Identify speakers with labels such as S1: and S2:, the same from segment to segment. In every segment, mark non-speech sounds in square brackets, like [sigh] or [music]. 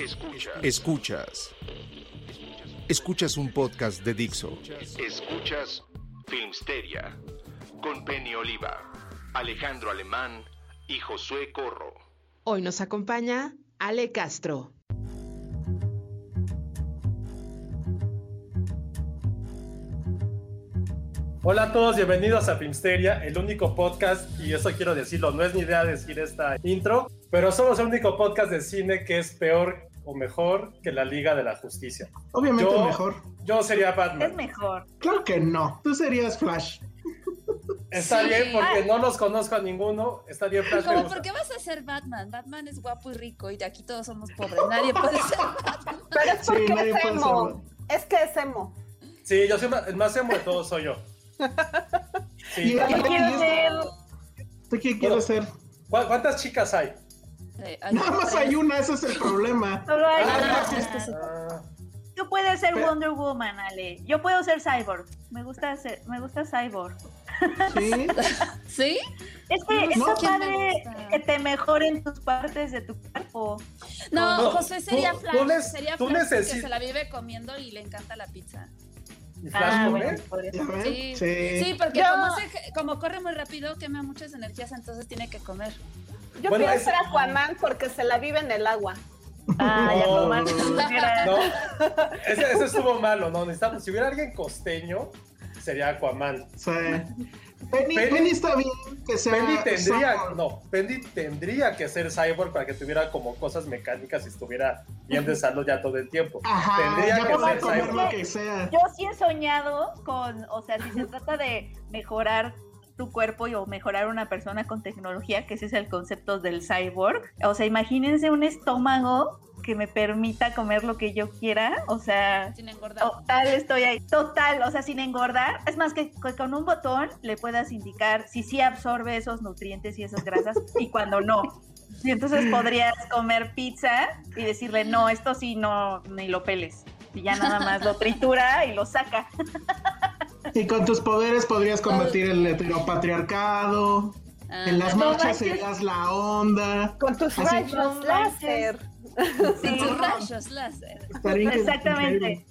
S1: Escuchas.
S2: Escuchas. Escuchas un podcast de Dixo.
S1: Escuchas Filmsteria con Penny Oliva, Alejandro Alemán y Josué Corro.
S3: Hoy nos acompaña Ale Castro.
S4: Hola a todos, bienvenidos a Filmsteria, el único podcast, y eso quiero decirlo, no es ni idea decir esta intro, pero somos el único podcast de cine que es peor o mejor que la Liga de la Justicia.
S5: Obviamente
S4: Yo-
S5: mejor.
S4: Yo sería
S6: Es
S4: Batman.
S6: mejor.
S5: Claro que no. Tú serías Flash.
S4: Está
S6: Sí.
S4: bien porque no los conozco a ninguno, está bien Flash gusta.
S7: ¿por qué vas a ser Batman? Batman es guapo y rico y de aquí todos somos pobres. Nadie puede ser Batman.
S6: Pero es
S5: Sí,
S6: porque
S5: nadie
S6: es
S5: puede
S6: emo. Es que es emo.
S4: Sí, yo soy el más emo de todos soy yo. [laughs] Sí.
S5: Y-
S6: Yo quiero ser.
S5: ¿Tú qué quieres ser?
S4: ¿Cu- ¿Cuántas chicas hay?
S7: Eh, [laughs]
S5: Nada más hay una, ese es el problema. [laughs]
S6: Solo hay
S4: Ah,
S6: una.
S8: Tú puedes ser
S4: Pero-
S8: Wonder Woman, Ale. Yo puedo ser Cyborg. Me gusta ser, me gusta Cyborg.
S5: Sí. [laughs]
S7: ¿Sí?
S8: Es que
S7: No me
S8: padre que te mejoren tus partes de tu cuerpo.
S7: No,
S4: No,
S7: José sería
S4: tú-
S7: Flash.
S4: tú nes-
S7: sería
S4: tú
S7: Flash
S4: necesi-
S7: se la vive comiendo y le encanta la pizza.
S4: ¿Y Flash
S8: Ah, bueno.
S7: Sí.
S5: Sí.
S7: Sí, porque como, hace- como corre muy rápido, quema muchas energías, entonces tiene que comer.
S6: Yo
S4: Bueno,
S6: quiero
S4: es-
S6: ser Aquaman porque se la vive en el agua.
S8: Ah, ya
S4: No, [laughs]
S8: no
S4: ese, ese estuvo malo, no, necesitamos, si hubiera alguien costeño, sería Aquaman.
S5: Sí. Penny,
S4: Penny-
S5: Penny está bien que sea.
S4: Penny tendría,
S5: Cyborg.
S4: no, Penny tendría que ser cyborg para que tuviera como cosas mecánicas y estuviera bien de salud ya todo el tiempo.
S5: Ajá,
S4: tendría
S5: ya
S4: que ser cyborg.
S5: lo que sea.
S8: Yo sí he soñado con, o sea, si se trata de mejorar tu cuerpo y, o mejorar una persona con tecnología, que ese es el concepto del cyborg. O sea, imagínense un estómago que me permita comer lo que yo quiera, o sea,
S7: Sin engordar.
S8: Total, estoy ahí. Total, o sea, sin engordar. Es más que co- con un botón le puedas indicar si sí absorbe esos nutrientes y esas grasas y cuando no. Y entonces podrías comer pizza y decirle, no, esto sí, no, ni lo peles. Y ya nada más lo tritura y lo saca. [laughs]
S5: Y con tus poderes podrías combatir el heteropatriarcado.
S7: Ah,
S5: En las
S8: no
S5: marchas serías la onda.
S6: Con tus
S5: Así-
S6: rayos
S8: No
S6: láser.
S7: con sus rayos láser.
S8: Exactamente.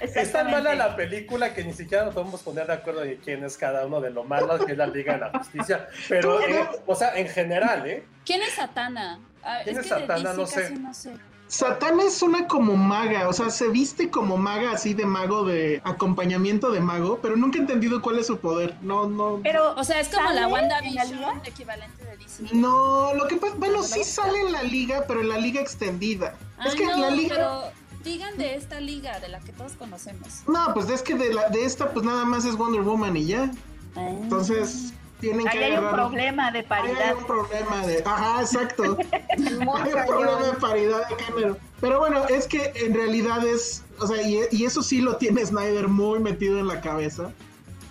S4: Es tan mala la película que ni siquiera nos podemos poner de acuerdo de quién es cada uno de lo malo que es la Liga de la Justicia. Pero, eh, o sea, en general, ¿eh?
S7: ¿Quién es Satana? Ah,
S4: ¿Quién
S7: es
S4: es
S7: que de
S4: Satana?
S7: DC
S4: No sé.
S7: no sé.
S5: Satán es una como maga, o sea, se viste como maga así de mago de acompañamiento de mago, pero nunca he entendido cuál es su poder. No, no.
S8: Pero,
S7: O sea, es como la
S8: ¿sale en la
S7: WandaVision
S8: liga?
S7: equivalente de DC.
S5: No, lo que pasa, bueno, sí sale en la liga, pero en la liga extendida. es
S7: Ay,
S5: que
S7: no,
S5: la liga.
S7: pero digan de esta liga, de la que todos conocemos.
S5: No, pues es que de, la, de esta, pues nada más es Wonder Woman y ya. Entonces, tienen que
S8: ahí hay un problema de
S5: Ahí
S8: paridad.
S5: hay un problema de. Ajá, exacto. [laughs] Hay un problema de paridad de género. Pero bueno, es que en realidad es. O sea, y, y eso sí lo tiene Snyder muy metido en la cabeza.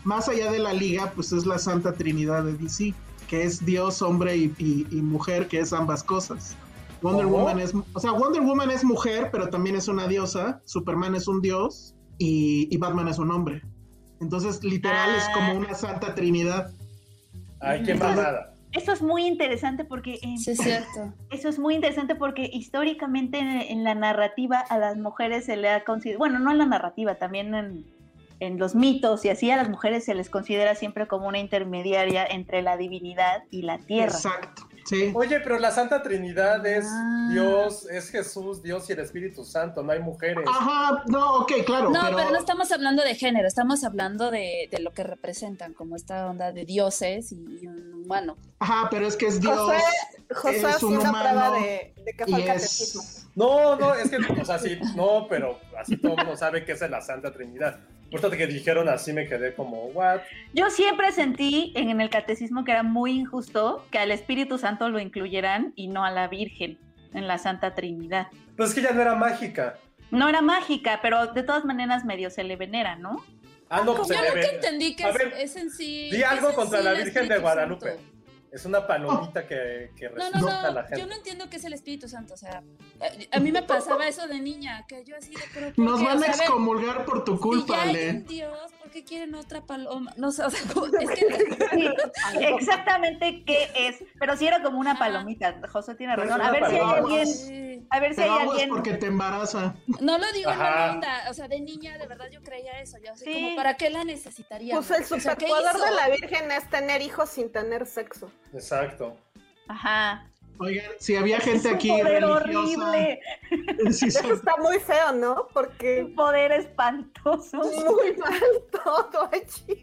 S5: Más allá de la liga, pues es la Santa Trinidad de DC, que es Dios, hombre y, y- y mujer, que es ambas cosas. Wonder
S4: ¿Cómo?
S5: Woman es. O sea, Wonder Woman es mujer, pero también es una diosa. Superman es un dios. Y, y Batman es un hombre. Entonces, literal, es como una Santa Trinidad.
S4: Ay, qué mamada.
S8: Eso es muy interesante porque en-
S7: Sí, es cierto. [laughs]
S8: Eso es muy interesante porque históricamente en, en la narrativa a las mujeres se le ha considerado, bueno, no en la narrativa, también en, en los mitos y así a las mujeres se les considera siempre como una intermediaria entre la divinidad y la tierra.
S5: Exacto. Sí.
S4: Oye, pero la Santa Trinidad es
S7: Ah.
S4: Dios, es Jesús, Dios y el Espíritu Santo, no hay mujeres.
S5: Ajá, no, ok, claro.
S7: No,
S5: pero,
S7: pero no estamos hablando de género, estamos hablando de, de lo que representan, como esta onda de dioses y un humano.
S5: Ajá, pero es que es Dios.
S6: José, José
S5: es un humano
S6: prueba de, de que
S5: y
S6: fue el
S5: es-
S6: catecismo.
S4: No, no, es que, o sea, sí, no, pero así todo el mundo sabe que es la Santa Trinidad. Por que dijeron así me quedé como, what?
S8: Yo siempre sentí en, el catecismo que era muy injusto que al Espíritu Santo lo incluyeran y no a la Virgen en la Santa Trinidad.
S4: Pues es que ya no era mágica.
S8: No era mágica, pero de todas maneras medio se le venera, ¿no?
S4: Ah, no, pues
S7: Yo
S4: se
S7: nunca entendí que
S4: A
S7: es,
S4: ver,
S7: es en sí.
S4: Di algo contra
S7: sí
S4: la Virgen de Guadalupe.
S7: Santo.
S4: Es una palomita que, que
S7: No, no,
S4: a
S7: no,
S4: la gente.
S7: yo no entiendo qué es el Espíritu Santo, o sea, a, a mí me pasaba eso de niña, que yo así de, pero ¿por
S5: Nos van a
S7: ver,
S5: excomulgar por tu
S7: si
S5: culpa,
S7: ya hay un Dios, ¿por qué quieren otra paloma? No sé, o sea, es que...
S8: Sí, [laughs] exactamente qué es, pero sí era como una palomita. José tiene razón. A ver si hay alguien,
S7: Sí.
S8: a ver si
S5: Pero
S8: hay
S5: aguas
S8: alguien.
S5: porque te embaraza.
S7: No lo digo en
S4: Ajá.
S7: buena onda, o sea, de niña de verdad yo creía eso, yo así
S8: Sí.
S7: como, ¿para qué la necesitaría?
S6: Pues el
S7: O sea, ¿qué
S6: superpoder de la Virgen es tener hijos sin tener sexo.
S4: Exacto.
S8: Ajá.
S5: Oigan, si había gente
S8: Es un
S5: aquí
S8: poder
S5: religiosa.
S8: horrible, [laughs]
S5: Sí.
S6: Eso está muy feo, ¿no? Porque
S8: un poder espantoso.
S6: muy mal todo allí.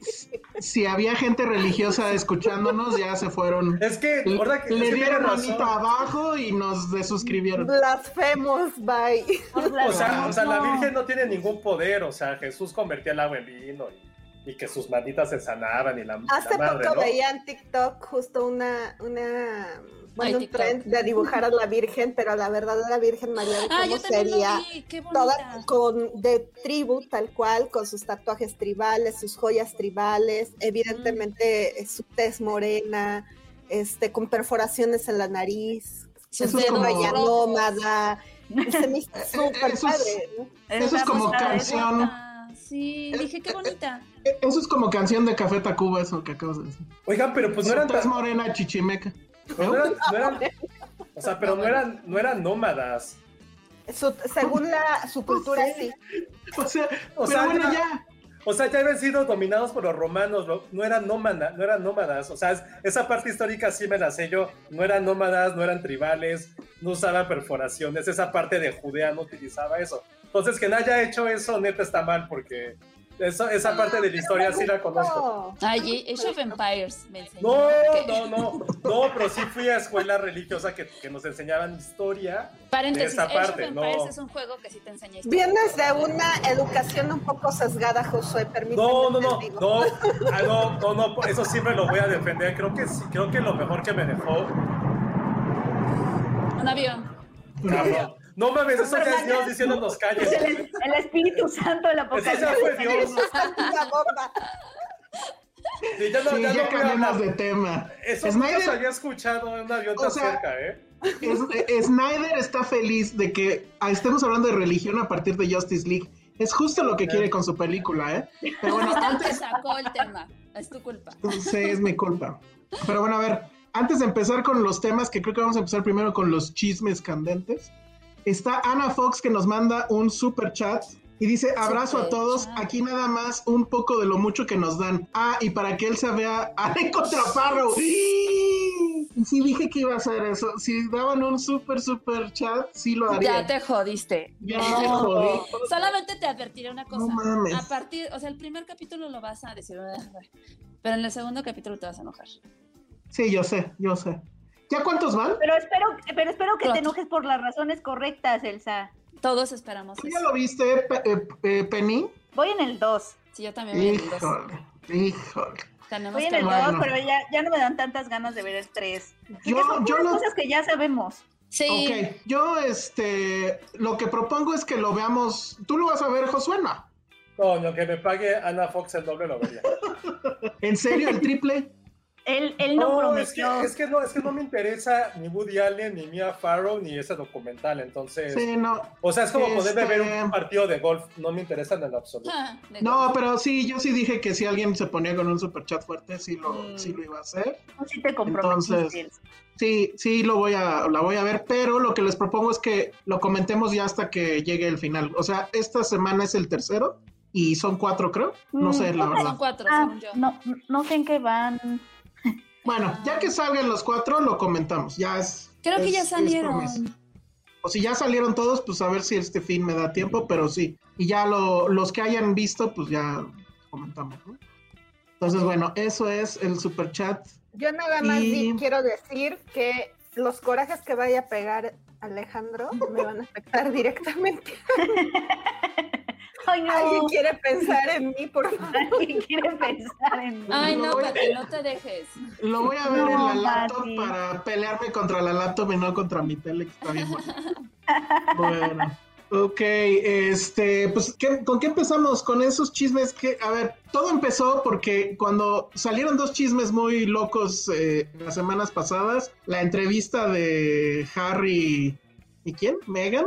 S5: Si había gente religiosa escuchándonos, ya se fueron.
S4: Es que, ¿verdad que,
S5: Le dieron manita abajo y nos desuscribieron.
S6: Blasfemos, bye.
S4: O sea, o sea, la. Virgen no tiene ningún poder, o sea, Jesús convertía el agua en vino y, y que sus manitas se sanaban y la,
S6: Hace
S4: la madre,
S6: poco
S4: ¿no?
S6: veía en TikTok justo una, una bueno,
S7: Ay,
S6: un
S7: TikTok.
S6: trend de dibujar a la Virgen, pero la verdadera Virgen María,
S7: Ah,
S6: ¿cómo sería? Toda con de tribu, tal cual, con sus tatuajes tribales, sus joyas tribales, evidentemente eh, su tez morena, este, con perforaciones en la nariz,
S7: Sus
S5: como-
S7: dedos
S6: nómada, se me hizo [laughs] súper padre, ¿no?
S5: Eso es como canción.
S7: Sí, dije, qué bonita.
S5: Eso es como canción de Café Tacuba, eso que acabas de decir.
S4: Oigan, pero pues no eran tan-
S5: morena chichimeca.
S4: pues no eran, no eran- o sea, pero no eran, no eran nómadas.
S6: Su- según la, su [laughs] cultura, sí.
S5: O sea,
S4: O
S5: pero
S4: sea,
S5: bueno,
S4: ya-. O sea, ya habían sido dominados por los romanos, no eran nómadas, no eran nómadas. O sea, es- esa parte histórica sí me la sé yo. No eran nómadas, no eran tribales, no usaban perforaciones. Esa parte de Judea no utilizaba eso. Entonces, que no haya hecho eso, neta está mal, porque eso, esa parte de la historia sí la conozco.
S6: No.
S7: Ay, Age of Empires me enseñó.
S4: No, no, no, no, pero sí fui a escuela religiosa que, que nos enseñaban historia.
S7: Paréntesis,
S4: esa
S7: Age
S4: parte,
S7: of Empires
S4: no.
S7: es un juego que sí te enseña historia.
S6: Vienes de una educación un poco sesgada, Josué, permíteme.
S4: No, no,
S6: te
S4: no, no, ah, no, no, no, eso siempre lo voy a defender. Creo que sí, creo que lo mejor que me dejó,
S7: Un avión.
S4: cabrón. No mames, eso ya es Dios diciéndonos
S8: Es
S4: calles.
S8: el, el Espíritu Santo de la
S4: Eso ya
S8: Apocalipsis.
S4: fue Dios. Sí, ya no,
S5: Sí,
S4: ya
S5: ya
S4: no
S5: cambiamos de tema.
S4: Eso nunca se
S5: Snyder,
S4: había escuchado en un avión
S5: O
S4: tan
S5: sea,
S4: cerca, ¿eh?
S5: es- eh, Snyder está feliz de que ah, estemos hablando de religión a partir de Justice League. Es justo lo que quiere con su película, ¿eh? Pero bueno,
S7: que
S5: antes,
S7: sacó el tema. Es tu culpa.
S5: Sí, es mi culpa. Pero bueno, a ver, antes de empezar con los temas, que creo que vamos a empezar primero con los chismes candentes, está Ana Fox que nos manda un super chat y dice, abrazo a todos, aquí nada más un poco de lo mucho que nos dan. Ah, y para que él se vea, [laughs] Ale contra Farrow. Sí, sí dije que iba a hacer eso. Si daban un super, super chat, sí lo haría.
S7: Ya te jodiste.
S5: Ya me jodí.
S7: Solamente te advertiré una cosa.
S5: No mames.
S7: A partir, o sea, el primer capítulo lo vas a decir, "Ah, pero en el segundo capítulo te vas a enojar.
S5: Sí, yo sé, yo sé. ¿Ya cuántos van?
S8: Pero espero, pero espero que te enojes por las razones correctas, Elsa.
S7: Todos esperamos
S5: ¿Tú
S7: eso.
S5: ya lo viste, eh, eh, Penny?
S8: Voy en el 2.
S7: Sí, yo también voy en el dos.
S5: Híjole, híjole.
S7: Tenemos
S8: Voy en el 2,
S5: Bueno.
S8: pero ya, ya no me dan tantas ganas de ver el 3.
S5: Yo-
S8: son
S5: yo lo-
S8: cosas que ya sabemos.
S7: Sí.
S5: Ok, yo este, lo que propongo es que lo veamos. ¿Tú lo vas a ver, Josué? No.
S4: No, lo que me pague Ana Fox el doble lo vería. [laughs]
S5: ¿En serio, el triple?
S8: Él, él no,
S4: No, es que, es, que no, es que no me interesa ni Woody Allen, ni Mia Farrow, ni ese documental. Entonces,
S5: Sí, no.
S4: o sea, es como
S5: Este-
S4: ver un partido de golf. No me interesan en lo absoluto. [laughs]
S7: Ah,
S5: No, pero sí, yo sí dije que si alguien se ponía con un super chat fuerte, sí lo,
S8: Mm.
S5: sí lo iba a hacer.
S8: Sí te.
S5: Entonces, Sí, sí lo voy a, la voy a ver, pero lo que les propongo es que lo comentemos ya hasta que llegue el final. O sea, esta semana es el tercero y son cuatro, creo. No sé, la
S7: Son
S5: verdad.
S7: cuatro,
S8: Ah,
S7: según yo.
S8: no, no sé en qué van.
S5: Bueno, ya que salgan los cuatro, lo comentamos. Ya es.
S7: Creo que ya salieron.
S5: O si ya salieron todos, pues a ver si este fin me da tiempo, pero sí. Y ya lo, los que hayan visto, pues ya comentamos, ¿no? Entonces, bueno, eso es el super chat.
S6: Yo nada más
S5: Y-
S6: quiero decir que los corajes que vaya a pegar Alejandro me van a afectar directamente. [laughs]
S8: Ay, no.
S6: ¿Alguien quiere pensar en mí, por favor?
S8: ¿Alguien quiere pensar en mí?
S7: Ay, no, Pati, no te dejes.
S5: Lo voy a ver
S8: No,
S5: en la laptop para pelearme contra la laptop y no contra mi tele, que está bien. [laughs] Bueno. Ok, este, pues, ¿qué- ¿con qué empezamos? Con esos chismes que, a ver, todo empezó porque cuando salieron dos chismes muy locos eh, las semanas pasadas, la entrevista de Harry y quién, Megan,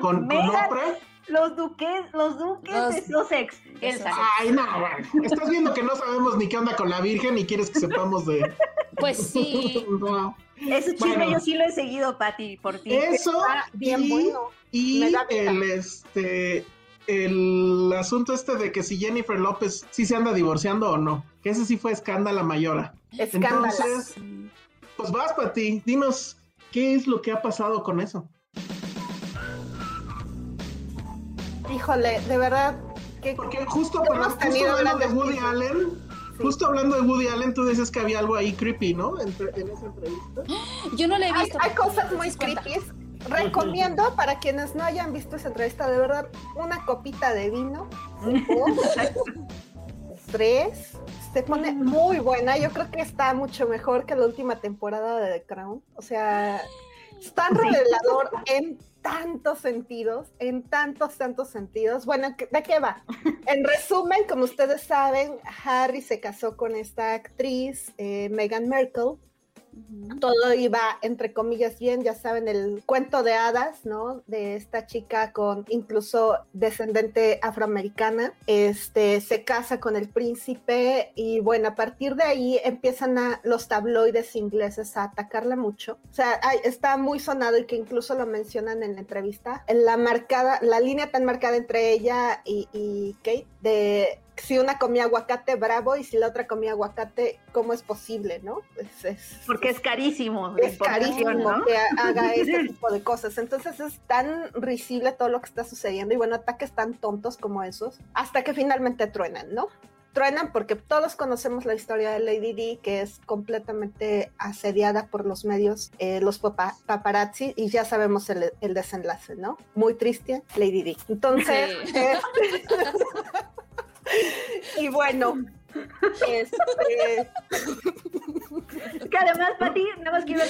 S5: con, con. Oprah.
S8: Los duques, los duques
S7: Los-
S8: de Sussex. Elsa.
S5: Ay, no, bueno, estás viendo que no sabemos ni qué onda con la Virgen y quieres que sepamos de...
S7: Pues sí. [laughs]
S5: No.
S8: Ese chisme
S5: Bueno.
S8: yo sí lo he seguido, Pati, por ti.
S5: Eso
S6: Está bien
S5: y,
S6: bueno.
S5: y el este el asunto este de que si Jennifer López sí se anda divorciando o no, que ese sí fue escándalo mayora.
S6: Escándalo.
S5: Entonces, pues vas para ti, dinos qué es lo que ha pasado con eso.
S6: Híjole, de verdad, que
S5: Porque justo, perdón, justo
S6: tenido
S5: hablando de Woody. Allen,
S6: Sí.
S5: justo hablando de Woody Allen, tú dices que había algo ahí creepy, ¿no? Entre- en esa entrevista. [gasps]
S7: Yo no le he visto.
S6: hay cosas muy creepy. Recomiendo para quienes no hayan visto esa entrevista, de verdad, una copita de vino, dos, [laughs] tres, se pone muy buena. Yo creo que está mucho mejor que la última temporada de The Crown. O sea, es tan revelador en tantos sentidos, en tantos, tantos sentidos. Bueno, ¿de qué va? En resumen, como ustedes saben, Harry se casó con esta actriz, eh, Meghan Merkel. Todo iba, entre comillas, bien, ya saben, el cuento de hadas, ¿no? De esta chica con incluso descendente afroamericana, este, se casa con el príncipe y bueno, a partir de ahí empiezan a, los tabloides ingleses a atacarla mucho. O sea, está muy sonado y que incluso lo mencionan en la entrevista, en la marcada, la línea tan marcada entre ella y, y Kate, de si una comía aguacate, bravo, y si la otra comía aguacate, ¿cómo es posible, no? Es- es-
S8: Porque es carísimo.
S6: es carísimo
S8: ¿no?
S6: que ha- haga [laughs] este tipo de cosas. Entonces es tan risible todo lo que está sucediendo y bueno, ataques tan tontos como esos, hasta que finalmente truenan, ¿no? Truenan porque todos conocemos la historia de Lady Di, que es completamente asediada por los medios, eh, los papa- paparazzi, y ya sabemos el, el desenlace, ¿no? Muy triste, Lady Di. Entonces,
S7: Sí. [laughs]
S6: este, y bueno, este,
S8: Que además, Pati, nada más quiero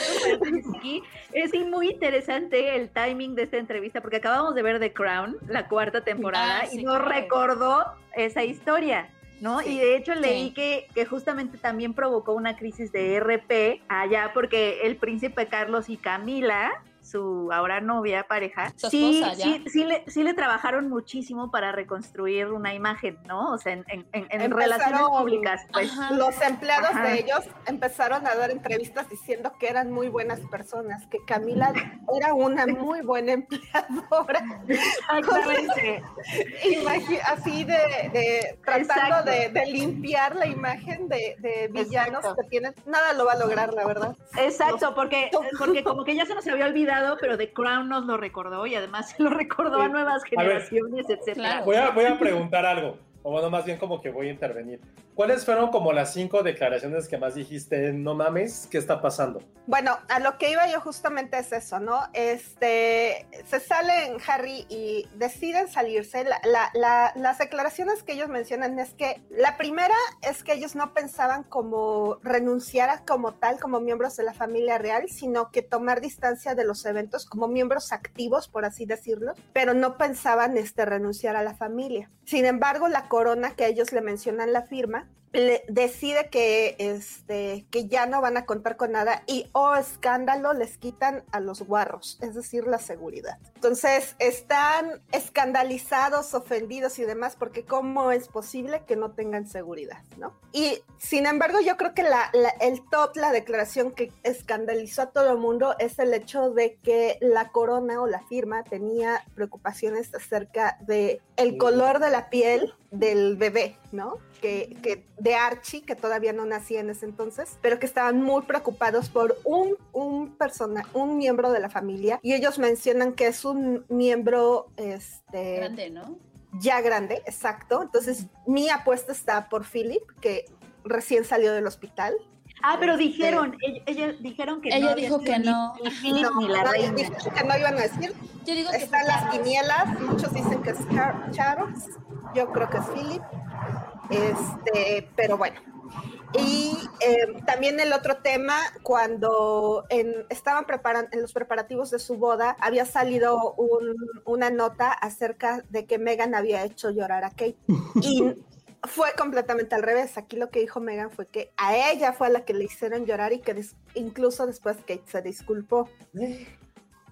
S8: aquí. Es sí, muy interesante el timing de esta entrevista, porque acabamos de ver The Crown, la cuarta temporada,
S7: Ah, sí,
S8: y nos
S7: claro.
S8: recordó esa historia. ¿No?
S6: Sí,
S8: y de hecho leí
S7: sí.
S8: que, que justamente también provocó una crisis de RP allá porque el príncipe Carlos y Camila, su ahora novia, pareja,
S7: Su
S8: sí, sí, sí, le, sí le trabajaron muchísimo para reconstruir una imagen, ¿no? O sea, en, relaciones públicas. Pues.
S7: Ajá.
S6: los empleados
S8: Ajá.
S6: de ellos empezaron a dar entrevistas diciendo que eran muy buenas personas, que Camila era una muy buena empleadora.
S8: Exactamente. [laughs]
S6: Así de, de tratando
S8: Exacto.
S6: de, de limpiar la imagen de, de villanos
S8: Exacto.
S6: que tienen. Nada lo va a lograr, la verdad.
S8: Exacto, porque, [laughs] porque como que ya se nos había olvidado, pero The Crown nos lo recordó y además se lo recordó a nuevas
S4: A ver.
S8: generaciones, etcétera.
S7: Claro.
S4: Voy a, voy a preguntar algo, o bueno, más bien como que voy a intervenir. ¿Cuáles fueron como las cinco declaraciones que más dijiste, no mames, qué está pasando?
S6: Bueno, a lo que iba yo justamente es eso, ¿no? Este, se salen Harry y deciden salirse. La- la- la- las declaraciones que ellos mencionan es que la primera es que ellos no pensaban como renunciar a como tal, como miembros de la familia real, sino que tomar distancia de los eventos como miembros activos, por así decirlo, pero no pensaban este, renunciar a la familia. Sin embargo, la corona que ellos le mencionan la firma, le- decide que, este, que ya no van a contar con nada y, oh escándalo, les quitan a los guarros, es decir, la seguridad. Entonces están escandalizados, ofendidos y demás, porque cómo es posible que no tengan seguridad, ¿no? Y sin embargo, yo creo que la, la- el top, la declaración que escandalizó a todo el mundo es el hecho de que la corona o la firma tenía preocupaciones acerca de el color de la piel del bebé, ¿no? Que, que de Archie, que todavía no nacía en ese entonces, pero que estaban muy preocupados por un, un persona, un miembro de la familia, y ellos mencionan que es un miembro, este,
S7: Grande, ¿no?
S6: ya grande, exacto. Entonces, mi apuesta está por Philip, que recién salió del hospital.
S8: Ah, pero
S6: Este,
S8: dijeron, ella, ella- dijeron que
S7: Ella
S8: no.
S7: dijo que
S8: ni-
S7: no.
S8: Ni, Philip
S6: No,
S8: ni la
S6: no,
S8: reina.
S6: dijeron que no iban a decir.
S7: Yo digo que
S6: Están
S7: fue
S6: las quinielas, muchos dicen que es Char- Charles, yo creo que es Philip. Este, pero bueno. Y eh, también el otro tema, cuando en- estaban preparan, en los preparativos de su boda, había salido un- una nota acerca de que Megan había hecho llorar a Kate. Y [laughs] fue completamente al revés. Aquí lo que dijo Megan fue que a ella fue a la que le hicieron llorar y que des- incluso después Kate se disculpó.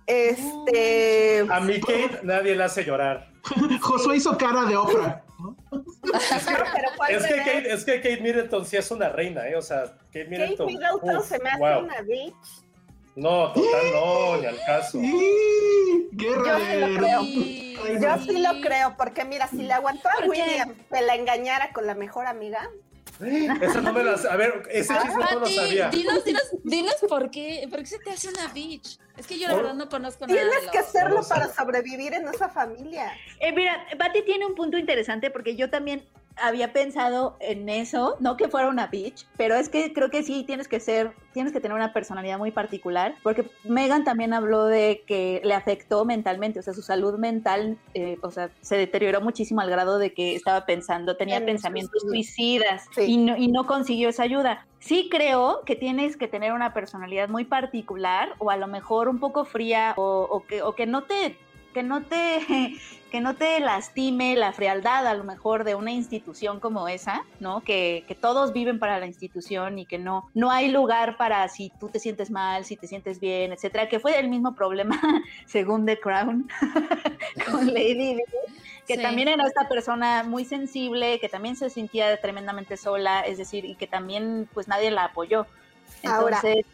S6: Este.
S4: A mi Kate nadie la hace llorar. [laughs]
S5: Josué hizo cara de Oprah. ¿no? [laughs]
S4: Es que, es que. Kate, es que Kate Middleton sí es una reina, ¿eh? O sea, Kate
S6: Kate
S4: Middleton.
S6: Middleton
S4: uf,
S6: se me hace
S4: wow.
S6: una bitch.
S4: No, total, no, ni al caso.
S5: ¡Y!
S6: Yo
S5: ¡Guerra
S6: sí lo creo. Yo sí lo creo, porque mira, si le aguantó a. William que la engañara con la mejor amiga,
S4: Esa no me la A ver, ese
S6: Ah,
S4: chisme no lo
S7: Pati,
S4: sabía.
S7: dinos, dinos, dinos por qué, por qué se te hace una bitch. Es que yo la verdad no conozco nada
S6: tienes
S7: de
S6: que hacerlo para sobrevivir en esa familia.
S8: Eh, mira, Patti tiene un punto interesante porque yo también había pensado en eso, no que fuera una bitch, pero es que creo que sí tienes que ser, tienes que tener una personalidad muy particular, porque Megan también habló de que le afectó mentalmente, o sea, su salud mental, eh, o sea, se deterioró muchísimo al grado de que estaba pensando, tenía
S6: En
S8: pensamientos suicidas
S6: Sí.
S8: y, no, y no consiguió esa ayuda. Sí creo que tienes que tener una personalidad muy particular o a lo mejor un poco fría o, o que, o que no te que no te [laughs] que no te lastime la frialdad a lo mejor de una institución como esa, ¿no? Que, que todos viven para la institución y que no, no hay lugar para si tú te sientes mal, si te sientes bien, etcétera, que fue el mismo problema [laughs] según The Crown [laughs] con Lady Di, que
S7: Sí.
S8: también era esta persona muy sensible, que también se sentía tremendamente sola, es decir, y que también pues nadie la apoyó.
S6: Ahora,
S8: Entonces,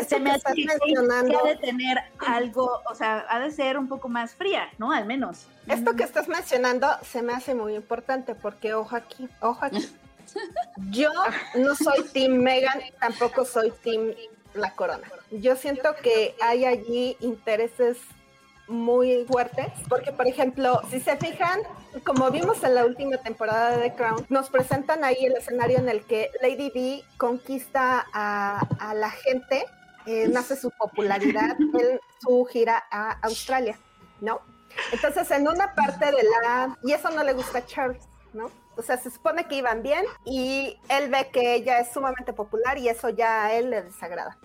S6: Esto
S8: se me hace que
S6: mencionando,
S8: ha de tener algo, o sea, ha de ser un poco más fría, ¿no? Al menos.
S6: esto que estás mencionando se me hace muy importante porque ojo aquí, ojo aquí. [laughs] Yo no soy Team Megan, tampoco soy Team La Corona. Yo siento que hay allí intereses muy fuertes, porque por ejemplo, si se fijan, como vimos en la última temporada de The Crown, nos presentan ahí el escenario en el que Lady D conquista a, a la gente, eh, nace su popularidad en su gira a Australia, ¿no? Entonces, en una parte de la... Y eso no le gusta a Charles, ¿no? O sea, se supone que iban bien y él ve que ella es sumamente popular y eso ya a él le desagrada.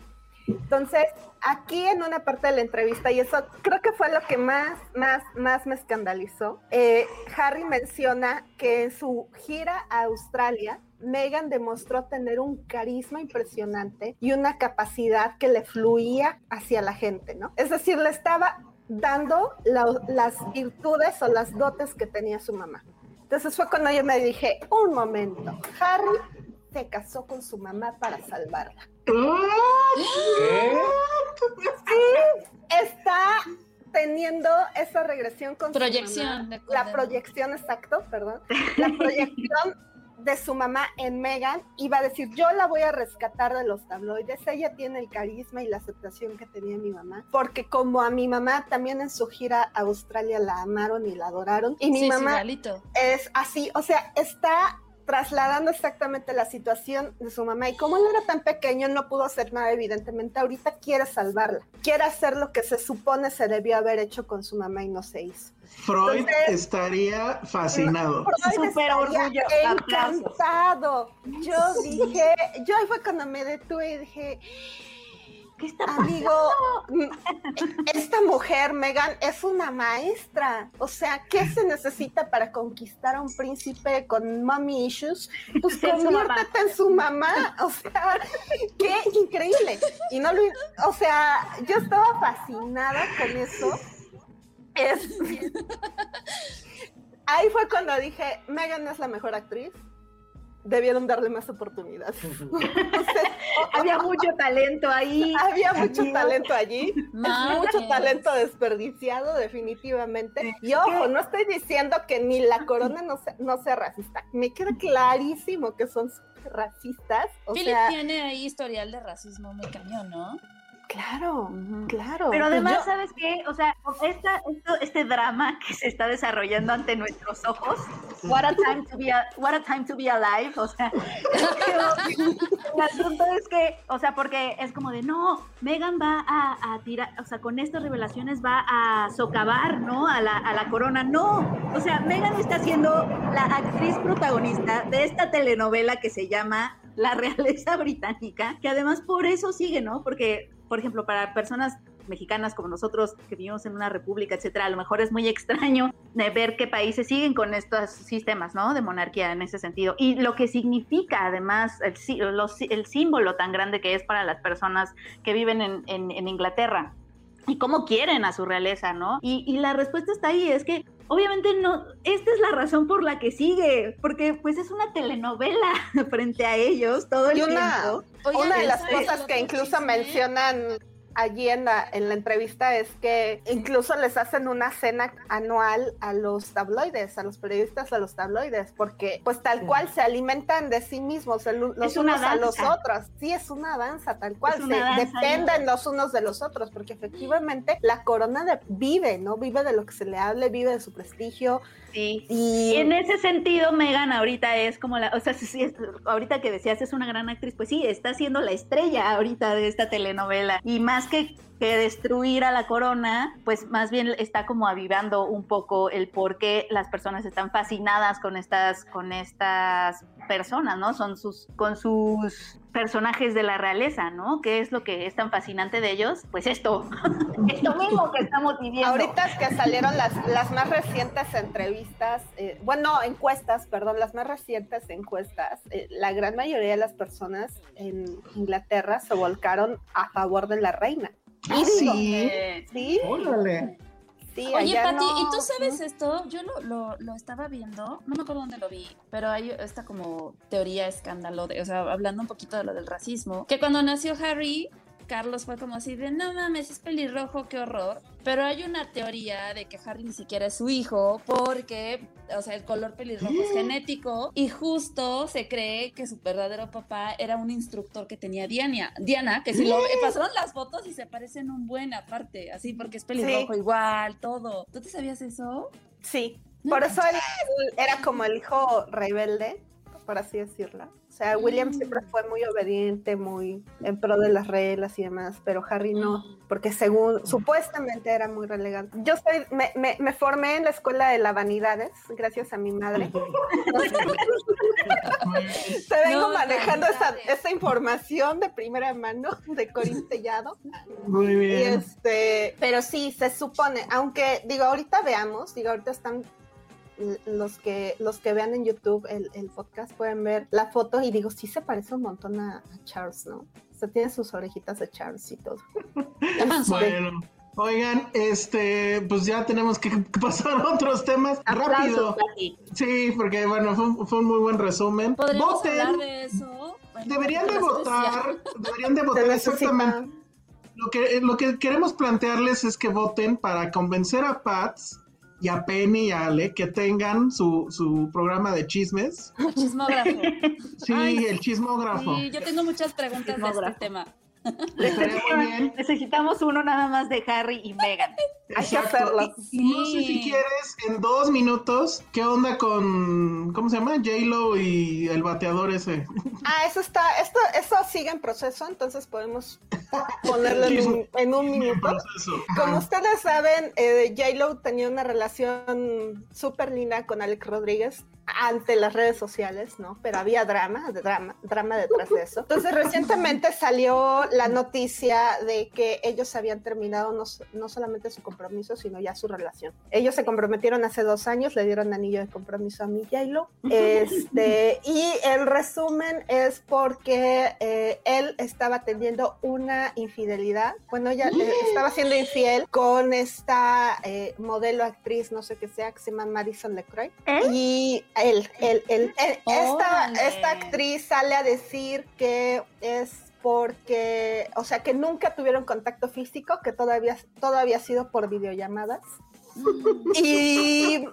S6: Entonces, aquí en una parte de la entrevista, y eso creo que fue lo que más, más, más me escandalizó, eh, Harry menciona que en su gira a Australia, Meghan demostró tener un carisma impresionante y una capacidad que le fluía hacia la gente, ¿no? Es decir, le estaba dando la- las virtudes o las dotes que tenía su mamá. Entonces fue cuando yo me dije, un momento, Harry se casó con su mamá para salvarla.
S4: ¿Qué?
S6: está teniendo esa regresión con su
S7: Proyección,
S6: mamá.
S7: de acuerdo.
S6: La proyección, exacto, perdón. La proyección de su mamá en Megan iba a decir, yo la voy a rescatar de los tabloides, ella tiene el carisma y la aceptación que tenía mi mamá, porque como a mi mamá también en su gira a Australia la amaron y la adoraron, y mi
S7: Sí,
S6: mamá es así, o sea, está trasladando exactamente la situación de su mamá. Y como él era tan pequeño no pudo hacer nada evidentemente. Ahorita quiere salvarla. Quiere hacer lo que se supone se debió haber hecho con su mamá y no se hizo.
S5: Freud
S6: Entonces-
S5: estaría fascinado.
S6: Freud
S8: Súper
S6: estaría encantado. Yo dije yo ahí fue cuando me detuve y dije
S8: ¿Qué está
S6: Amigo, esta mujer, Megan, es una maestra. O sea, ¿qué se necesita para conquistar a un príncipe con mommy issues? Pues [laughs] conviértete en su mamá. O sea, qué increíble. Y no lo, o sea, yo estaba fascinada con eso. Es... [laughs] Ahí fue cuando dije, Megan es la mejor actriz. Debieron darle más oportunidades. [laughs] [laughs]
S8: Había mucho talento ahí.
S6: Había mucho talento allí. Mucho talento desperdiciado, definitivamente. Y ojo, no estoy diciendo que ni la corona no sea, no sea racista. Me queda clarísimo que son racistas. O
S7: Philip
S6: sea,
S7: tiene ahí historial de racismo muy cañón, ¿no?
S6: Claro, claro.
S8: Pero
S6: Pues
S8: además,
S6: yo-
S8: ¿sabes qué? O sea, esta, esto- este drama que se está desarrollando ante nuestros ojos, what a time to be, a- what a time to be alive, o sea, [laughs] el asunto es que, o sea, porque es como de, no, Megan va a, a tirar, o sea, con estas revelaciones va a socavar, ¿no? A la, a la corona, no, o sea, Megan está siendo la actriz protagonista de esta telenovela que se llama La Realeza Británica, que además por eso sigue, ¿no? Porque, por ejemplo, para personas mexicanas como nosotros que vivimos en una república, etcétera, a lo mejor es muy extraño ver qué países siguen con estos sistemas, ¿no? De monarquía en ese sentido. Y lo que significa además el, el símbolo tan grande que es para las personas que viven en, en- en Inglaterra y cómo quieren a su realeza, ¿no? Y, y la respuesta está ahí, es que obviamente no, esta es la razón por la que sigue, porque pues es una telenovela [laughs] frente a ellos todo el
S6: Y una,
S8: tiempo.
S7: Oigan,
S6: una de las
S7: ¿saben
S6: cosas que incluso mencionan allí en la, en la entrevista es que incluso les hacen una cena anual a los tabloides, a los periodistas de los tabloides, porque pues tal cual se alimentan de sí mismos, el- los
S8: Es
S6: unos a los otros. Sí, es una danza, tal cual. Se
S8: danza,
S6: dependen los unos de los otros, porque efectivamente la corona de- vive, ¿no? Vive de lo que se le hable, vive de su prestigio.
S8: Sí.
S6: Y
S8: Y en ese sentido, Megan ahorita es como la, o sea, sí, es- ahorita que decías es una gran actriz, pues sí, está siendo la estrella ahorita de esta telenovela. Y más que, que destruir a la corona, pues más bien está como avivando un poco el por qué las personas están fascinadas con estas, con estas personas, ¿no? Son sus, con sus personajes de la realeza, ¿no? ¿Qué es lo que es tan fascinante de ellos? Pues esto, [laughs] esto mismo que estamos viviendo.
S6: Ahorita que salieron las, las más recientes entrevistas, eh, bueno, encuestas, perdón, las más recientes encuestas, eh, la gran mayoría de las personas en Inglaterra se volcaron a favor de la reina.
S5: Ah,
S6: Y digo,
S5: sí.
S7: Eh,
S6: sí,
S5: Órale.
S6: sí,
S7: Oye, Pati, ¿y tú sabes esto? Yo lo, lo, lo estaba viendo, no me acuerdo dónde lo vi, pero hay esta como teoría escándalo, de, o sea, hablando un poquito de lo del racismo, que cuando nació Harry, Carlos fue como así de, no mames, es pelirrojo, qué horror. Pero hay una teoría de que Harry ni siquiera es su hijo porque, o sea, el color pelirrojo es genético y justo se cree que su verdadero papá era un instructor que tenía Diana, Diana que si lo pasaron las fotos y se parecen un buen aparte, así porque es pelirrojo
S6: Sí.
S7: igual, todo. ¿Tú te sabías eso?
S6: Sí, por eso él era como el hijo rebelde, por así decirlo. O sea, William siempre fue muy obediente, muy en pro de las reglas y demás, pero Harry no, porque según, supuestamente era muy relegante. Yo soy, me, me, me formé en la escuela de la vanidades, gracias a mi madre. Te vengo
S7: No,
S6: manejando esa, esa información de primera mano de Corín Tellado.
S5: Muy
S6: Y
S5: bien.
S6: este, pero sí, se supone, aunque digo, ahorita veamos, digo, ahorita están los que los que vean en YouTube el, el podcast pueden ver la foto y digo, sí se parece un montón a, a Charles, ¿no? O sea, tiene sus orejitas de Charles y todo. [laughs] Este,
S5: Bueno, oigan, este, pues ya tenemos que [laughs] pasar a otros temas rápido. Sí, porque bueno, fue, un- fue un muy buen resumen.
S7: ¿Podríamos
S5: Voten,
S7: hablar de eso? Bueno,
S5: deberían de votar, deberían de votar exactamente. Lo que, lo que queremos plantearles es que voten para convencer a Pats y a Penny y a Ale que tengan su, su programa de chismes. [laughs]
S7: Chismógrafo.
S5: Sí,
S7: Ay,
S5: el chismógrafo.
S7: Sí, yo tengo muchas preguntas de este tema. [laughs]
S8: Necesitamos uno nada más de Harry y Meghan.
S6: Hay que
S5: Exacto.
S6: hacerlo.
S5: No sé si quieres, en dos minutos, ¿qué onda con, ¿cómo se llama? J-Lo y el bateador ese.
S6: Ah, eso está, esto, eso sigue en proceso, entonces podemos ponerlo en [laughs] un, en un minuto. Como ustedes saben, eh, J-Lo tenía una relación súper linda con Alex Rodríguez. Ante las redes sociales, ¿no? Pero había drama, de drama, drama detrás de eso. Entonces, recientemente [laughs] salió la noticia de que ellos habían terminado no, no solamente su compromiso, sino ya su relación. Ellos se comprometieron hace dos años, le dieron anillo de compromiso a mi. Este, y el resumen es porque eh, él estaba teniendo una infidelidad. Bueno, ella eh, estaba siendo infiel con esta eh, modelo actriz, no sé qué sea, que se llama Madison LeCroy. Y él, él, él- esta, esta actriz sale a decir que es porque, o sea, que nunca tuvieron contacto físico, que todavía, todo había sido por videollamadas. Y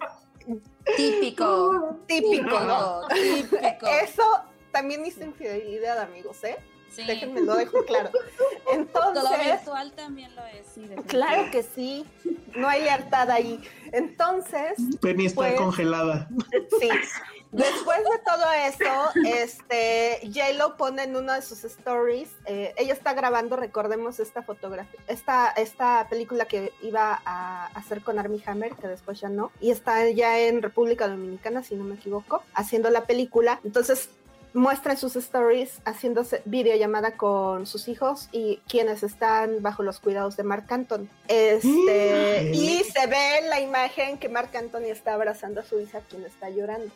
S7: Típico.
S6: típico.
S7: Típico.
S6: Eso también hizo infidelidad, amigos, ¿eh?
S7: Sí.
S6: Déjenme lo dejo claro. [laughs]
S7: Todo lo
S6: Entonces,
S7: virtual también lo es, sí,
S6: claro que sí, no hay lealtad ahí. Entonces,
S5: Penny está
S6: Pues-
S5: congelada.
S6: Sí. Después de todo eso, este, J-Lo pone en uno de sus stories, eh, ella está grabando, recordemos esta fotografía, esta, esta película que iba a hacer con Armie Hammer, que después ya no, y está ya en República Dominicana, si no me equivoco, haciendo la película. Entonces, muestra en sus stories haciéndose videollamada con sus hijos y quienes están bajo los cuidados de Mark Anthony. Este, [gasps] y se ve en la imagen que Mark Anthony está abrazando a su hija, quien está llorando.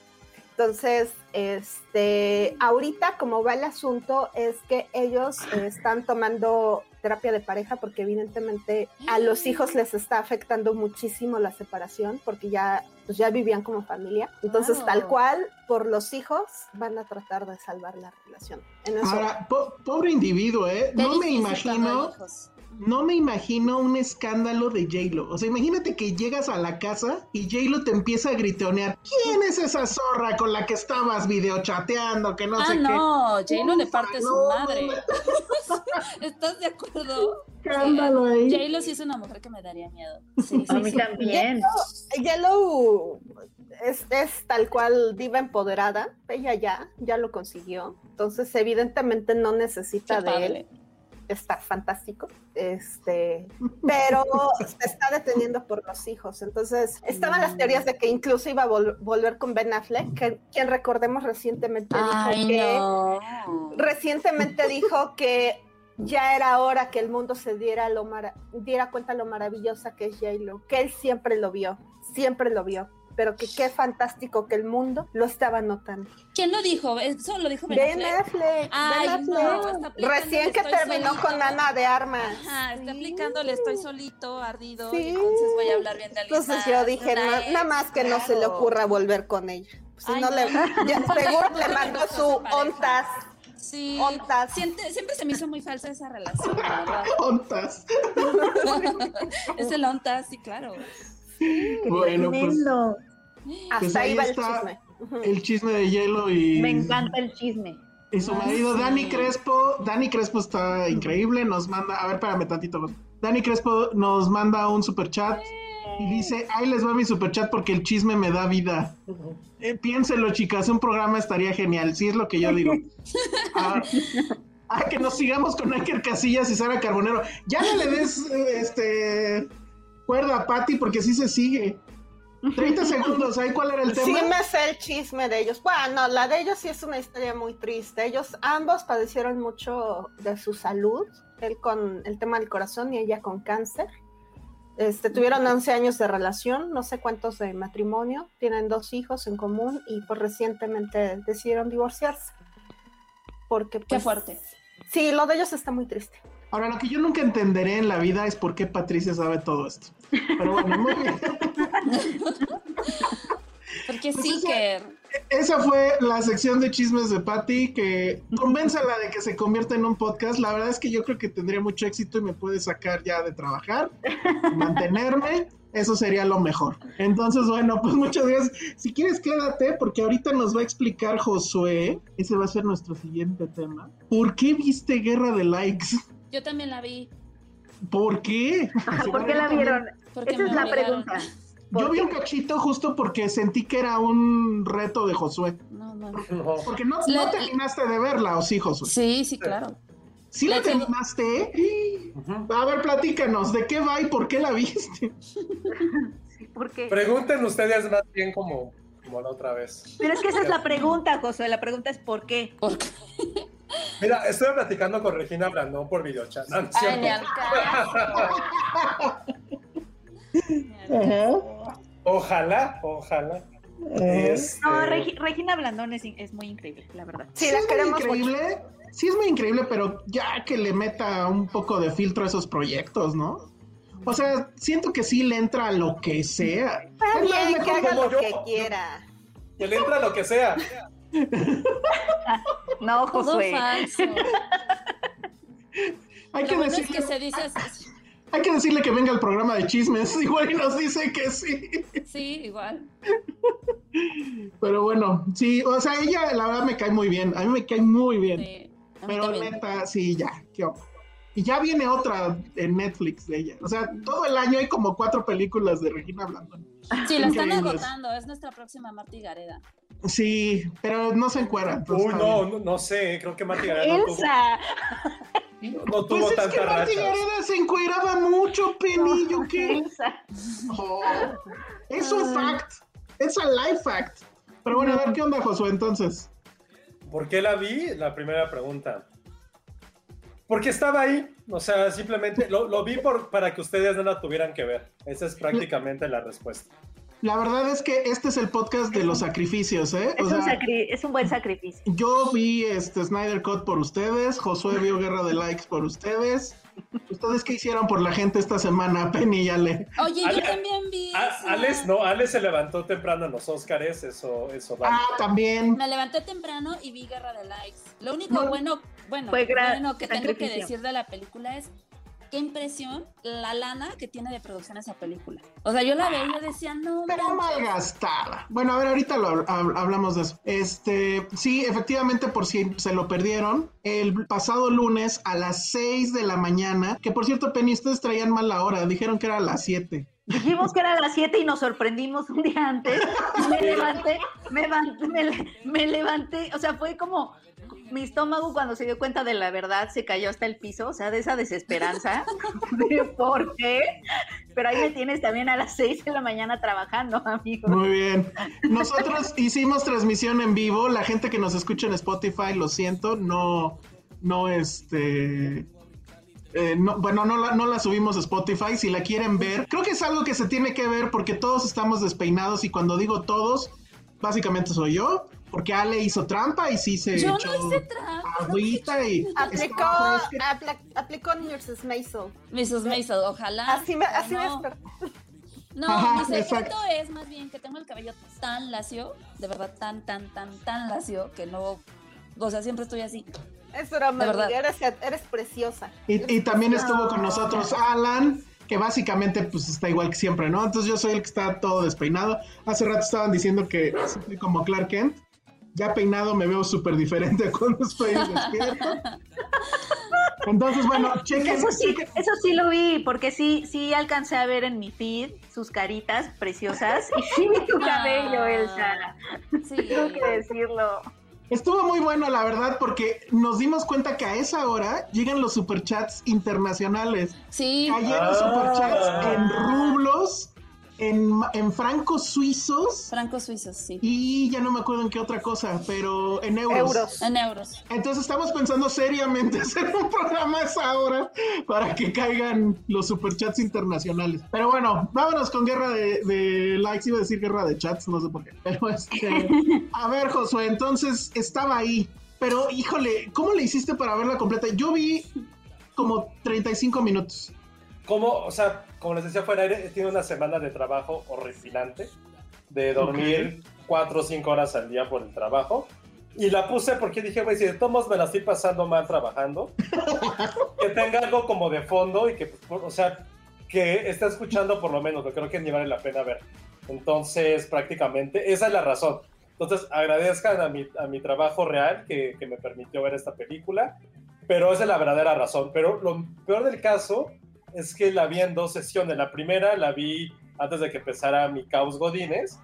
S6: Entonces, este, ahorita como va el asunto es que ellos eh, están tomando terapia de pareja porque evidentemente a los hijos les está afectando muchísimo la separación porque ya, pues ya vivían como familia. Entonces, tal cual, por los hijos van a tratar de salvar la relación. En eso,
S5: Ahora, po- pobre individuo, ¿eh? No me imagino,
S7: hijos.
S5: No me imagino un escándalo de J-Lo. O sea, imagínate que llegas a la casa y J-Lo te empieza a gritonear. ¿Quién es esa zorra con la que estabas videochateando? Que no
S7: ah,
S5: sé
S7: no, J-Lo le parte su
S5: no,
S7: madre.
S5: no, [laughs]
S7: ¿Estás de acuerdo?
S5: qué. Escándalo ahí.
S7: J-Lo sí es una mujer que me daría miedo. Sí,
S8: A
S7: sí,
S8: mí
S7: sí.
S8: también.
S6: Yellow es, es tal cual diva empoderada, ella ya, ya lo consiguió. Entonces, evidentemente no necesita
S7: Qué
S6: de
S7: padre.
S6: él. Está fantástico. Este, pero se está deteniendo por los hijos. Entonces, estaban las teorías de que incluso iba a vol- volver con Ben Affleck, que, quien recordemos recientemente dijo que recientemente dijo que ya era hora que el mundo se diera, lo diera cuenta lo maravillosa que es J-Lo, que él siempre lo vio, siempre lo vio, pero que qué fantástico que el mundo lo estaba notando.
S7: ¿Quién lo dijo? Eso lo dijo Ben
S6: Ben
S7: Affleck.
S6: Affleck,
S7: Ay,
S6: Ben
S7: no,
S6: Affleck.
S7: está aplicando
S6: recién que terminó
S7: solito.
S6: con Ana de Armas.
S7: Ajá, está
S6: Sí.
S7: aplicándole estoy solito, ardido, y
S6: Sí.
S7: entonces voy a hablar bien de alguien
S6: Entonces yo dije,
S7: una
S6: "Na-
S7: ex,
S6: nada más que no se le
S7: claro".
S6: ocurra volver con ella. Si
S7: Ay,
S6: no,
S7: no.
S6: le, ya, [laughs] seguro le mandó su ontas.
S7: Sí,
S6: Ontas.
S7: siente- siempre se me hizo muy falsa esa relación. [laughs]
S5: Ontas. [laughs]
S7: es el ontas, sí, claro.
S5: Bueno, pues
S8: Tremendo. [gasps]
S6: Hasta
S5: Pues
S6: ahí
S5: ahí
S6: va el
S5: está.
S6: chisme.
S5: El chisme de Hielo y,
S8: Me encanta el chisme.
S5: y su
S7: Ay,
S5: marido
S7: sí.
S5: Dani Crespo. Dani Crespo está increíble. Nos manda, a ver, espérame tantito. Dani Crespo nos manda un super chat y dice: Ahí les va mi super chat porque el chisme me da vida. Eh, piénselo, chicas, un programa estaría genial. Sí, es lo que yo digo. [laughs] Ah, ah, que nos sigamos con Iker Casillas y Sara Carbonero. Ya no le des este cuerda a Patty porque sí se sigue. 30 segundos, ¿ahí cuál era el
S6: Sí
S5: tema?
S6: me sé el chisme de ellos. Bueno, la de ellos sí es una historia muy triste. Ellos ambos padecieron mucho de su salud. Él con el tema del corazón y ella con cáncer. Este, tuvieron 11 años de relación, no sé cuántos de matrimonio. Tienen dos hijos en común y pues recientemente decidieron divorciarse. Porque
S7: Qué
S6: pues,
S7: fuerte.
S6: Sí, lo de ellos está muy triste.
S5: Ahora, lo que yo nunca entenderé en la vida es por qué Patricia sabe todo esto. Pero bueno, muy [laughs] bien.
S7: Porque
S5: Pues
S7: sí
S5: esa-
S7: que
S5: Esa fue la sección de chismes de Patty, que convénzala de que se convierta en un podcast. La verdad es que yo creo que tendría mucho éxito y me puede sacar ya de trabajar, mantenerme. Eso sería lo mejor. Entonces, bueno, pues muchas gracias. Si quieres, quédate, porque ahorita nos va a explicar Josué. Ese va a ser nuestro siguiente tema. ¿Por qué viste Guerra de Likes?
S7: Yo también la vi.
S5: ¿Por qué?
S8: ¿Por qué la vieron?
S7: Porque
S8: Esa es la
S7: obligaron.
S8: pregunta.
S5: Yo vi un cachito justo porque sentí que era un reto de Josué.
S7: No, no.
S4: No.
S5: Porque no, terminaste de verla, ¿o sí, Josué?
S7: Sí, sí, claro.
S5: ¿Sí la
S7: tengo-
S5: terminaste? A ver, platícanos, ¿de qué va y por qué la viste?
S8: ¿Por qué?
S4: Pregunten ustedes más bien como como la otra vez.
S8: Pero es que esa es la pregunta, Josué. La pregunta es ¿por qué?
S7: ¿Por qué?
S4: Mira, estoy platicando con Regina Blandón por videochat. No, no
S7: Ay, ni al caso. [laughs]
S4: Ojalá, ojalá. Este,
S8: No, Regi- Regina Blandón es, muy increíble, la verdad.
S6: Sí,
S5: Sí
S6: la
S5: es muy
S6: mucho.
S5: increíble. Sí es muy increíble, pero ya que le meta un poco de filtro a esos proyectos, ¿no? O sea, siento que sí le entra a lo que sea.
S6: Está bien, que haga lo
S4: yo.
S6: que quiera.
S4: que le entra lo que sea. [laughs]
S8: No,
S7: Todo
S8: Josué.
S7: falso. [laughs]
S5: hay, que
S7: bueno es
S5: decirle,
S7: que se dice así. [laughs]
S5: hay que decirle que venga al programa de chismes, igual y nos dice que sí.
S7: Sí, igual.
S5: Pero bueno, sí, o sea, ella la verdad me cae muy bien. A mí me cae muy bien.
S7: Sí.
S5: Pero
S7: también.
S5: neta, sí, ya, qué. Y ya viene otra en Netflix de ella. O sea, todo el año hay como cuatro películas de Regina Blandón.
S7: Sí, la están agotando. Es nuestra próxima Marta Gareda.
S5: Sí, pero no se encuera. entonces
S4: Uy, no, no, no sé, creo que Marty Gareda no tuvo,
S8: Elsa.
S4: no
S5: Pues
S4: tuvo
S5: es
S4: tanta
S5: que Marty. Gareda se encueraba mucho, Penny. ¿Yo qué?
S8: Elsa.
S5: Oh, es un fact. Es a life fact. Pero bueno, a ver qué onda, Josué, entonces.
S4: ¿Por qué la vi? La primera pregunta. Porque estaba ahí. O sea, simplemente lo, lo vi por, para que ustedes no la tuvieran que ver. Esa es prácticamente la respuesta.
S5: La verdad es que este es el podcast de los sacrificios, ¿eh?
S8: Es,
S5: O
S8: un sacri- es un buen sacrificio.
S5: Yo vi este Snyder Cut por ustedes, Josué vio Guerra de Likes por ustedes. ¿Ustedes qué hicieron por la gente esta semana, Penny y Ale?
S7: Oye,
S4: Ale-
S7: yo también vi.
S4: A-. Alex, no, Alex se levantó temprano en los Oscars, eso, eso va.
S5: Ah, también.
S7: Me levanté temprano y vi Guerra de Likes. Lo único
S5: No.
S7: bueno, bueno,
S8: Fue gran
S7: bueno que tengo que decir de la película es qué impresión la lana que tiene de producción esa película. O sea, yo la veía y yo decía, no,
S5: Pero malgastada. Bueno, a ver, ahorita lo hab- hablamos de eso. Este, sí, efectivamente, por si se lo perdieron, el pasado lunes a las 6 de la mañana, que por cierto, Penny, ustedes traían mal la hora, dijeron que era a las 7.
S8: Dijimos que era a las 7 y nos sorprendimos un día antes. Me levanté, me, me me levanté, o sea, fue como mi estómago cuando se dio cuenta de la verdad se cayó hasta el piso, o sea, de esa desesperanza [laughs] de por qué. Pero ahí me tienes también a las 6 de la mañana trabajando, amigo.
S5: Muy bien. Nosotros hicimos transmisión en vivo. La gente que nos escucha en Spotify, lo siento, no, no, este. eh, no, bueno, no la, no la subimos a Spotify. Si la quieren ver, creo que es algo que se tiene que ver porque todos estamos despeinados. Y cuando digo todos, básicamente soy yo, porque Ale hizo trampa y sí se
S7: Yo
S5: echó
S7: no hice trampa.
S5: agüita y
S6: Aplicó, aplicó Nurses Maisel.
S7: Mrs. Maisel, ojalá.
S6: Así me, así me
S7: no.
S6: desperté.
S7: No,
S5: Ajá,
S7: mi secreto
S5: exacto.
S7: es más bien que tengo el cabello tan lacio, de verdad tan, tan, tan, tan lacio, que no, o sea, siempre estoy así.
S6: Es broma,
S7: De verdad.
S6: eres, eres preciosa.
S5: Y, y también estuvo con nosotros Alan, que básicamente pues está igual que siempre, ¿no? Entonces yo soy el que está todo despeinado. Hace rato estaban diciendo que soy como Clark Kent. Ya peinado me veo súper diferente a cuando estoy despierto. Entonces, bueno, chequen.
S8: Eso sí,
S5: chequen-
S8: eso sí lo vi, porque sí, sí alcancé a ver en mi feed sus caritas preciosas y sí vi tu cabello,
S7: Ah.
S8: Elsa.
S7: Sí. [laughs]
S8: Tengo que decirlo.
S5: Estuvo muy bueno, la verdad, porque nos dimos cuenta que a esa hora llegan los superchats internacionales.
S7: Sí,
S5: Cayeron
S4: Ah.
S5: superchats en rublos, en, en francos suizos
S7: francos suizos, sí.
S5: y ya no me acuerdo en qué otra cosa, pero en euros.
S6: Euros.
S7: En euros.
S5: Entonces estamos pensando seriamente [laughs] hacer un programa a esa hora para que caigan los superchats internacionales. Pero bueno, vámonos con guerra de, de likes, iba a decir guerra de chats, no sé por qué. Pero este, a ver, Josué, entonces estaba ahí. Pero híjole, ¿cómo le hiciste para verla completa? Yo vi como 35 minutos.
S4: Como, o sea, como les decía fuera aire, tiene una semana de trabajo horripilante, de dormir cuatro o cinco horas al día por el trabajo. Y la puse porque dije, güey, si de todos me la estoy pasando mal trabajando, [laughs] que tenga algo como de fondo y que, o sea, que esté escuchando por lo menos, lo creo que ni vale la pena ver. Entonces, prácticamente, esa es la razón. Entonces, agradezcan a mi, a mi trabajo real que, que me permitió ver esta película, pero esa es la verdadera razón. Pero lo peor del caso es que la vi en dos sesiones. La primera la vi antes de que empezara mi caos Godines,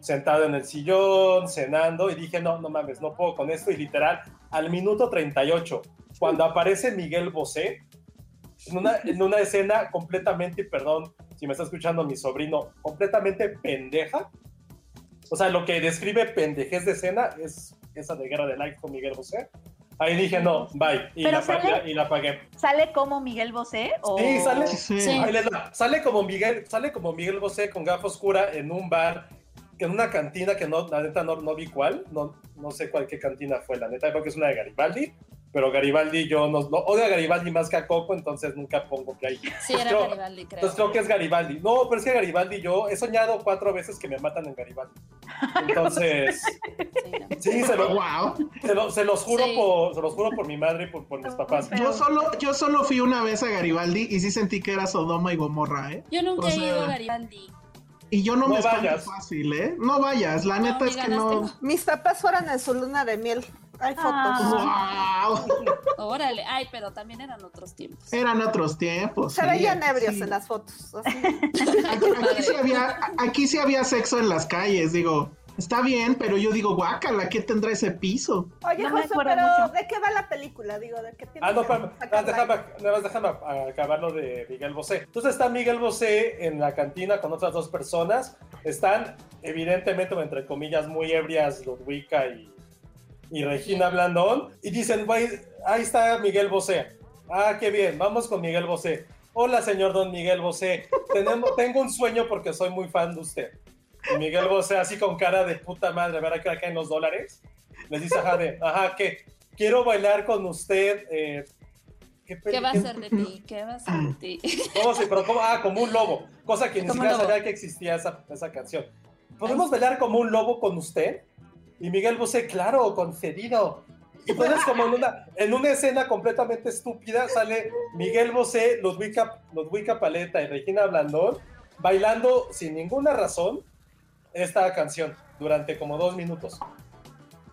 S4: sentado en el sillón, cenando, y dije, no, no mames, no puedo con esto. Y literal, al minuto 38, cuando aparece Miguel Bosé, en una, en una escena completamente, perdón si me está escuchando mi sobrino, completamente pendeja. O sea, lo que describe pendejez de escena es esa de Guerra de Like con Miguel Bosé. Ahí dije, no, bye. Y, la,
S8: sale-
S4: y la pagué.
S8: ¿Sale como Miguel Bosé? O...
S4: Sí, sale,
S5: Sí.
S4: Ahí les va. sale como Miguel, sale como Miguel Bosé con gafa oscura en un bar, en una cantina que no, la neta no, no vi cuál, no, no sé cuál qué cantina fue, la neta creo que es una de Garibaldi, pero Garibaldi yo no, no odio a Garibaldi más que a Coco, entonces nunca pongo que hay.
S7: Sí, era
S4: Creo-
S7: Garibaldi, creo.
S4: Entonces creo que es Garibaldi. No, pero es que Garibaldi yo he soñado cuatro veces que me matan en Garibaldi. Entonces, [laughs]
S7: Sí, no.
S4: sí, se, lo-
S5: Wow.
S4: se, lo- se los juro
S7: Sí.
S4: por, se los juro por mi madre y por, por mis papás.
S5: Yo solo, yo solo fui una vez a Garibaldi y sí sentí que era Sodoma y Gomorra, ¿eh?
S7: Yo nunca
S5: O
S7: he ido a Garibaldi.
S5: Y yo no,
S4: No
S5: me
S4: vayas.
S5: fácil, ¿eh? No vayas, la neta es que no.
S6: Mis papás fueron en su luna de miel. Hay fotos.
S8: Ah. [laughs]
S5: ¡Wow!
S7: Órale, ay, pero también eran otros tiempos.
S5: Eran otros tiempos.
S6: Se
S5: sí,
S6: veían ebrios
S5: sí.
S6: en las fotos. así.
S5: Aquí, aquí sí había, aquí sí había sexo en las calles, digo. Está bien, pero yo digo, guácala, ¿qué tendrá ese piso?
S6: Oye,
S8: No
S6: José, pero
S8: mucho.
S6: ¿de qué va la película? Digo, ¿de qué tiene
S4: Ah, no, ah, déjame, más déjame acabar lo de Miguel Bosé. Entonces está Miguel Bosé en la cantina con otras dos personas. Están, evidentemente, entre comillas, muy ebrias, Ludwika y, y Regina Blandón. Y dicen, "Güey, ahí está Miguel Bosé. Ah, qué bien, vamos con Miguel Bosé. Hola, señor don Miguel Bosé. Tenemos, tengo un sueño porque soy muy fan de usted. Y Miguel Bosé, así con cara de puta madre, a ver a qué hora caen los dólares. Les dice, ajá, de, ajá, que quiero bailar con usted. eh, ¿qué,
S7: ¿Qué va a ser de ti? ¿Qué va a ser de ti? [clears throat]
S4: ¿Cómo se, pero? Ah, como un lobo. Cosa que ni siquiera sabía que existía esa, esa canción. ¿Podemos bailar como un lobo con usted? Y Miguel Bosé, claro, concedido. Y entonces, [laughs] como en una, en una escena completamente estúpida, sale Miguel Bosé, Ludwika, Ludwika Paleta y Regina Blandón bailando sin ninguna razón esta canción durante como dos minutos.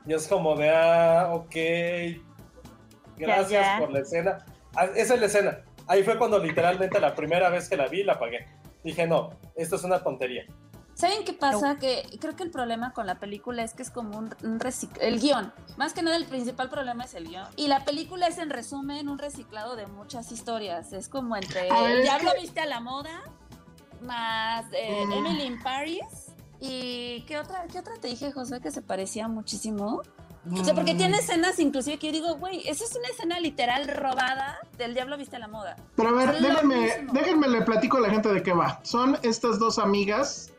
S4: Y es como de, ah, ok, gracias
S8: Ya, ya.
S4: por la escena. Ah, Esa es la escena. Ahí fue cuando literalmente la primera vez que la vi la apagué. Dije, no, esto es una tontería.
S7: ¿Saben qué pasa? Que creo que el problema con la película es que es como un, un el guion. Más que nada el principal problema es el guion. Y la película es en resumen un reciclado de muchas historias. Es como entre
S5: A ver, es
S7: Diablo
S5: que-
S7: viste a la moda, más eh,
S5: Mm.
S7: Emily in Paris. ¿Y qué otra, qué otra te dije, José, que se parecía muchísimo? O sea, porque
S5: Mm.
S7: tiene escenas inclusive que yo digo, güey, esa es una escena literal robada del Diablo viste a la moda.
S5: Pero a ver, déjenme, déjenme le platico a la gente de qué va. Son estas dos amigas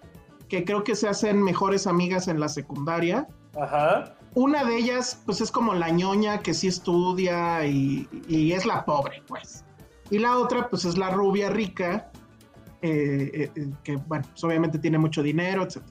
S5: que creo que se hacen mejores amigas en la secundaria.
S4: Ajá.
S5: Una de ellas, pues es como la ñoña que sí estudia y, y es la pobre, pues. Y la otra, pues es la rubia rica, eh, eh, que, bueno, pues obviamente tiene mucho dinero, etc.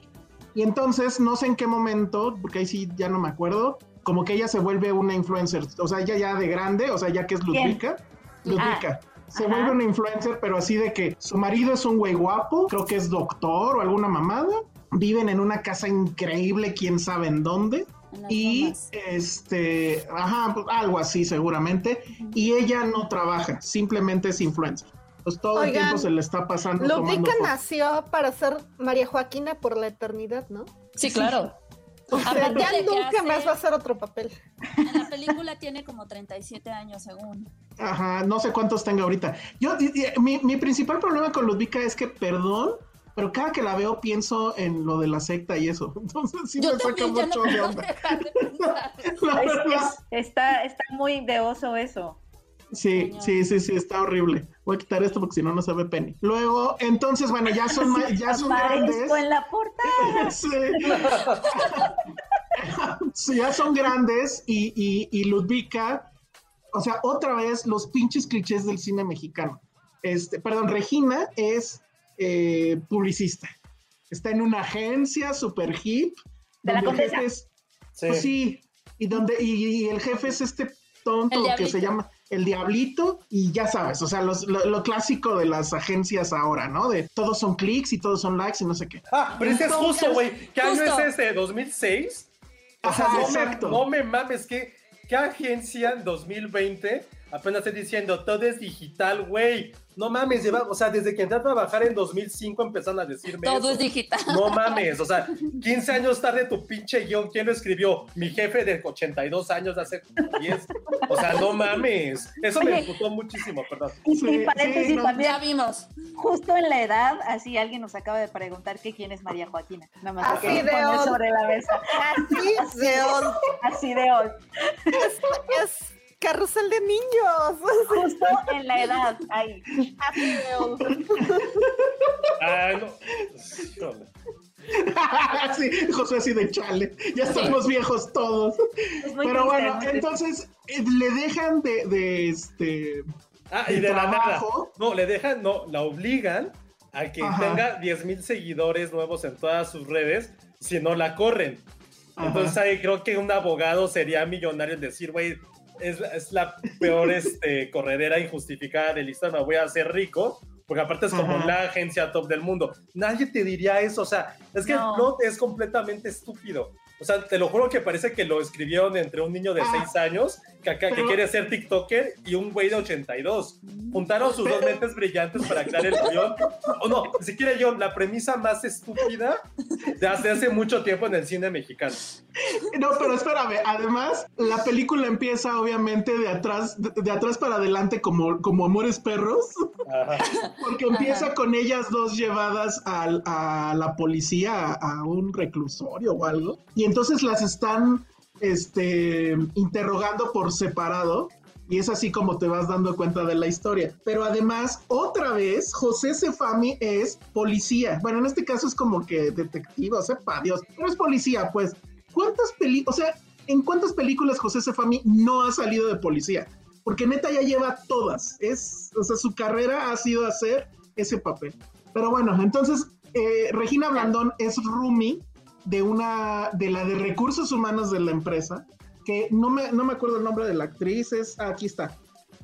S5: Y entonces, no sé en qué momento, porque ahí sí ya no me acuerdo, como que ella se vuelve una influencer, o sea, ella ya de grande, o sea, ya que es
S8: ¿Quién?
S5: Ludwika. Ludwika. se
S8: ajá.
S5: vuelve una influencer, pero así de que su marido es un güey guapo, creo que es doctor o alguna mamada. Viven en una casa increíble, quién sabe en dónde. Y
S7: lomas.
S5: este, ajá, algo así seguramente. Y ella no trabaja, simplemente es influencer. Pues todo el tiempo se le está pasando
S6: Ludwika nació para ser María Joaquina por la eternidad, ¿no?
S7: Sí, claro. [laughs]
S6: O sea, ya nunca
S7: hace-
S6: más va a hacer otro papel.
S7: En la película tiene como 37 años, según.
S5: Ajá, no sé cuántos tenga ahorita. Yo, mi, mi principal problema con Ludwika es que, perdón, pero cada que la veo pienso en lo de la secta y eso. [laughs] Entonces sí
S7: Yo
S5: me saca
S7: no
S5: mucho de onda.
S7: dejar de [laughs] pensar.
S5: La
S8: Es-
S5: verdad.
S8: es- está, está muy de oso eso.
S5: Sí, sí, sí, sí, está horrible. Voy a quitar esto porque si no, no se ve Penny. Luego, entonces, bueno, ya son, ya son grandes.
S8: En la portada. [laughs]
S5: Sí. [laughs] Sí, ya son grandes y, y, y o sea, otra vez los pinches clichés del cine mexicano. Este, perdón, Regina es eh, publicista. Está en una agencia super hip.
S8: De la
S5: donde el
S8: Condesa.
S5: jefe es-
S4: Sí.
S5: pues sí, y donde y, y el jefe es este tonto
S7: El
S5: que se llama el diablito y ya sabes, o sea, los- lo, lo clásico de las agencias ahora, ¿no? De todos son clics y todos son likes y no sé qué.
S4: Ah, pero ese es justo, güey. ¿Qué año es este? ¿2006? O sea,
S5: Ajá,
S4: no,
S5: exacto.
S4: me, no me mames, ¿qué, ¿qué agencia en 2020 apenas estoy diciendo, todo es digital, güey. No mames, lleva, o sea, desde que entré a trabajar en 2005 empezaron a decirme
S7: Todo
S4: eso.
S7: es digital.
S4: No mames, o sea, 15 años tarde tu pinche guion, ¿quién lo escribió? Mi jefe de 82 años hace 10. O sea, no mames. Eso me imputó muchísimo, perdón.
S8: Y,
S5: Sí,
S8: y paréntesis
S5: sí, no,
S8: también,
S7: Ya vimos.
S8: justo en la edad, así alguien nos acaba de preguntar que quién es María Joaquina. Nada más
S6: Así de old.
S8: sobre la mesa.
S6: Así de old.
S8: Así de hoy.
S6: Es carrusel de niños. [laughs]
S8: Justo en la edad, ahí.
S4: Ah, no. [laughs]
S5: Sí, José así de chale. Ya estamos viejos todos.
S8: Es
S5: Pero bueno,
S8: triste.
S5: entonces eh, le dejan de, de este.
S4: Ah, y de la nada. No, le dejan, no, la obligan a que
S5: Ajá.
S4: tenga 10 mil seguidores nuevos en todas sus redes, si no la corren.
S5: Ajá.
S4: Entonces ahí creo que un abogado sería millonario en decir, güey, es, es la peor este, corredera injustificada de lista, me voy a hacer rico, porque aparte es como
S5: Ajá.
S4: la agencia top del mundo. Nadie te diría eso, o sea, es que
S8: No.
S4: el plot es completamente estúpido. O sea, te lo juro que parece que lo escribieron entre un niño de
S5: Ah.
S4: 6 años que, que
S5: Pero-
S4: quiere ser TikToker y un güey de 82. Juntaron sus dos mentes brillantes para crear el guion. O no, si quiere yo, la premisa más estúpida de hace, hace mucho tiempo en el cine mexicano.
S5: No, pero espérame. Además, la película empieza obviamente de atrás, de, de atrás para adelante, como, como Amores Perros,
S4: Ajá.
S5: porque empieza con ellas dos llevadas al- a la policía, a, a un reclusorio o algo. Y entonces las están este, interrogando por separado. Y es así como te vas dando cuenta de la historia. Pero además, otra vez, José Cefami es policía. Bueno, en este caso es como que detective, o sepa Dios. Pero es policía, pues. ¿Cuántas películas, o sea, en cuántas películas José Cefami no ha salido de policía? Porque neta ya lleva todas. Es, o sea, su carrera ha sido hacer ese papel. Pero bueno, entonces, eh, Regina Blandón es roomie de una, de la de recursos humanos de la empresa, que no me, no me acuerdo el nombre de la actriz, es, ah, aquí está,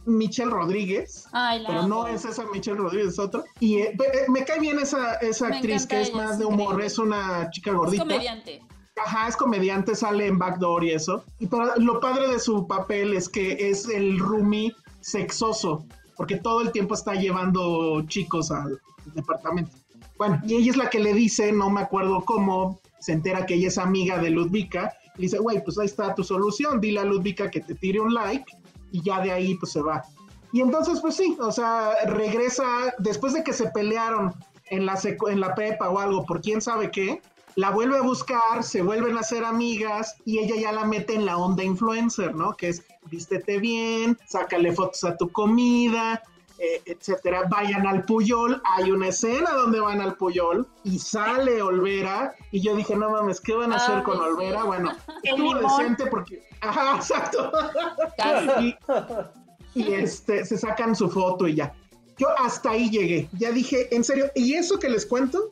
S5: Michelle Rodríguez.
S7: Ay,
S5: Pero
S7: amo.
S5: no es esa Michelle Rodríguez, es otra. Y eh, eh, me cae bien esa, esa
S7: Me
S5: actriz que es
S7: ella,
S5: más
S7: es
S5: de humor, es una chica
S7: Es
S5: gordita.
S7: comediante.
S5: Ajá, es comediante, sale en Backdoor y eso. Y pero lo padre de su papel es que es el roomie sexoso, porque todo el tiempo está llevando chicos al departamento. Bueno, y ella es la que le dice, no me acuerdo cómo, se entera que ella es amiga de Ludvika, y dice, güey, pues ahí está tu solución, dile a Ludvika que te tire un like, y ya de ahí pues se va. Y entonces, pues sí, o sea, regresa, después de que se pelearon en la, en la prepa o algo, por quién sabe qué, la vuelve a buscar, se vuelven a ser amigas y ella ya la mete en la onda influencer, ¿no? Que es vístete bien, sácale fotos a tu comida, eh, etcétera. Vayan al Puyol, hay una escena donde van al Puyol y sale Olvera y yo dije, no mames, ¿qué van a hacer
S7: Ay,
S5: con
S7: sí.
S5: Olvera? Bueno,
S8: El
S5: estuvo decente porque, ajá, exacto. Y, este, se sacan su foto y ya. Yo hasta ahí llegué. Ya dije, en serio, ¿y eso que les cuento?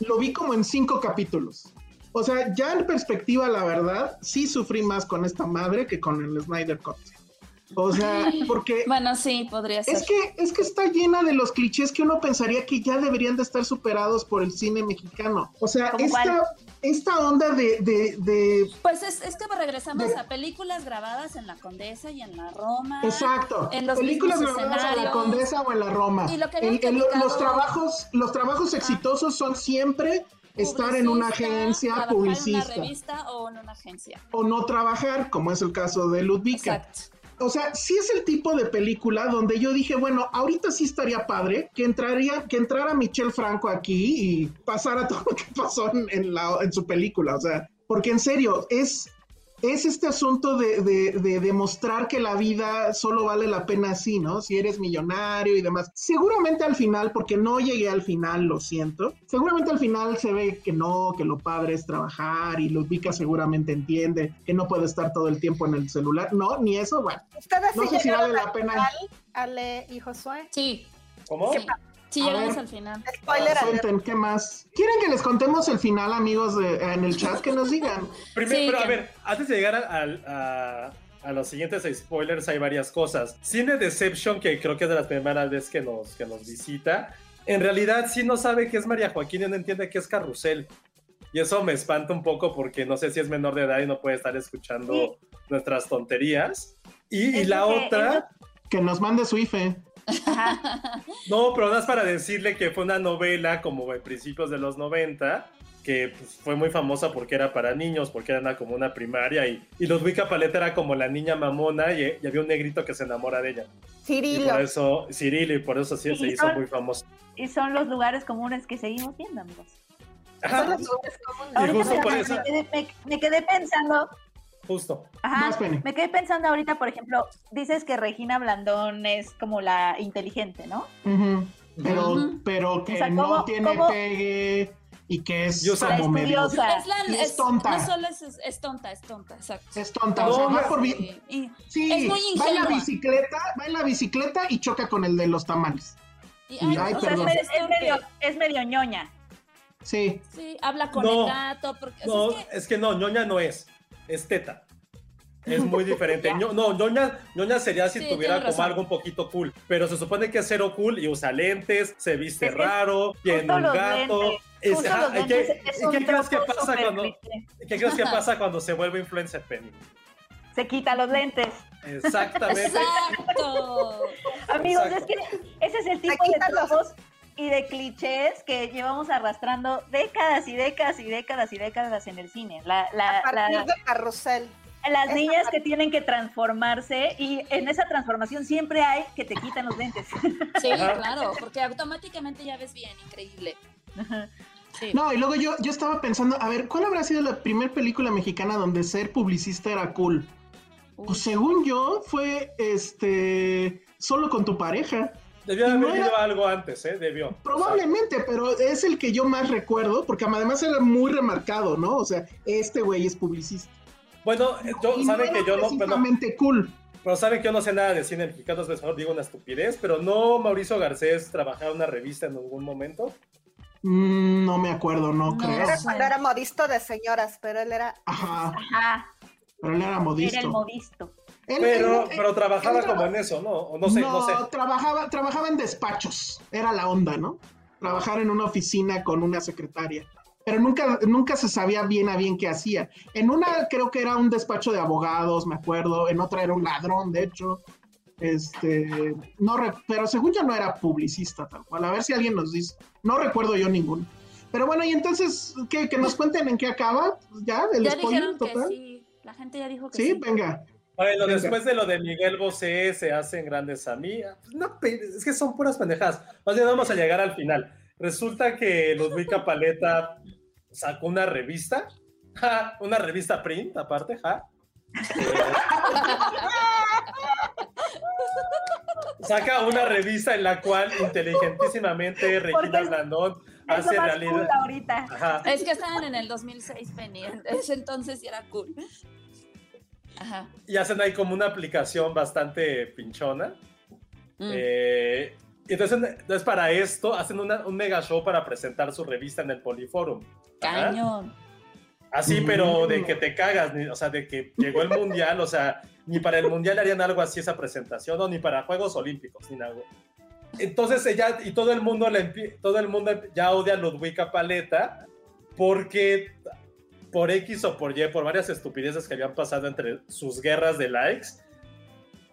S5: Lo vi como en cinco capítulos. O sea, ya en perspectiva, la verdad, sí sufrí más con esta madre que con el Snyder Cut. O sea, [laughs] porque
S7: Bueno, sí, podría ser.
S5: es que, es que está llena de los clichés que uno pensaría que ya deberían de estar superados por el cine mexicano. O sea,
S8: ¿Cómo
S5: esta, esta onda de, de, de
S7: Pues es, es que regresamos
S5: De-
S7: a películas grabadas en la Condesa y en la Roma.
S5: Exacto.
S7: En los
S5: Películas grabadas en la. Condesa o en la Roma.
S7: Y lo que
S5: El- el- los trabajos, los trabajos exitosos son siempre estar en una
S7: Publicista,
S5: agencia
S7: trabajar en
S5: publicista
S7: una revista o en una agencia.
S5: o no trabajar, como es el caso de Ludwika.
S7: Exacto.
S5: O sea, sí es el tipo de película donde yo dije, bueno, ahorita sí estaría padre que entraría, que entrara Michelle Franco aquí y pasara [laughs] todo lo que pasó en, la, en su película. O sea, porque en serio, es, es este asunto de, de, de demostrar que la vida solo vale la pena así, ¿no? Si eres millonario y demás. Seguramente al final, porque no llegué al final, lo siento. Seguramente al final se ve que no, que lo padre es trabajar y Ludvika seguramente entiende que no puede estar todo el tiempo en el celular. No, ni eso, bueno.
S6: Ustedes
S5: No
S6: sí
S5: sé si vale la
S6: al
S5: pena.
S6: final, Ale y Josué.
S7: Sí,
S4: ¿Cómo?
S7: sí. Sí, llegamos al final.
S6: Spoiler
S5: ¿qué más? ¿Quieren que les contemos el final, amigos, de- en el chat? Que nos digan. [laughs]
S4: Primero,
S7: Sí,
S4: pero a ver, antes de llegar a, a- a los siguientes spoilers, hay varias cosas. Cine Deception, que creo que es de las primeras veces que nos, que nos visita, en realidad sí no sabe qué es María Joaquín y no entiende qué es Carrusel. Y eso me espanta un poco porque no sé si es menor de edad y no puede estar escuchando nuestras tonterías. Y, la
S8: que-
S4: otra,
S5: Que nos mande su IFE.
S8: Ajá.
S4: no, pero nada más para decirle que fue una novela como en principios de los 90, que pues, fue muy famosa porque era para niños, porque era una- como una primaria, y, y Ludwika Paleta era como la niña mamona, y, y había un negrito que se enamora de ella. Y
S6: Cirilo.
S4: por eso, Cirilo, y por eso sí se
S8: Y
S4: hizo
S8: son-
S4: muy famoso.
S8: Y son los lugares comunes que seguimos viendo, amigos.
S4: Ajá,
S6: Son los lugares comunes.
S4: Y justo
S8: me,
S4: por
S8: me
S4: eso-
S8: quedé, me- me quedé pensando,
S4: justo.
S8: ajá,
S5: Vas, Penny.
S8: me quedé pensando ahorita, por ejemplo, dices que Regina Blandón es como la inteligente, ¿no?
S5: Ujú. Pero, pero que
S8: O sea,
S5: no
S8: ¿cómo-
S5: tiene
S8: cómo-
S5: pegue y que es como medio...
S7: Es, la,
S5: Y es
S7: es-
S5: tonta.
S7: No solo es, es, es tonta, es tonta, exacto.
S5: Es tonta, o sea, va por...
S7: Sí, y-
S5: Sí,
S7: Es muy
S5: va en la bicicleta, va en la bicicleta y choca con el de los tamales.
S7: y,
S5: Y,
S7: ay,
S5: ay,
S8: O sea, medio,
S7: es
S8: es medio,
S7: tonta.
S8: es medio ñoña.
S5: Sí.
S7: Sí, habla con
S4: No.
S7: el gato. Porque, o sea,
S4: No,
S7: es que-
S4: es que no, ñoña no es, es teta. Es muy diferente. [laughs] Ño- no, ñoña, ñoña sería si
S7: Sí,
S4: tuviera como
S7: razón.
S4: algo un poquito cool, pero se supone que es cero cool y usa lentes, se viste
S8: Es que
S4: raro, tiene un gato.
S8: lentes,
S4: Es-
S8: justo
S4: ajá,
S8: los
S4: ¿y qué,
S8: es
S4: qué crees que pasa cuando, qué crees que pasa cuando se vuelve influencer Penny?
S8: Se quita los lentes.
S4: Exactamente. [laughs]
S7: Exacto.
S8: Amigos,
S4: Exacto.
S8: es que ese es el tipo de tropos y de clichés que llevamos arrastrando décadas y décadas y décadas y décadas en el cine. La, la-
S6: A partir
S8: la-
S6: de Carrusel.
S8: las niñas que tienen que transformarse y en esa transformación siempre hay que te quitan los lentes. [laughs]
S7: Sí, claro, porque automáticamente ya ves bien, increíble. Sí.
S5: No, y luego yo, yo estaba pensando, a ver, ¿cuál habrá sido la primera película mexicana donde ser publicista era cool?
S7: Uy,
S5: Pues según yo, fue este solo con tu pareja.
S4: Debió haber
S5: no era-
S4: algo antes, ¿eh? Debió.
S5: Probablemente, pero es el que yo más recuerdo, porque además era muy remarcado, ¿no? O sea, este güey es publicista.
S4: Bueno, eh, yo,
S5: Y no
S4: saben
S5: era
S4: que yo no,
S5: precisamente cool.
S4: pero saben que yo no sé nada de cine mexicano, es mejor digo una estupidez, pero no Mauricio Garcés trabajaba en una revista en algún momento.
S5: Mm, no me acuerdo, no,
S7: No.
S5: creo.
S6: Era cuando era modisto de señoras, pero él era.
S5: Ajá,
S8: Ajá,
S5: pero él era modisto.
S8: era el modisto.
S5: Él-
S4: Pero,
S5: él-
S4: pero trabajaba
S5: él
S4: como
S5: traba-
S4: en eso, ¿no? O no sé, no, sé.
S5: Trabajaba, trabajaba en despachos, era la onda, ¿no? Trabajar en una oficina con una secretaria. Pero nunca, nunca se sabía bien a bien qué hacía. En una creo que era un despacho de abogados, me acuerdo. En otra era un ladrón, de hecho. Este, no, re- pero según yo no era publicista tal cual. A ver si alguien nos dice. No recuerdo yo ninguno. Pero bueno, y entonces, ¿qué? Que nos cuenten en qué acaba. Ya, el
S7: ya
S5: spoiler
S7: dijeron que
S5: total.
S7: sí. La gente ya dijo que
S5: Sí,
S7: sí.
S5: venga.
S4: Bueno,
S5: Venga.
S4: después de lo de Miguel Bosé, se hacen grandes amigas. No, pe- es que son puras pendejadas. Más bien vamos a llegar al final. Resulta que Ludwika Paleta sacó una revista, ja, una revista print, aparte, ja. Eh, saca una revista en la cual inteligentísimamente Regina Blandón hace realidad.
S8: cool ahorita.
S4: Ajá.
S7: Es que estaban en el 2006, Penny. Ese entonces sí era cool. Ajá.
S4: Y hacen ahí como una aplicación bastante pinchona.
S7: Mm.
S4: Eh, y entonces, entonces para esto hacen una- un mega show para presentar su revista en el Poliforum. Ajá.
S7: Cañón.
S4: Así,
S5: Mm.
S4: pero de que te cagas, ni- o sea, de que llegó el mundial, o sea, ni para el mundial harían algo así esa presentación, o ni para Juegos Olímpicos, ni nada. Entonces ella y todo el mundo le todo el mundo ya odia a Ludwika Paleta porque por X o por Y, por varias estupideces que habían pasado entre sus guerras de likes,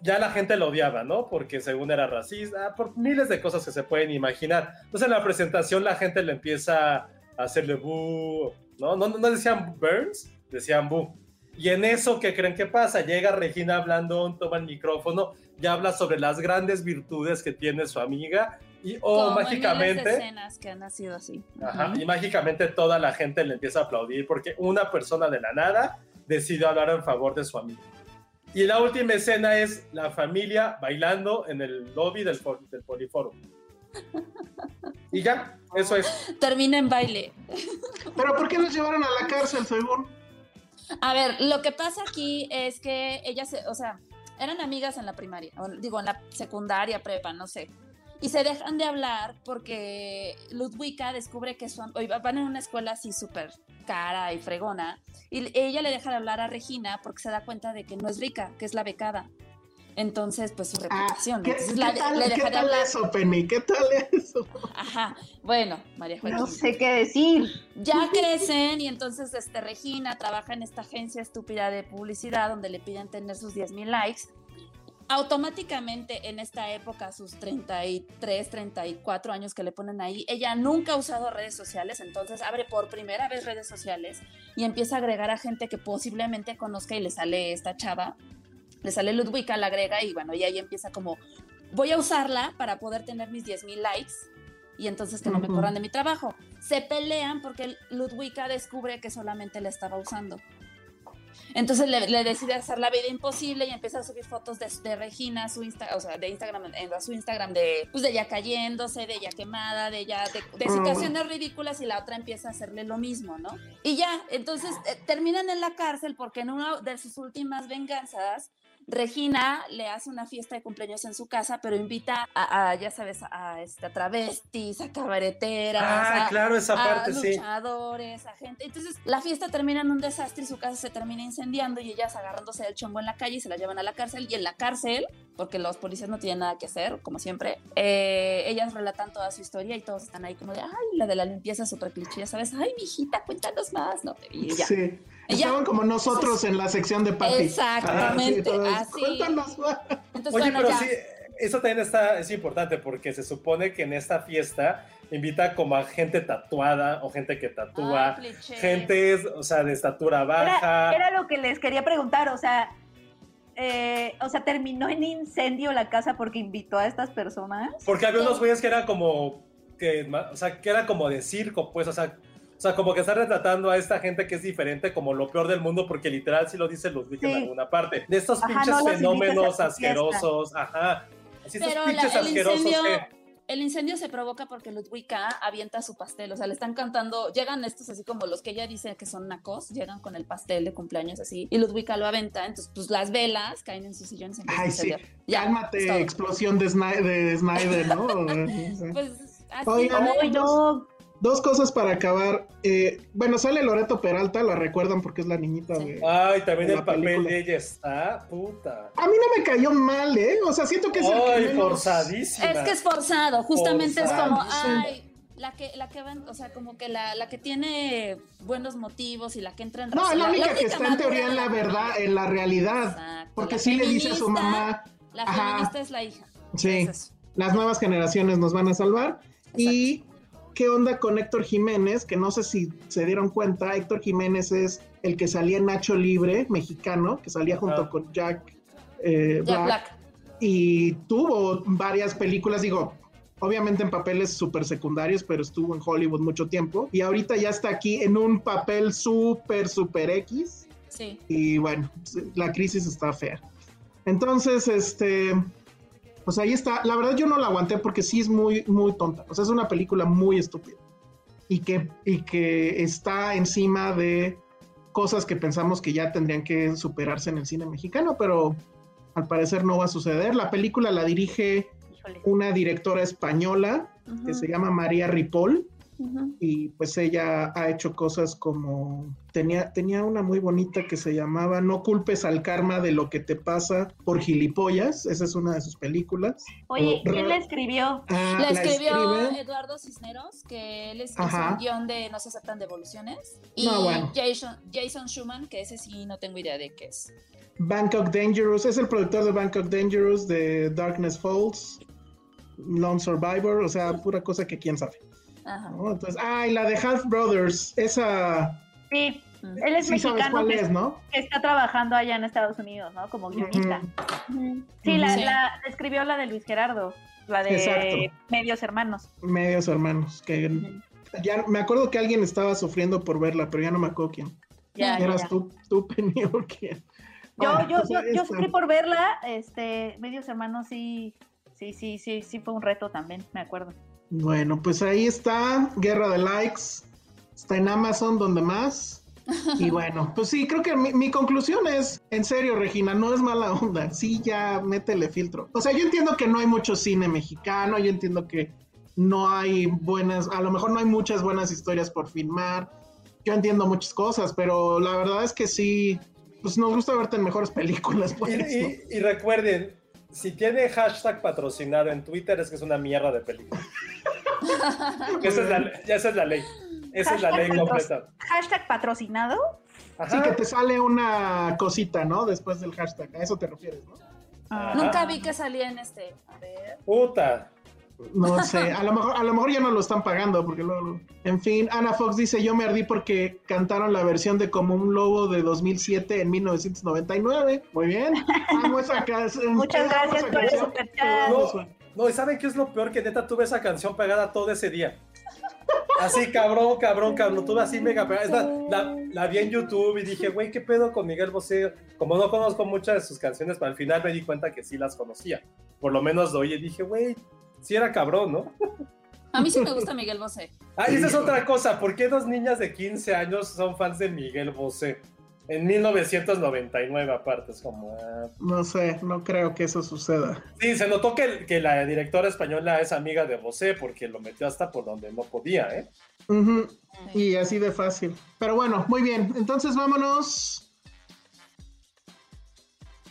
S4: ya la gente lo odiaba, ¿no? Porque según era racista, por miles de cosas que se pueden imaginar. Entonces en la presentación la gente le empieza a hacerle boo, ¿no? No, no, decían Burns, decían boo. Y en eso, ¿qué creen que pasa? Llega Regina Blandón, toma el micrófono y habla sobre las grandes virtudes que tiene su amiga y, oh,
S7: Como en miles de
S4: mágicamente...
S7: escenas que han nacido así.
S4: Ajá. Y mágicamente toda la gente le empieza a aplaudir porque una persona de la nada decidió hablar en favor de su amigo. Y la última escena es la familia bailando en el lobby del, del Poliforum. Y ya, eso es.
S7: Termina en baile.
S5: Pero ¿por qué nos llevaron a la cárcel, según?
S7: A ver, lo que pasa aquí es que ellas, se- o sea, eran amigas en la primaria, o digo, en la secundaria, prepa, no sé. Y se dejan de hablar porque Ludwika descubre que son, van en una escuela así súper cara y fregona, y ella le deja de hablar a Regina porque se da cuenta de que no es rica, que es la becada. Entonces, pues su
S5: Ah,
S7: reputación.
S5: ¿qué,
S7: Entonces
S5: qué
S7: la-
S5: tal,
S7: le
S5: qué
S7: deja de
S5: tal
S7: hablar.
S5: eso, Penny? ¿Qué tal eso?
S7: Ajá. Bueno, María Joaquín.
S8: No sé qué decir.
S7: Ya crecen y entonces este, Regina trabaja en esta agencia estúpida de publicidad donde le piden tener sus 10 mil likes automáticamente en esta época, sus 33, 34 años que le ponen ahí, ella nunca ha usado redes sociales, entonces abre por primera vez redes sociales y empieza a agregar a gente que posiblemente conozca y le sale esta chava, le sale Ludwika, la agrega y bueno, y ahí empieza como, voy a usarla para poder tener mis 10 mil likes y entonces que no me corran de mi trabajo. Se pelean porque Ludwika descubre que solamente la estaba usando. Entonces le, le decide hacer la vida imposible y empieza a subir fotos de, de Regina a su Insta, o sea, de Instagram, en, a su Instagram de, pues de ella cayéndose, de ella quemada, de ella, de, de
S5: Ah.
S7: situaciones ridículas y la otra empieza a hacerle lo mismo, ¿no? Y ya, entonces eh, terminan en la cárcel porque en una de sus últimas venganzas, Regina le hace una fiesta de cumpleaños en su casa, pero invita a, a, ya sabes, a, este, a travestis, a cabareteras,
S4: Ah,
S7: a,
S4: claro, esa
S7: a
S4: sí.
S7: luchadores, a gente. Entonces, la fiesta termina en un desastre y su casa se termina incendiando y ellas agarrándose del chongo en la calle y se la llevan a la cárcel. Y en la cárcel, porque los policías no tienen nada que hacer, como siempre, eh, ellas relatan toda su historia y todos están ahí como de, ay, la de la limpieza es otro cliché, ya sabes, ay, mijita, cuéntanos más, ¿no? Y ya.
S5: Sí.
S7: Ya.
S5: Estaban como nosotros en la sección de Patty.
S7: Exactamente,
S5: Ah, sí,
S7: así. Entonces,
S4: Oye,
S7: bueno,
S4: pero
S7: ya.
S4: sí, eso también está, es importante porque se supone que en esta fiesta invita como a gente tatuada o gente que tatúa,
S7: Ah,
S4: gente, o sea, de estatura baja.
S8: Era, era lo que les quería preguntar, o sea, eh, o sea, terminó en incendio la casa porque invitó a estas personas.
S4: Porque había unos güeyes que eran como, que, o sea, que era como de circo, pues, o sea, sea, como que está retratando a esta gente que es diferente como lo peor del mundo, porque literal sí lo dice Ludwig en alguna parte. De estos
S8: Ajá,
S4: pinches
S8: no
S4: fenómenos asquerosos, ajá. Así estos
S7: Pero la-
S4: pinches
S7: el
S4: asquerosos
S7: incendio,
S4: que...
S7: el incendio se provoca porque Ludwika avienta su pastel, o sea, le están cantando, llegan estos así como los que ella dice que son nacos, llegan con el pastel de cumpleaños así, y Ludwika lo aventa, entonces pues las velas caen en sus sillones
S5: Ay, sí.
S7: Ya,
S5: Cálmate, explosión de, Sny- de Snyder, ¿no? [laughs] O.
S7: Pues así,
S5: Oigan,
S7: no.
S5: Dos cosas para acabar. Eh, bueno, sale Loreto Peralta, la recuerdan porque es la niñita
S7: Sí.
S5: de...
S4: Ay, también
S5: La
S4: el papel
S5: película.
S4: de ella está, puta.
S5: A mí no me cayó mal, ¿eh? O sea, siento que es el que
S4: Ay,
S5: menos-
S4: forzadísima.
S7: Es que es forzado, justamente es como, ay, la que, la que van, o sea, como que la, la que tiene buenos motivos y la que entra en
S5: No, es la
S7: razón,
S5: única que está en teoría en la verdad, en la realidad.
S7: Exacto,
S5: Porque
S7: la
S5: sí le dice a su mamá,
S7: La
S5: Ajá.
S7: feminista es la hija.
S5: Sí.
S7: Es
S5: las nuevas generaciones nos van a salvar. Y qué onda con Héctor Jiménez, que no sé si se dieron cuenta, Héctor Jiménez es el que salía en Nacho Libre, mexicano, que salía junto con Jack, eh,
S7: Jack
S5: Black,
S7: Black.
S5: y tuvo varias películas, digo, obviamente en papeles súper secundarios, pero estuvo en Hollywood mucho tiempo. Y ahorita ya está aquí en un papel súper, súper X.
S7: Sí.
S5: Y bueno, la crisis está fea. Entonces, este, pues ahí está. La verdad yo no la aguanté porque sí es muy, muy tonta. O sea, es una película muy estúpida. Y que, y que está encima de cosas que pensamos que ya tendrían que superarse en el cine mexicano, pero al parecer no va a suceder. La película la dirige
S8: Híjole.
S5: una directora española que
S7: Ujú,
S5: se llama María Ripoll y pues ella ha hecho cosas como tenía tenía una muy bonita que se llamaba No culpes al karma de lo que te pasa por gilipollas, esa es una de sus películas.
S8: Oye,
S5: O-
S8: ¿quién la escribió?
S5: Ah,
S7: La escribió
S5: escribe-
S7: Eduardo Cisneros, que él es un guion de No se aceptan devoluciones. Y
S5: No, bueno.
S7: Jason, Jason Schumann, que ese sí no tengo idea de qué es.
S5: Bangkok Dangerous, es el productor de Bangkok Dangerous, de Darkness Falls, Lone Survivor, o sea, pura cosa que quién sabe.
S7: Ajá.
S5: ¿no? Entonces, ah, y la de Half Brothers, esa
S8: Sí, él es
S5: sí sabes
S8: mexicano
S5: cuál
S8: que,
S5: es, ¿no?
S8: que está trabajando allá en Estados Unidos, ¿no? Como guionista. Sí, la,
S7: Sí.
S8: la escribió la de Luis Gerardo, la de
S5: Exacto.
S8: Medios Hermanos.
S5: Medios hermanos, que ya me acuerdo que alguien estaba sufriendo por verla, pero ya no me acuerdo quién.
S8: Ya, ya,
S5: ¿Eras
S8: ya.
S5: tú, tú, [laughs] Penny, o quién?
S8: Yo,
S5: Bueno,
S8: yo, yo, yo sufrí por verla, este, Medios Hermanos sí, sí, sí, sí, sí fue un reto también, me acuerdo.
S5: Bueno, pues ahí está, Guerra de Likes, está en Amazon, donde más. Y [laughs] bueno, pues sí, creo que mi, mi conclusión es, en serio, Regina, no es mala onda, sí, ya métele filtro. O sea, yo entiendo que no hay mucho cine mexicano, yo entiendo que no hay buenas, a lo mejor no hay muchas buenas historias por filmar, yo entiendo muchas cosas, pero la verdad es que sí, pues nos gusta verte en mejores [laughs] películas, pues.
S4: Y,
S5: ¿no?
S4: y- y recuerden, si tiene hashtag patrocinado en Twitter es que es una mierda de película. [laughs] esa, es la, ya esa es la ley. Esa es la ley completa.
S8: Hashtag patrocinado.
S5: Sí,
S4: Ajá.
S5: que te sale una cosita, ¿no? Después del hashtag, a eso te refieres, ¿no?
S4: Ajá.
S7: Nunca vi que salía en este. A ver.
S4: Puta.
S5: No sé, a lo mejor, a lo mejor ya no lo están pagando, porque luego. En fin, Ana Fox dice: Yo me ardí porque cantaron la versión de Como un Lobo de 2007 en 1999. Muy bien. Amo esa canción. [laughs]
S8: Muchas gracias por el superchat.
S4: No, no, ¿y saben qué es lo peor? Que neta tuve esa canción pegada todo ese día. Así, cabrón, cabrón, cabrón. Tuve así mega pegada. La, la- la vi en YouTube y dije, güey, ¿qué pedo con Miguel Bosé? Como no conozco muchas de sus canciones, pero al final me di cuenta que sí las conocía. Por lo menos lo oí y dije, güey, sí era cabrón, ¿no?
S7: A mí sí me gusta Miguel Bosé.
S4: Ah, y esa es otra cosa. ¿Por qué dos niñas de 15 años son fans de Miguel Bosé? En 1999, aparte, es como. ah.
S5: No sé, no creo que eso suceda.
S4: Sí, se notó que, que la directora española es amiga de Bosé porque lo metió hasta por donde no podía, ¿eh?
S5: Y así de fácil. Pero bueno, muy bien. Entonces vámonos.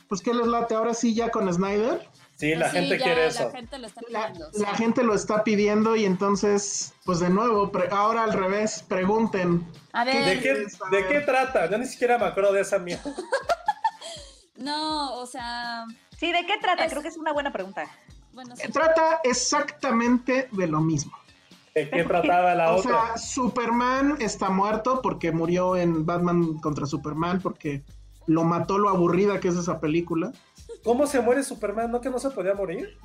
S5: Pues, ¿qué les late? Ahora sí, ya con Snyder.
S4: Sí, la
S7: Sí,
S4: gente
S7: ya,
S4: quiere
S7: La
S4: eso.
S7: gente lo está
S5: La,
S7: pidiendo.
S5: la gente lo está pidiendo y entonces, pues de nuevo, pre- ahora al revés, pregunten.
S7: A
S4: ¿De qué, ¿De qué trata? Yo ni siquiera me acuerdo de esa mierda. [laughs]
S7: no, o sea,
S8: Sí, ¿de qué trata?
S7: Es-
S8: Creo que es una buena pregunta.
S7: bueno, sí.
S5: Trata exactamente de lo mismo.
S4: ¿De qué [laughs] trataba la
S5: O
S4: otra?
S5: sea, Superman está muerto porque murió en Batman contra Superman porque lo mató lo aburrida que es esa película.
S4: ¿Cómo se muere Superman? ¿No que no se podía morir?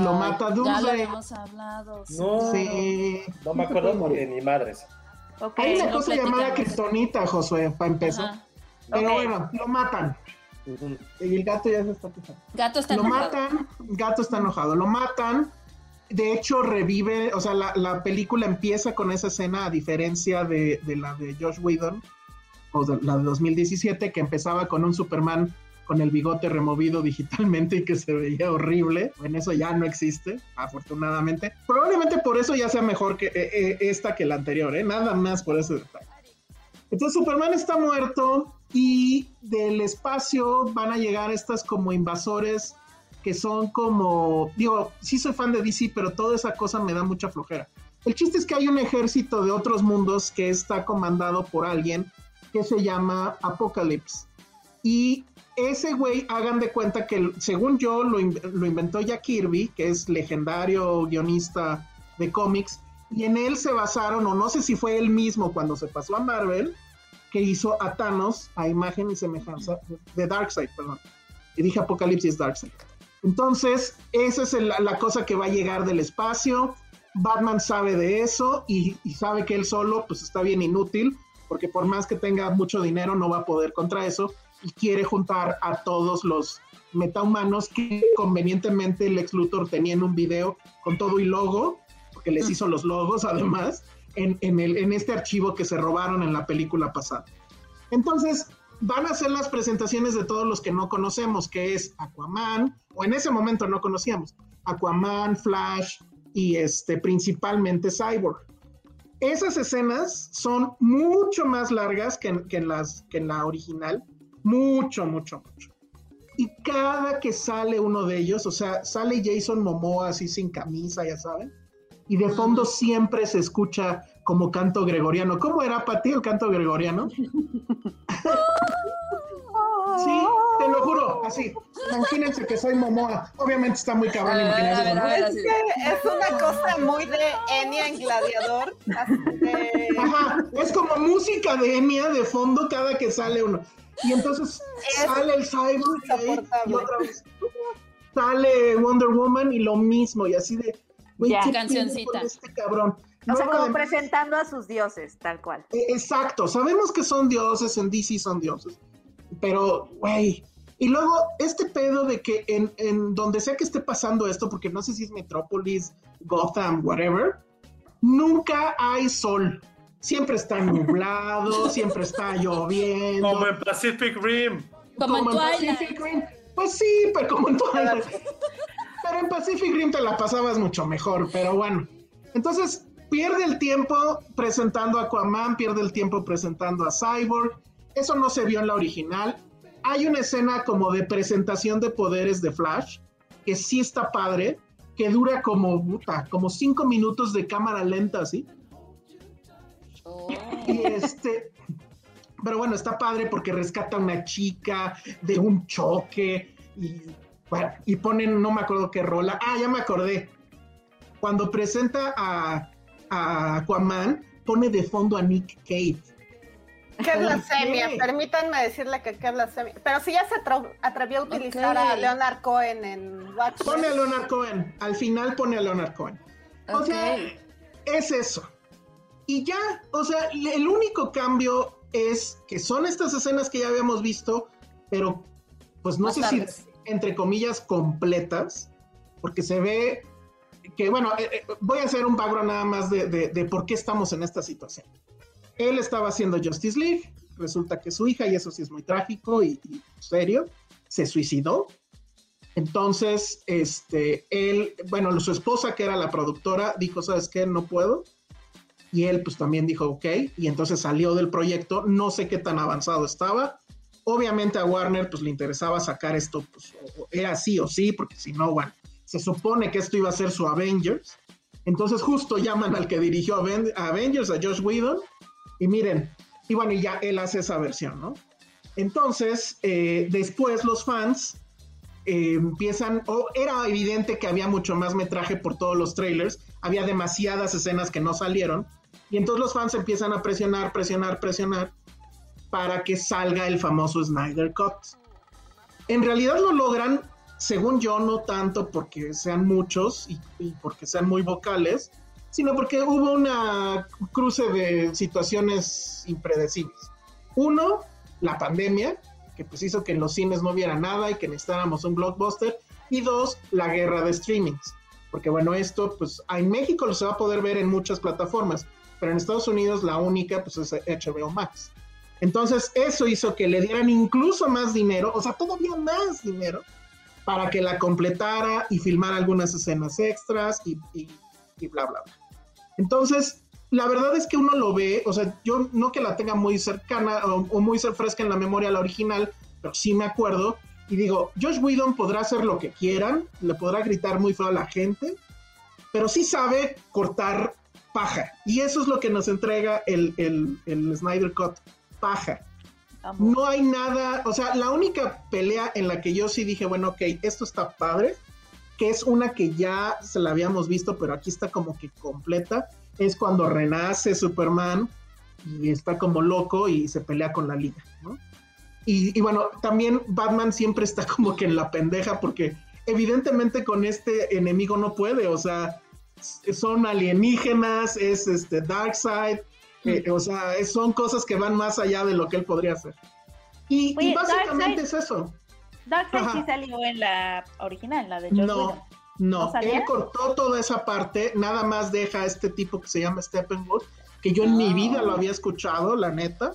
S5: Lo
S7: Ay,
S5: mata
S7: Ya lo
S5: Doomsday.
S7: habíamos hablado. sí.
S4: No,
S5: Sí.
S4: no me acuerdo porque ni madres.
S5: Hay una
S7: no
S5: cosa llamada. Kriptonita, Josué, para empezar.
S7: Ajá.
S5: Pero bueno, lo matan. Y el gato ya se está quejando.
S7: Gato está
S5: Lo
S7: enojado.
S5: matan, gato está enojado, lo matan. De hecho, revive, o sea, la, la película empieza con esa escena, a diferencia de, de la de Josh Whedon, o de la de 2017, que empezaba con un Superman con el bigote removido [laughs] digitalmente y que se veía horrible. En eso ya no existe, afortunadamente. Probablemente por eso ya sea mejor que eh, eh, esta que la anterior, ¿eh? Nada más por ese detalle. Entonces Superman está muerto y del espacio van a llegar estas como invasores que son como, digo, sí soy fan de DC, pero toda esa cosa me da mucha flojera. El chiste es que hay un ejército de otros mundos que está comandado por alguien que se llama Apocalypse. Y ese güey, hagan de cuenta que, según yo, lo, lo inventó Jack Kirby, que es legendario guionista de cómics, y en él se basaron, o no sé si fue él mismo cuando se pasó a Marvel, que hizo a Thanos a imagen y semejanza de Darkseid, perdón. Y dije Apocalipsis Darkseid. Entonces, esa es el- la cosa que va a llegar del espacio. Batman sabe de eso y, y sabe que él solo pues está bien inútil, porque por más que tenga mucho dinero no va a poder contra eso y quiere juntar a todos los metahumanos que convenientemente Lex Luthor tenía en un video con todo y logo, porque les hizo los logos además, en, en el, en este archivo que se robaron en la película pasada. Entonces, van a hacer las presentaciones de todos los que no conocemos, que es Aquaman, o en ese momento no conocíamos, Aquaman, Flash y este, principalmente Cyborg. Esas escenas son mucho más largas que en, que en las, que en la original, mucho, mucho, mucho. Y cada que sale uno de ellos, o sea, sale Jason Momoa así sin camisa, ya saben, y de fondo siempre se escucha como canto gregoriano. ¿Cómo era para ti el canto gregoriano? [laughs] Sí, te lo juro, así. Imagínense que soy Momoa. Obviamente está muy cabrón
S7: A ver, a ver,
S5: ¿no?
S7: a ver,
S6: Es
S7: así.
S6: que es una cosa muy de Enya en Gladiador. así de-
S5: Ajá, es como música de Enya de fondo cada que sale uno. Y entonces
S6: Es
S5: sale el Cyborg y y otra vez sale Wonder Woman y lo mismo. Y así de, güey,
S8: Ya.
S5: ¿qué
S7: Cancioncita.
S5: este cabrón?
S8: O sea,
S5: Luego,
S8: como
S5: además-
S8: presentando a sus dioses, tal cual.
S5: Eh, Exacto, sabemos que son dioses, en DC son dioses, pero, güey, y luego este pedo de que en, en donde sea que esté pasando esto, porque no sé si es Metrópolis, Gotham, whatever, nunca hay sol. Siempre está nublado, [laughs] siempre está lloviendo.
S4: Como en Pacific Rim.
S7: Como en Twilight.
S5: Pacific Rim. Pues sí, pero como en Twilight. [laughs] pero en Pacific Rim te la pasabas mucho mejor, pero bueno. Entonces, pierde el tiempo presentando a Aquaman, pierde el tiempo presentando a Cyborg. Eso no se vio en la original. Hay una escena como de presentación de poderes de Flash, que sí está padre, que dura como, puta, como cinco minutos de cámara lenta, así.
S7: Oh.
S5: Y este, pero bueno, está padre porque rescata a una chica de un choque y Bueno, y ponen, no me acuerdo qué rola. Ah, ya me acordé. Cuando presenta a, a Aquaman, pone de fondo a Nick Cave.
S6: Qué blasfemia, permítanme decirle que qué blasfemia. Pero si ya se atrevió a utilizar a Leonard Cohen en Watchmen.
S5: Pone a Leonard Cohen. Al final pone a Leonard Cohen. O sea, es eso. Y ya, o sea, el único cambio es que son estas escenas que ya habíamos visto, pero pues no
S7: Más
S5: sé
S7: largas.
S5: si entre comillas completas, porque se ve que, bueno, eh, eh, voy a hacer un background nada más de, de- de por qué estamos en esta situación. Él estaba haciendo Justice League, resulta que su hija, y eso sí es muy trágico y, y serio, se suicidó. Entonces, este, él, bueno, su esposa, que era la productora, dijo, ¿sabes qué? No puedo. Y él, pues también dijo, ok. Y entonces salió del proyecto. No sé qué tan avanzado estaba. Obviamente a Warner, pues le interesaba sacar esto, pues era sí o sí, porque si no, bueno, se supone que esto iba a ser su Avengers. Entonces, justo llaman al que dirigió Avengers, a Josh Whedon. Y miren, y bueno, y ya él hace esa versión, ¿no? Entonces, eh, después los fans eh, empiezan, o era evidente que había mucho más metraje por todos los trailers, había demasiadas escenas que no salieron, y entonces los fans empiezan a presionar, presionar, presionar para que salga el famoso Snyder Cut. En realidad lo logran, según yo, no tanto porque sean muchos y, y porque sean muy vocales, sino porque hubo una cruce de situaciones impredecibles. Uno, la pandemia, que pues hizo que en los cines no hubiera nada y que necesitáramos un blockbuster. Y dos, la guerra de streamings. Porque bueno, esto pues en México lo se va a poder ver en muchas plataformas, pero en Estados Unidos la única pues es HBO Max. Entonces eso hizo que le dieran incluso más dinero, o sea, todavía más dinero, para que la completara y filmara algunas escenas extras y, y- y bla, bla, bla. Entonces, la verdad es que uno lo ve, o sea, yo no que la tenga muy cercana o, o muy fresca en la memoria la original, pero sí me acuerdo. Y digo, Josh Whedon podrá hacer lo que quieran, le podrá gritar muy feo a la gente, pero sí sabe cortar paja. Y eso es lo que nos entrega el, el, el Snyder Cut, paja. No hay nada, o sea, la única pelea en la que yo sí dije, bueno, ok, esto está padre, que es una que ya se la habíamos visto, pero aquí está como que completa, es cuando renace Superman y está como loco y se pelea con la liga, ¿no? Y, y bueno, también Batman siempre está como que en la pendeja porque evidentemente con este enemigo no puede, o sea, son alienígenas, es este Darkseid, eh, o sea, es- son cosas que van más allá de lo que él podría hacer. Y, y
S8: Oye,
S5: básicamente
S8: Darkseid-
S5: es eso.
S8: Darkseid sí salió en la original, la de Joss
S5: No,
S8: Whedon.
S5: no,
S8: ¿No
S5: él cortó toda esa parte, nada más deja a este tipo que se llama Steppenwolf, que yo en mi vida lo había escuchado, la neta.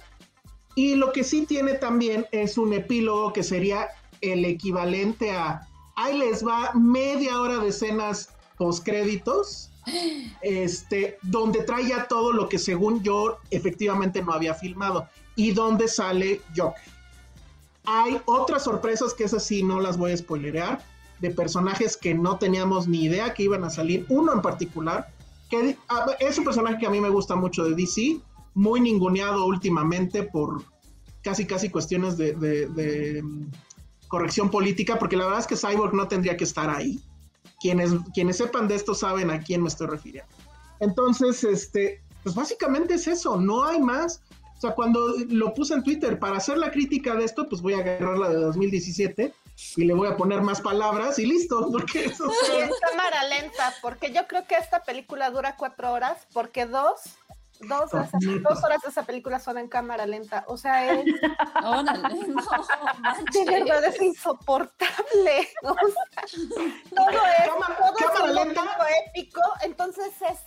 S5: Y lo que sí tiene también es un epílogo que sería el equivalente a, ahí les va media hora de escenas postcréditos, este, donde trae ya todo lo que según yo efectivamente no había filmado y donde sale Joker. Hay otras sorpresas que esas sí no las voy a spoilerear, de personajes que no teníamos ni idea que iban a salir. Uno en particular, que es un personaje que a mí me gusta mucho de DC, muy ninguneado últimamente por casi casi cuestiones de, mm, corrección política, porque la verdad es que Cyborg no tendría que estar ahí. Quienes, quienes sepan de esto saben a quién me estoy refiriendo. Entonces, este, pues básicamente es eso, no hay más. O sea, cuando lo puse en Twitter para hacer la crítica de esto, pues voy a agarrar la de 2017 y le voy a poner más palabras y listo, porque eso
S6: Y en cámara lenta, porque yo creo que esta película dura cuatro horas, porque dos, dos,
S5: Neta.
S6: dos horas de esa película son en cámara lenta. O sea, es, [laughs]
S7: Órale, no
S6: de verdad es insoportable. [laughs] O sea, todo es,
S5: Cámara-
S6: todo es
S5: cámara lenta.
S6: épico, entonces es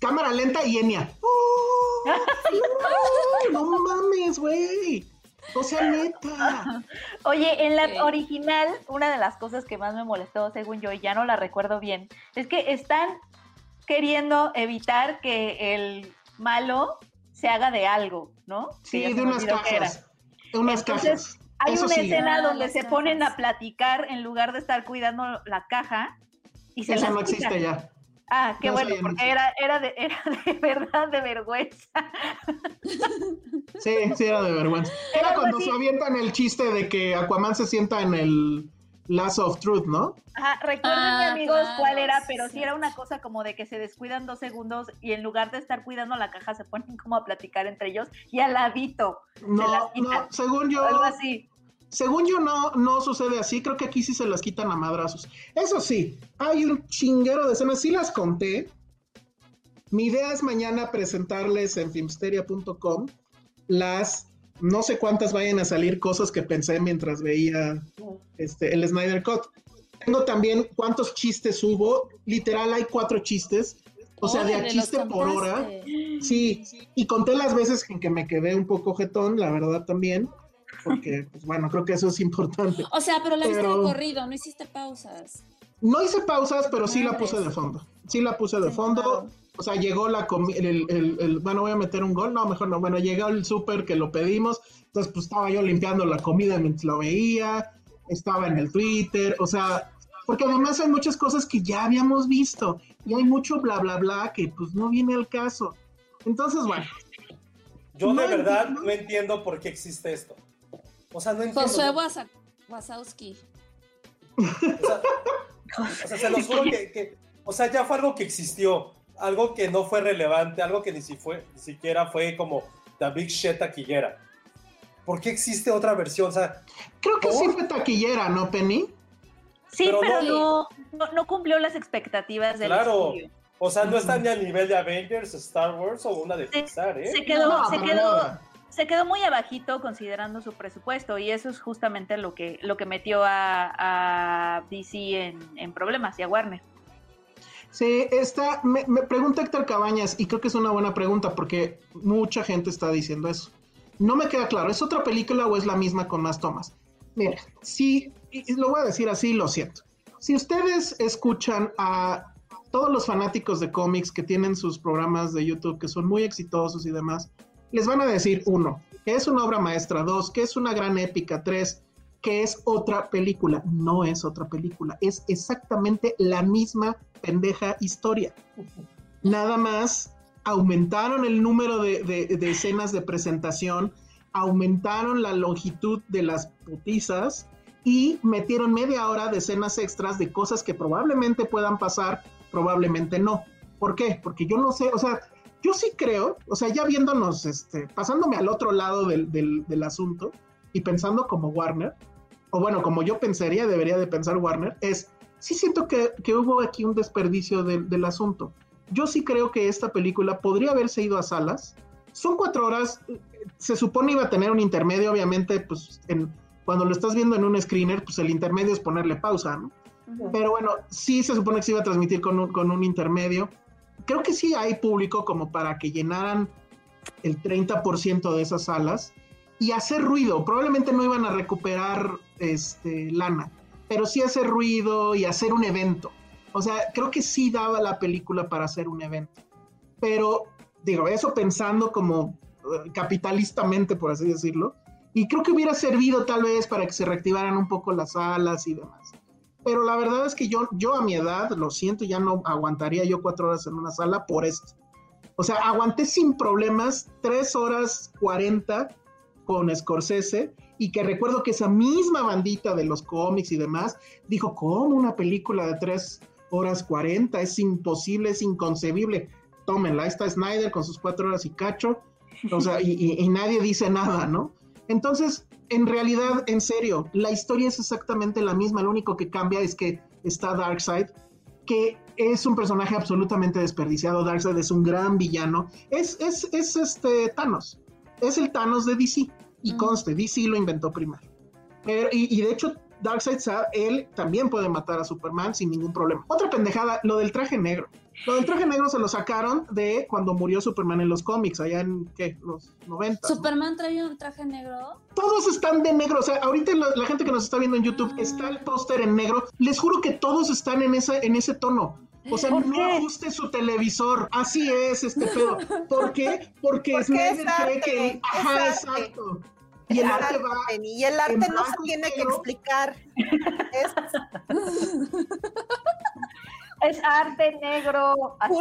S5: cámara lenta y Enya. [laughs] ¡Oh! ¡Ay, no mames, güey. O sea, neta.
S8: Oye, en la original, una de las cosas que más me molestó, según yo, y ya no la recuerdo bien, es que están queriendo evitar que el malo se haga de algo, ¿no?
S5: Sí, de unas cajas. De unas
S8: Entonces,
S5: cajas.
S8: Hay
S5: Eso
S8: una escena
S7: Ah,
S8: donde se ponen a platicar en lugar de estar cuidando la caja y se
S5: Eso no
S8: quitan.
S5: existe ya.
S8: Ah, qué
S5: No,
S8: bueno, porque era, era, de, era de [laughs] verdad de vergüenza.
S5: Sí, sí, era de vergüenza.
S8: Era
S5: cuando
S8: así.
S5: se avientan el chiste de que Aquaman se sienta en el Lasso of Truth, ¿no?
S8: Ajá, recuerden,
S7: Ah,
S8: amigos,
S7: claro,
S8: cuál era, pero
S7: sí.
S8: sí era una cosa como de que se descuidan dos segundos y en lugar de estar cuidando la caja se ponen como a platicar entre ellos y al ladito. se
S5: No,
S8: las
S5: no, según yo,
S8: Algo así.
S5: según yo no, no sucede así, creo que aquí sí se las quitan a madrazos. Eso sí, hay un chinguero de escenas, sí las conté. Mi idea es mañana presentarles en filmsteria.com las no sé cuántas vayan a salir cosas que pensé mientras veía este, el Snyder Cut. Tengo también cuántos chistes hubo. Literal, hay cuatro chistes. O sea, de a chiste por hora. Sí, y conté las veces en que me quedé un poco jetón, la verdad también. Porque, [laughs] pues bueno, creo que eso es importante.
S7: O sea, pero la viste
S5: Pero-
S7: de corrido, no hiciste pausas.
S5: No hice pausas, pero sí la puse de fondo. Sí la puse de
S7: Sí,
S5: fondo. O sea, llegó la el, el- el- bueno, voy a meter un gol, no, mejor no. Bueno, llegó el súper que lo pedimos, entonces pues estaba yo limpiando la comida mientras lo veía, estaba en el Twitter, o sea, porque además hay muchas cosas que ya habíamos visto y hay mucho bla bla bla que pues no viene al caso. Entonces, bueno,
S4: Yo de verdad
S5: entiendo.
S4: no entiendo por qué existe esto. O sea, no entiendo.
S7: Josué Wasa- Wasowski.
S4: O sea, o sea, se los juro que, que- o sea, ya fue algo que existió, algo que no fue relevante, algo que ni, si fue, ni siquiera fue como la Big Shit taquillera. ¿Por qué existe otra versión? O sea,
S5: creo que sí
S4: ¿Por?
S5: fue taquillera, ¿no, Penny?
S8: Sí,
S4: Pero
S8: pero,
S4: no-
S8: no, cumplió las expectativas del
S4: Claro.
S8: estudio.
S4: o sea, no está ni al nivel de Avengers, Star Wars o una de
S8: Se-
S4: Pixar, ¿eh?
S8: Se quedó,
S5: No,
S8: se quedó, se quedó muy abajito considerando su presupuesto y eso es justamente lo que, lo que metió a, a DC en, en problemas y a Warner.
S5: Sí, está, me, me pregunta Héctor Cabañas, y creo que es una buena pregunta porque mucha gente está diciendo eso. No me queda claro, ¿es otra película o es la misma con más tomas? Mira, sí, y lo voy a decir así, lo siento. Si ustedes escuchan a todos los fanáticos de cómics que tienen sus programas de YouTube que son muy exitosos y demás, les van a decir, uno, que es una obra maestra, dos, que es una gran épica, tres, que es otra película. No es otra película, es exactamente la misma pendeja historia. Nada más aumentaron el número de, de- de escenas de presentación, aumentaron la longitud de las putizas y metieron media hora de escenas extras de cosas que probablemente puedan pasar, probablemente no. ¿Por qué? Porque yo no sé, o sea, yo sí creo, o sea, ya viéndonos, este, pasándome al otro lado del, del- del asunto y pensando como Warner, o bueno, como yo pensaría, debería de pensar Warner, es, sí siento que, que hubo aquí un desperdicio del, del asunto. Yo sí creo que esta película podría haberse ido a salas. Son cuatro horas, se supone iba a tener un intermedio, obviamente, pues en, cuando lo estás viendo en un screener, pues el intermedio es ponerle pausa, ¿no? Pero bueno, sí se supone que se iba a transmitir con un, con un intermedio. Creo que sí hay público como para que llenaran el 30% de esas salas y hacer ruido. Probablemente no iban a recuperar este, lana, pero sí hacer ruido y hacer un evento. O sea, creo que sí daba la película para hacer un evento. Pero, digo, eso pensando como eh, capitalistamente, por así decirlo. Y creo que hubiera servido tal vez para que se reactivaran un poco las salas y demás. Pero la verdad es que yo, yo a mi edad, lo siento, ya no aguantaría yo cuatro horas en una sala por esto. O sea, aguanté sin problemas tres horas cuarenta con Scorsese y que recuerdo que esa misma bandita de los cómics y demás dijo, ¿cómo una película de tres horas cuarenta? Es imposible, es inconcebible. Tómenla, está Snyder con sus cuatro horas y cacho, o sea, y nadie dice nada, ¿no? Entonces, en realidad, en serio, la historia es exactamente la misma, lo único que cambia es que está Darkseid, que es un personaje absolutamente desperdiciado, Darkseid es un gran villano, es, es, es este Thanos, es el Thanos de DC, y conste, DC lo inventó primero. Pero- y, y de hecho, Darkseid, él también puede matar a Superman sin ningún problema. Otra pendejada, lo del traje negro. Lo del traje negro se lo sacaron de cuando murió Superman en los cómics, allá en, ¿qué? Los 90. ¿no?
S7: Superman traía un traje negro.
S5: Todos están de negro, o sea, ahorita la, la gente que nos está viendo en YouTube está el póster en negro. Les juro que todos están en ese, en ese tono. O sea,
S8: ¿Por
S5: no
S8: qué?
S5: ajuste su televisor. Así es este pedo. ¿Por qué? Porque
S6: Porque
S5: Snyder
S6: es
S5: cree que.
S6: es
S5: Ajá,
S6: arte.
S5: exacto. Y el arte
S6: arte,
S5: va.
S6: Penny, y el arte no se tiene que explicar. Es [laughs]
S8: Es arte negro, así.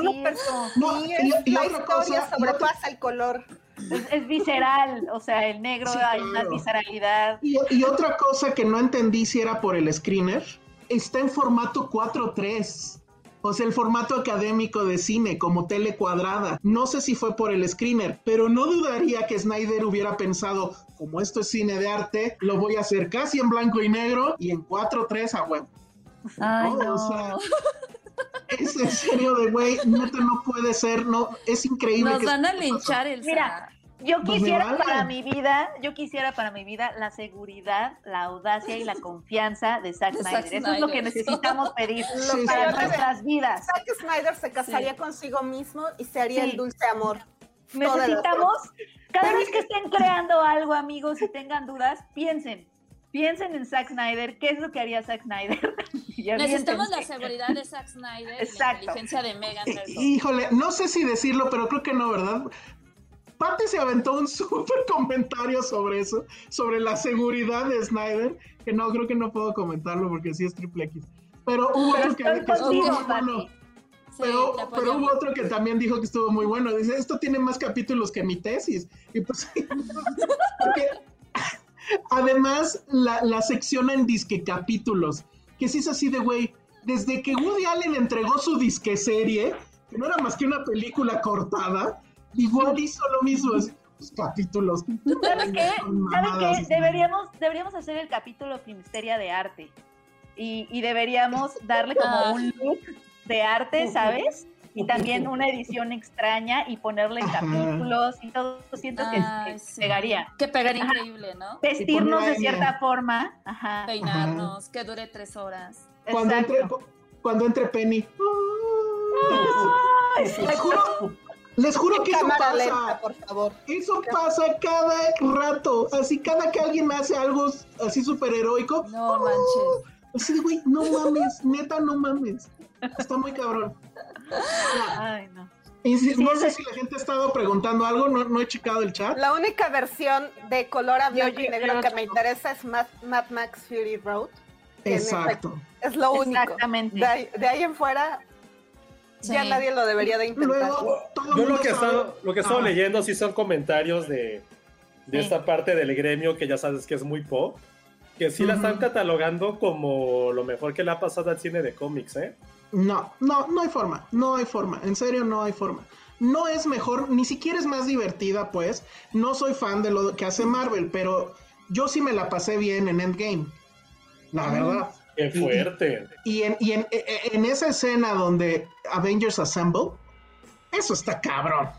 S5: No, y-
S6: la
S5: otra
S6: historia
S5: cosa,
S6: sobrepasa el color.
S8: Es, es visceral, o sea, el negro
S5: Sí,
S8: hay una visceralidad.
S5: Y, y otra cosa que no entendí si era por el screener, está en formato 4.3. O sea, el formato académico de cine, como tele cuadrada. No sé si fue por el screener, pero no dudaría que Snyder hubiera pensado, como esto es cine de arte, lo voy a hacer casi en blanco y negro y en 4.3 a huevo.
S7: Ay,
S5: No,
S7: no.
S5: o sea, Es en serio de, güey, neta no puede ser, no, es increíble.
S7: Nos
S5: que
S7: van a linchar el
S8: Mira, yo
S5: Pues
S8: quisiera
S5: vale.
S8: para mi vida, yo quisiera para mi vida la seguridad, la audacia y la [laughs] confianza de Zack
S7: De
S8: Snyder.
S7: Zack
S8: Eso es lo que necesitamos [laughs] pedir
S5: Sí,
S8: para
S5: sí.
S8: nuestras vidas.
S6: Zack Snyder se casaría consigo mismo y se haría
S8: Sí.
S6: el dulce amor.
S8: Necesitamos, cada vez que estén creando algo, amigos, y tengan dudas, piensen. Piensen en Zack Snyder, ¿qué es lo que haría Zack Snyder? [laughs]
S7: Necesitamos la seguridad de Zack Snyder y la
S8: Exacto.
S7: inteligencia de Megan.
S5: Híjole, no sé si decirlo, pero creo que no, ¿verdad? Patti se aventó un [laughs] súper comentario sobre eso, sobre la seguridad de Snyder, que no, creo que no puedo comentarlo porque sí es triple X. Pero hubo
S8: Pero
S5: otro que, que estuvo
S8: contigo,
S5: muy bueno.
S7: Sí,
S5: Pero, pero hubo otro que también dijo que estuvo muy bueno. Dice, esto tiene más capítulos que mi tesis. Y pues, [laughs] porque además la, la sección en disque capítulos, que sí es así de, güey, desde que Woody Allen entregó su disque serie, que no era más que una película cortada, igual hizo lo mismo, así, pues, capítulos.
S8: ¿Saben qué?
S5: Son
S8: ¿Saben
S5: mamadas,
S8: qué? Deberíamos, deberíamos hacer el capítulo Filmsteria de arte. Y, y deberíamos darle como
S7: Ah.
S8: un look de arte, ¿sabes? Y también una edición extraña y ponerle
S5: Ajá.
S8: capítulos y todo. Siento que,
S7: Ay,
S8: que
S7: sí.
S8: pegaría.
S7: Que pegaría
S8: Ajá.
S7: increíble, ¿no?
S8: Vestirnos de cierta forma. Ajá.
S7: Peinarnos, que dure tres horas.
S5: Cuando entre,
S8: Exacto.
S5: cuando entre Penny.
S8: Ay, [laughs] sí.
S5: Les juro, les juro que eso pasa.
S6: lenta, por favor.
S5: Eso pasa cada rato. Así cada que alguien me hace algo así súper heroico.
S7: No manches.
S5: Así de, güey, no mames, neta, no mames. Está muy cabrón.
S8: Ay, no.
S5: Y si-
S8: Sí,
S5: no sé
S8: es-
S5: si la gente ha estado preguntando algo, no, no he checado el chat.
S6: La única versión de color a blanco y negro que me interesa es Mad, Mad Max Fury Road. en
S5: Exacto.
S6: Es lo único.
S8: Exactamente.
S6: De ahí, de ahí en fuera, ya nadie lo debería de intentar.
S5: Luego, todo el
S4: Yo lo que he estado, lo que he estado
S5: Ajá.
S4: leyendo sí son comentarios de, de
S8: Sí.
S4: esta parte del gremio que ya sabes que es muy pop, que sí la están catalogando como lo mejor que le ha pasado al cine de cómics, ¿eh?
S5: No, no, no hay forma, no hay forma, en serio no hay forma. No es mejor, ni siquiera es más divertida, pues. No soy fan de lo que hace Marvel, pero yo sí me la pasé bien en Endgame. La verdad.
S4: Qué fuerte.
S5: Y en, y en, e- e- en esa escena donde Avengers Assemble, eso está cabrón.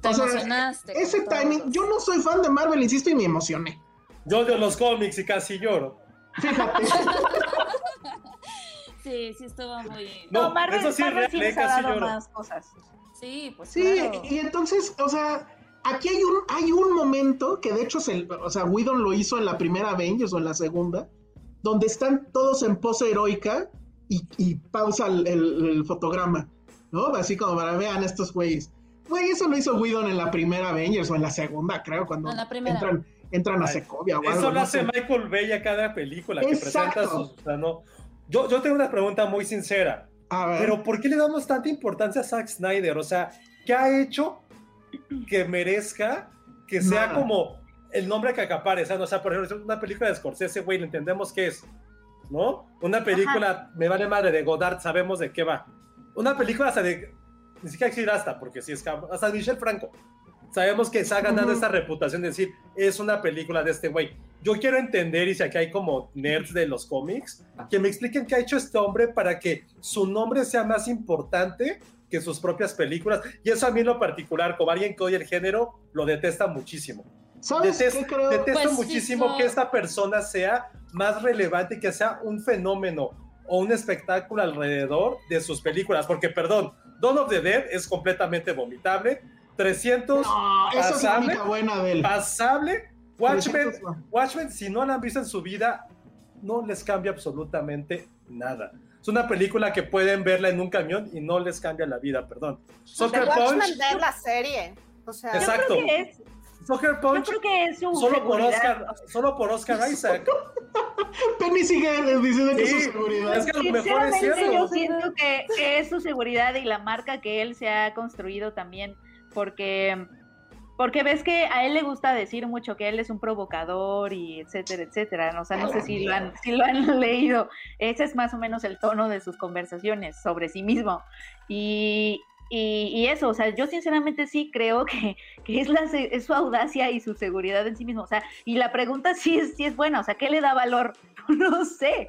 S7: Te
S5: O sea,
S7: emocionaste.
S5: Ese
S7: todos.
S5: timing, yo no soy fan de Marvel, insisto, y me emocioné.
S4: Yo odio los cómics y casi lloro.
S5: Fíjate. [laughs]
S7: Sí, sí estuvo muy...
S4: No,
S8: No, Marvel,
S4: eso sí es
S8: Marvel sí
S4: casi lloro.
S8: más cosas.
S7: Sí, pues
S5: Sí,
S7: claro.
S5: y entonces, o sea, aquí hay un, hay un momento que de hecho, se, o sea, Whedon lo hizo en la primera Avengers o en la segunda, donde están todos en pose heroica y, y pausa el, el- el fotograma, ¿no? Así como para vean estos güeyes. Güey, eso lo hizo Whedon en la primera Avengers o en la segunda, creo, cuando
S7: En la primera.
S5: entran, entran a Secovia o algo.
S4: Eso lo
S5: no
S4: hace
S5: sé.
S4: Michael Bay a cada película que
S5: Exacto.
S4: presenta sus. o sea, no. yo, yo tengo una pregunta muy sincera.
S5: A ver.
S4: Pero ¿por qué le damos tanta importancia a Zack Snyder? O sea, ¿qué ha hecho que merezca que sea
S5: Nada.
S4: como el nombre que acapare? No, o sea, por ejemplo, una película de Scorsese, güey, entendemos qué es, ¿no? Una película, me vale madre, de Godard, sabemos de qué va. Una película hasta de, ni siquiera decir hasta, porque si es hasta Michel Franco. Sabemos que se ha ganado esta reputación de decir, es una película de este güey. Yo quiero entender, y si aquí hay como nerds de los cómics, que me expliquen qué ha hecho este hombre para que su nombre sea más importante que sus propias películas. Y eso a mí en lo particular, como alguien que odia el género, lo detesta muchísimo.
S5: ¿Sabes
S4: Detesto,
S5: qué creo?
S4: detesto
S7: Pues,
S4: muchísimo
S7: hizo-
S4: que esta persona sea más relevante, que sea un fenómeno o un espectáculo alrededor de sus películas. Porque, perdón, Dawn of the Dead es completamente vomitable. 300
S5: No, esa es la
S4: pasable,
S5: única buena de
S4: pasable. Watchmen,
S5: 300 no.
S4: Watchmen, si no la han visto en su vida, no les cambia absolutamente nada. Es una película que pueden verla en un camión y no les cambia la vida, perdón.
S6: The
S4: Soccer
S6: Watchmen
S4: Punch,
S6: ver la serie. O sea,
S4: Exacto.
S8: Yo creo que es,
S4: Soccer
S8: yo
S4: Punch,
S8: creo que es su
S4: solo por. Oscar, solo por Oscar [laughs] Isaac.
S5: Penny sigue diciendo que
S4: Sí,
S5: es su seguridad.
S4: es que a lo mejor es
S8: Sinceramente, yo
S4: cierto.
S8: siento que, que es su seguridad y la marca que él se ha construido también, porque, Porque ves que a él le gusta decir mucho que él es un provocador y etcétera, etcétera. O sea, no sé si lo, han, si lo han [laughs] leído. Ese es más o menos el tono de sus conversaciones sobre sí mismo. Y, y, y eso, o sea, yo sinceramente sí creo que, [laughs] que es, la, es su audacia y su seguridad en sí mismo. O sea, y la pregunta sí es, sí es buena, o sea, ¿qué le da valor? [laughs] No sé.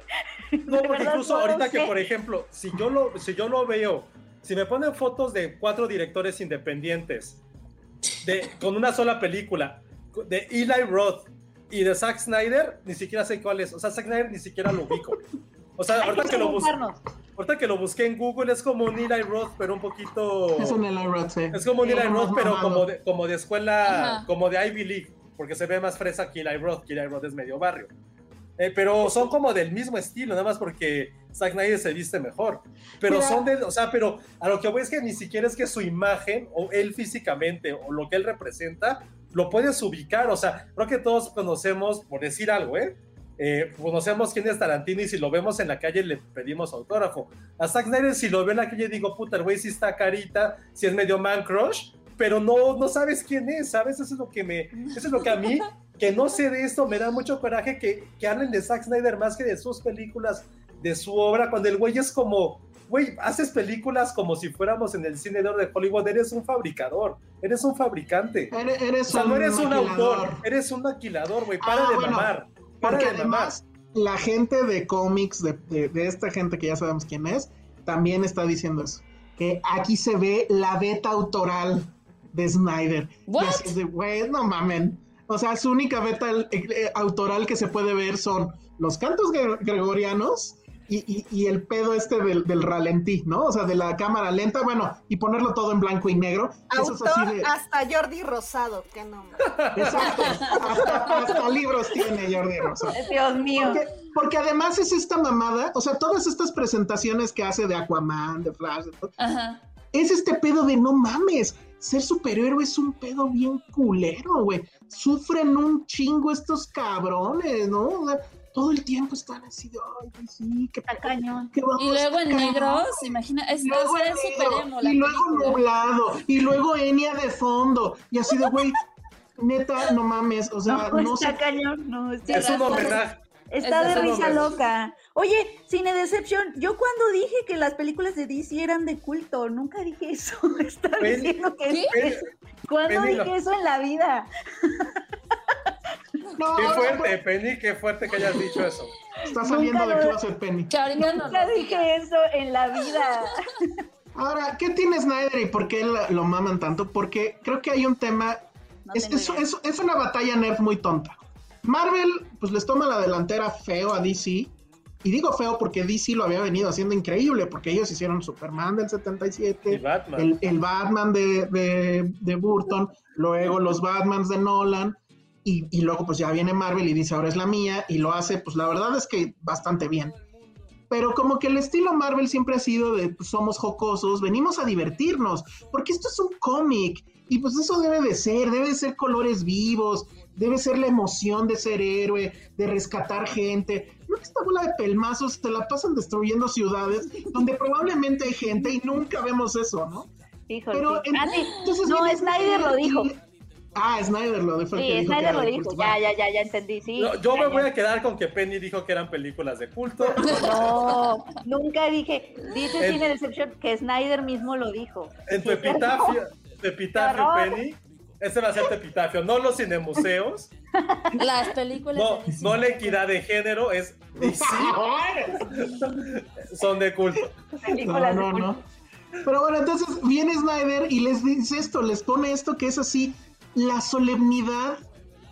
S4: No, porque
S8: verdad,
S4: incluso
S8: no lo
S4: ahorita que,
S8: sé.
S4: por ejemplo, si yo lo, si yo lo veo, si me ponen fotos de cuatro directores independientes, de, con una sola película, de Eli Roth y de Zack Snyder, ni siquiera sé cuál es. O sea, Zack Snyder ni siquiera lo ubico. O sea, [laughs]
S8: Hay
S4: ahorita que, lo bus-
S8: preguntarnos.
S4: Ahorita que lo busqué en Google es como un Eli Roth, pero un poquito...
S5: Es un Eli Roth, sí.
S4: Es como un Eli Roth, pero como de, como de escuela,
S7: Ajá.
S4: como de Ivy League, porque se ve más fresa que Eli Roth, que Eli Roth es medio barrio. Eh, pero son como del mismo estilo, nada más porque Zack Snyder se viste mejor. Pero
S5: Mira.
S4: son de, o sea, pero a lo que voy es que ni siquiera es que su imagen, o él físicamente, o lo que él representa, lo puedes ubicar. O sea, creo que todos conocemos, por decir algo, ¿eh? Eh, conocemos quién es Tarantino y si lo vemos en la calle le pedimos autógrafo. A Zack Snyder si lo veo en la calle digo, puta, el güey sí está carita, si es medio man crush, pero no, no sabes quién es, ¿sabes? Eso es lo que me, eso es lo que a mí, que no sé de esto, me da mucho coraje que, que hablen de Zack Snyder más que de sus películas, de su obra, cuando el güey es como, güey, haces películas como si fuéramos en el cine de oro de Hollywood, eres un fabricador, eres un fabricante.
S5: Eres,
S4: O
S5: eres
S4: sea, no eres un autor, eres un maquilador, güey, para
S5: Ah,
S4: de
S5: bueno,
S4: mamar.
S5: Porque además, la gente de cómics, de, de- de esta gente que ya sabemos quién es, también está diciendo eso. Que aquí se ve la beta autoral de Snyder. Y
S7: What?
S5: así es de, güey, no mamen. O sea, su única beta eh, eh, autoral que se puede ver son los cantos gre- gregorianos y, y- y el pedo este del, del ralentí, ¿no? O sea, de la cámara lenta, bueno, y ponerlo todo en blanco y negro. Eso es
S6: Autor
S5: así de-
S6: hasta Jordi Rosado, qué nombre.
S5: Exacto. Hasta, hasta libros tiene Jordi Rosado.
S8: Dios mío.
S5: Porque, porque además es esta mamada, o sea, todas estas presentaciones que hace de Aquaman, de Flash, de todo,
S7: Ajá.
S5: es este pedo de no mames, ser superhéroe es un pedo bien culero, güey. Sufren un chingo estos cabrones, ¿no? O sea, todo el tiempo están así de, ay, güey, sí, qué
S8: Está cañón.
S5: qué vamos
S7: Y luego en
S5: a cagar".
S7: negros, imagina, es,
S5: Y luego,
S7: es
S5: negro,
S7: super emo la
S5: y luego
S7: película.
S5: nublado, y luego Enya de fondo, y así de, güey, neta, no mames, o sea,
S8: No,
S5: no,
S8: está
S5: sé.
S8: cañón. No, está,
S4: Es un
S8: está-
S4: homenaje.
S8: Está
S7: Es
S8: de risa
S4: homenaje.
S8: loca. Oye, Cine Decepción, yo cuando dije que las películas de DC eran de culto, nunca dije eso. [laughs] Está diciendo que
S7: ¿Qué?
S8: es. [laughs] ¿Cuándo dije eso en la vida? [laughs]
S5: No,
S4: Qué fuerte, Penny, qué fuerte que hayas dicho eso.
S5: Está saliendo de
S8: lo-
S5: closet, Penny.
S7: Que ahorita no
S8: Nunca dije eso en la vida.
S5: Ahora, ¿qué tiene Snyder y por qué lo, lo maman tanto? Porque creo que hay un tema.
S8: No
S5: es,
S8: tengo
S5: es-
S8: idea.
S5: es- es una batalla nerd muy tonta. Marvel, pues les toma la delantera feo a DC. Y digo feo porque DC lo había venido haciendo increíble, porque ellos hicieron Superman del 77,
S4: Y Batman.
S5: el, el Batman de, de- de Burton, luego los Batmans de Nolan, y, y luego pues ya viene Marvel y dice ahora es la mía, y lo hace, pues la verdad es que bastante bien. Pero como que el estilo Marvel siempre ha sido de pues, somos jocosos, venimos a divertirnos, porque esto es un cómic, y pues eso debe de ser, debe de ser colores vivos, debe ser la emoción de ser héroe, de rescatar gente. No que esta bola de pelmazos se la pasan destruyendo ciudades donde probablemente hay gente y nunca vemos eso, ¿no?
S8: Híjole.
S5: Pero
S8: sí.
S5: en-
S8: Ah,
S5: entonces
S8: No, Snyder lo
S5: y-
S8: dijo.
S5: Ah, Snyder lo dijo.
S8: Sí,
S5: dijo que
S8: Snyder lo dijo.
S5: culto.
S8: Ya, ya, ya, ya entendí. Sí.
S4: No, yo me
S8: Ya,
S4: voy a quedar con que Penny dijo que eran películas de culto. [laughs]
S8: No, nunca dije. Dice
S4: En-
S8: Cine Decepción que Snyder mismo lo dijo.
S4: En tu epitafio, tu epitafio. Penny, ese va a ser tu epitafio. No los cinemuseos, [laughs]
S7: Las películas
S4: no, no la equidad de género, es [laughs] son de culto.
S5: No,
S8: de
S5: no,
S8: culto.
S5: no. Pero bueno, entonces viene Snyder y les dice esto, les pone esto que es así, la solemnidad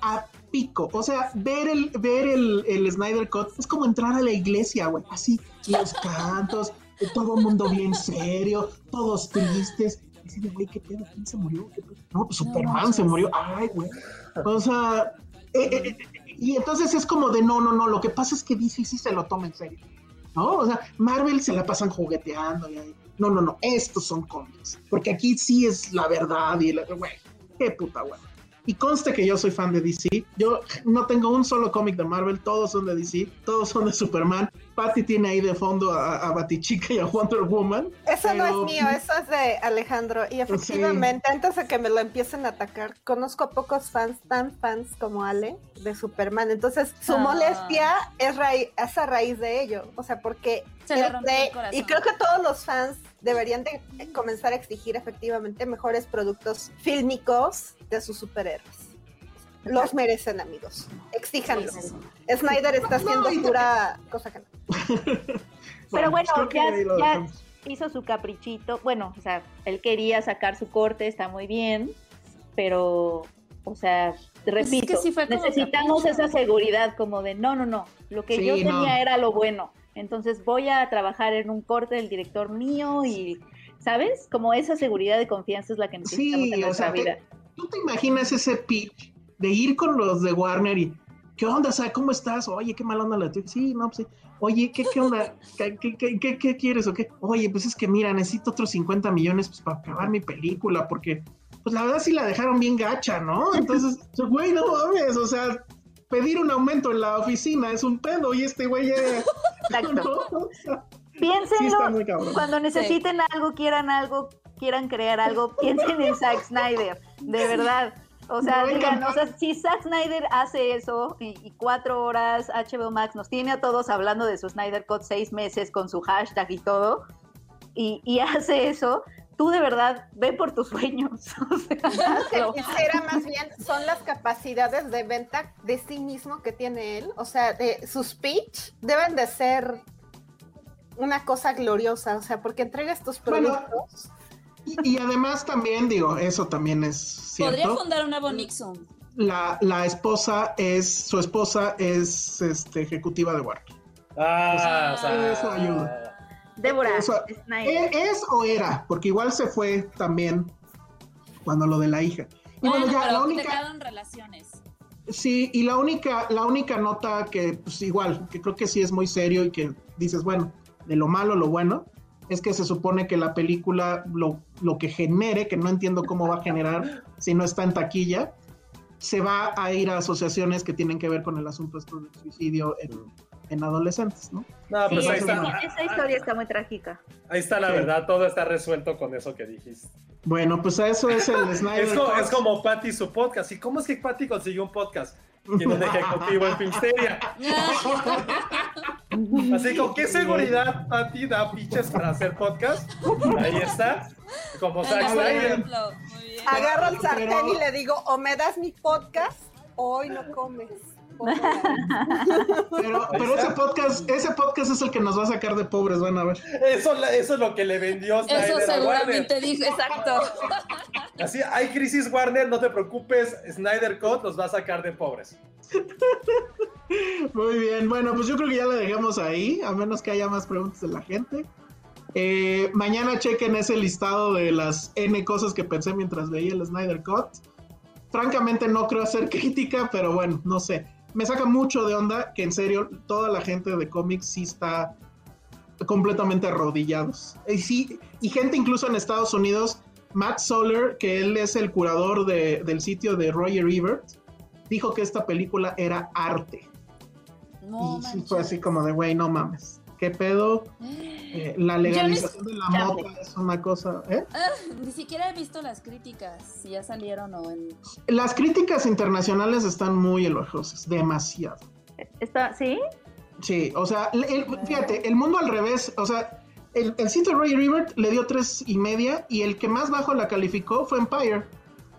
S5: a pico. O sea, ver el, ver el, el Snyder Cut es como entrar a la iglesia, güey. Así, los cantos, todo el mundo bien serio, todos tristes. Así de, güey, ¿qué pedo? ¿Quién se murió? No, pues Superman se murió. Ay, güey. O sea, eh, eh, eh, y entonces es como de, no, no, no, lo que pasa es que DC sí se lo toma en serio. ¿no? O sea, Marvel se la pasan jugueteando. Y. No, no, no, estos son cómics. Porque aquí sí es la verdad y la. Güey, qué puta, güey. Y conste que yo soy fan de DC. Yo no tengo un solo cómic de Marvel, todos son de DC, todos son de Superman. Patty tiene ahí de fondo a, a Batichica y a Wonder Woman.
S6: Eso no
S5: pero-
S6: es mío, eso es de Alejandro. Y efectivamente, antes de que me lo empiecen a atacar, conozco a pocos fans tan fans como Ale de Superman. Entonces, su
S7: Ah.
S6: molestia es, raí- es a raíz de ello. O sea, porque
S7: Se
S6: él cree-
S7: el corazón.
S6: y creo que todos los fans deberían de comenzar a exigir efectivamente mejores productos fílmicos de sus superhéroes. Los merecen, amigos. Exíjanlo.
S7: Sí, sí, sí.
S6: Snyder está haciendo pura cosa que no. [laughs]
S8: Pero bueno,
S5: pues
S8: ya, hizo su caprichito. Bueno, o sea, él quería sacar su corte, está muy bien, pero, o sea, repito,
S7: Pues que sí fue como
S8: necesitamos
S7: capricho.
S8: esa seguridad como de, no, no, no, lo que
S5: Sí,
S8: yo tenía
S5: no.
S8: era lo bueno. Entonces voy a trabajar en un corte del director mío y, ¿sabes? Como esa seguridad y confianza es la que necesitamos
S5: Sí,
S8: en
S5: o
S8: nuestra
S5: sea, te-
S8: vida.
S5: ¿Tú te imaginas ese pitch de ir con los de Warner y qué onda, o sea, cómo estás? Oye, qué mala onda la tuya. Sí, no, pues sí. Oye, ¿qué, qué onda? ¿Qué, qué, qué- qué- qué quieres o qué? Oye, pues es que mira, necesito otros 50 millones pues, para acabar mi película, porque pues la verdad sí la dejaron bien gacha, ¿no? Entonces, [laughs] güey, no mames, o sea, pedir un aumento en la oficina es un pedo y este güey ya... [laughs]
S8: Exacto.
S5: ¿no? [laughs] O sea, sí
S8: Piénsenlo,
S5: está muy cabrón.
S8: cuando necesiten algo, quieran algo, quieran crear algo, [laughs] piensen en Zack Snyder, de verdad. O sea,
S5: a
S8: digan, o sea, si Zack Snyder hace eso y, y cuatro horas HBO Max nos tiene a todos hablando de su Snyder Cut seis meses con su hashtag y todo, y, y hace eso, tú de verdad ve por tus sueños. [laughs] O sea,
S6: más bien, son las capacidades de venta de sí mismo que tiene él. O sea, de, sus speech deben de ser una cosa gloriosa. O sea, porque entregas tus
S5: Bueno,
S6: productos.
S5: Y, y además también, digo, eso también es
S7: Podría fundar una Bonixum.
S5: La, la esposa es, su esposa es este, ejecutiva de Warner.
S4: Ah, o sea,
S5: Eso ayuda.
S8: Débora,
S5: Eso-
S8: Snyder.
S5: ¿Es, es o era? Porque igual se fue también cuando lo de la hija. Y
S7: Bueno,
S5: bueno, ya,
S7: pero
S5: la única,
S7: dejaron relaciones.
S5: sí, y la única, la única nota que, pues igual, que creo que sí es muy serio y que dices, bueno, de lo malo, lo bueno, es que se supone que la película, lo, lo que genere, que no entiendo cómo va a generar si no está en taquilla, se va a ir a asociaciones que tienen que ver con el asunto estos del suicidio en, en adolescentes, ¿no?
S4: no,
S8: Sí,
S4: pues ahí
S8: esa,
S4: está.
S8: esa historia está muy trágica.
S4: Ahí está la
S5: Sí.
S4: verdad, todo está resuelto con eso que dijiste.
S5: Bueno, pues a eso es el Snyder
S4: Es como, es como Patty su podcast. ¿Y cómo es que Patty consiguió un podcast? Tiene un ejecutivo en Filmsteria. [laughs] Así con qué seguridad Patty da piches para hacer podcast. Ahí está. Como Zack Snyder.
S7: ejemplo. Muy bien.
S6: Agarro el sartén
S5: Pero-
S6: y le digo, o me das mi podcast, o hoy no comes. [laughs]
S5: Pero, pero ese podcast, ese podcast es el que nos va a sacar de pobres, van a ver.
S4: Eso, la- eso es lo que le vendió Snyder
S7: Eso
S4: a
S7: seguramente dijo, exacto. [laughs]
S4: Así, hay crisis Warner, no te preocupes, Snyder Cut los va a sacar de pobres.
S5: Muy bien, bueno, pues yo creo que ya le dejamos ahí, a menos que haya más preguntas de la gente. Eh, mañana chequen ese listado de las N cosas que pensé mientras veía el Snyder Cut. Francamente no creo hacer [laughs] crítica, pero bueno, no sé. Me saca mucho de onda que en serio toda la gente de cómics sí está completamente arrodillados. Y, sí, y gente incluso en Estados Unidos, Matt Soler, que él es el curador de- del sitio de Roger Ebert, dijo que esta película era arte.
S7: No,
S5: y sí
S7: manches.
S5: fue así como de, güey, no mames. ¿Qué pedo? Eh, la legalización de la mota es una cosa. ¿eh?
S7: Ah, ni siquiera he visto las críticas, si ya salieron o en...
S5: Las críticas internacionales están muy elogiosas, demasiado.
S8: Está, ¿Sí?
S5: Sí, o sea, el- el- fíjate, el mundo al revés, o sea, el, el sitio de Roger Ebert le dio tres y media y el que más bajo la calificó fue Empire.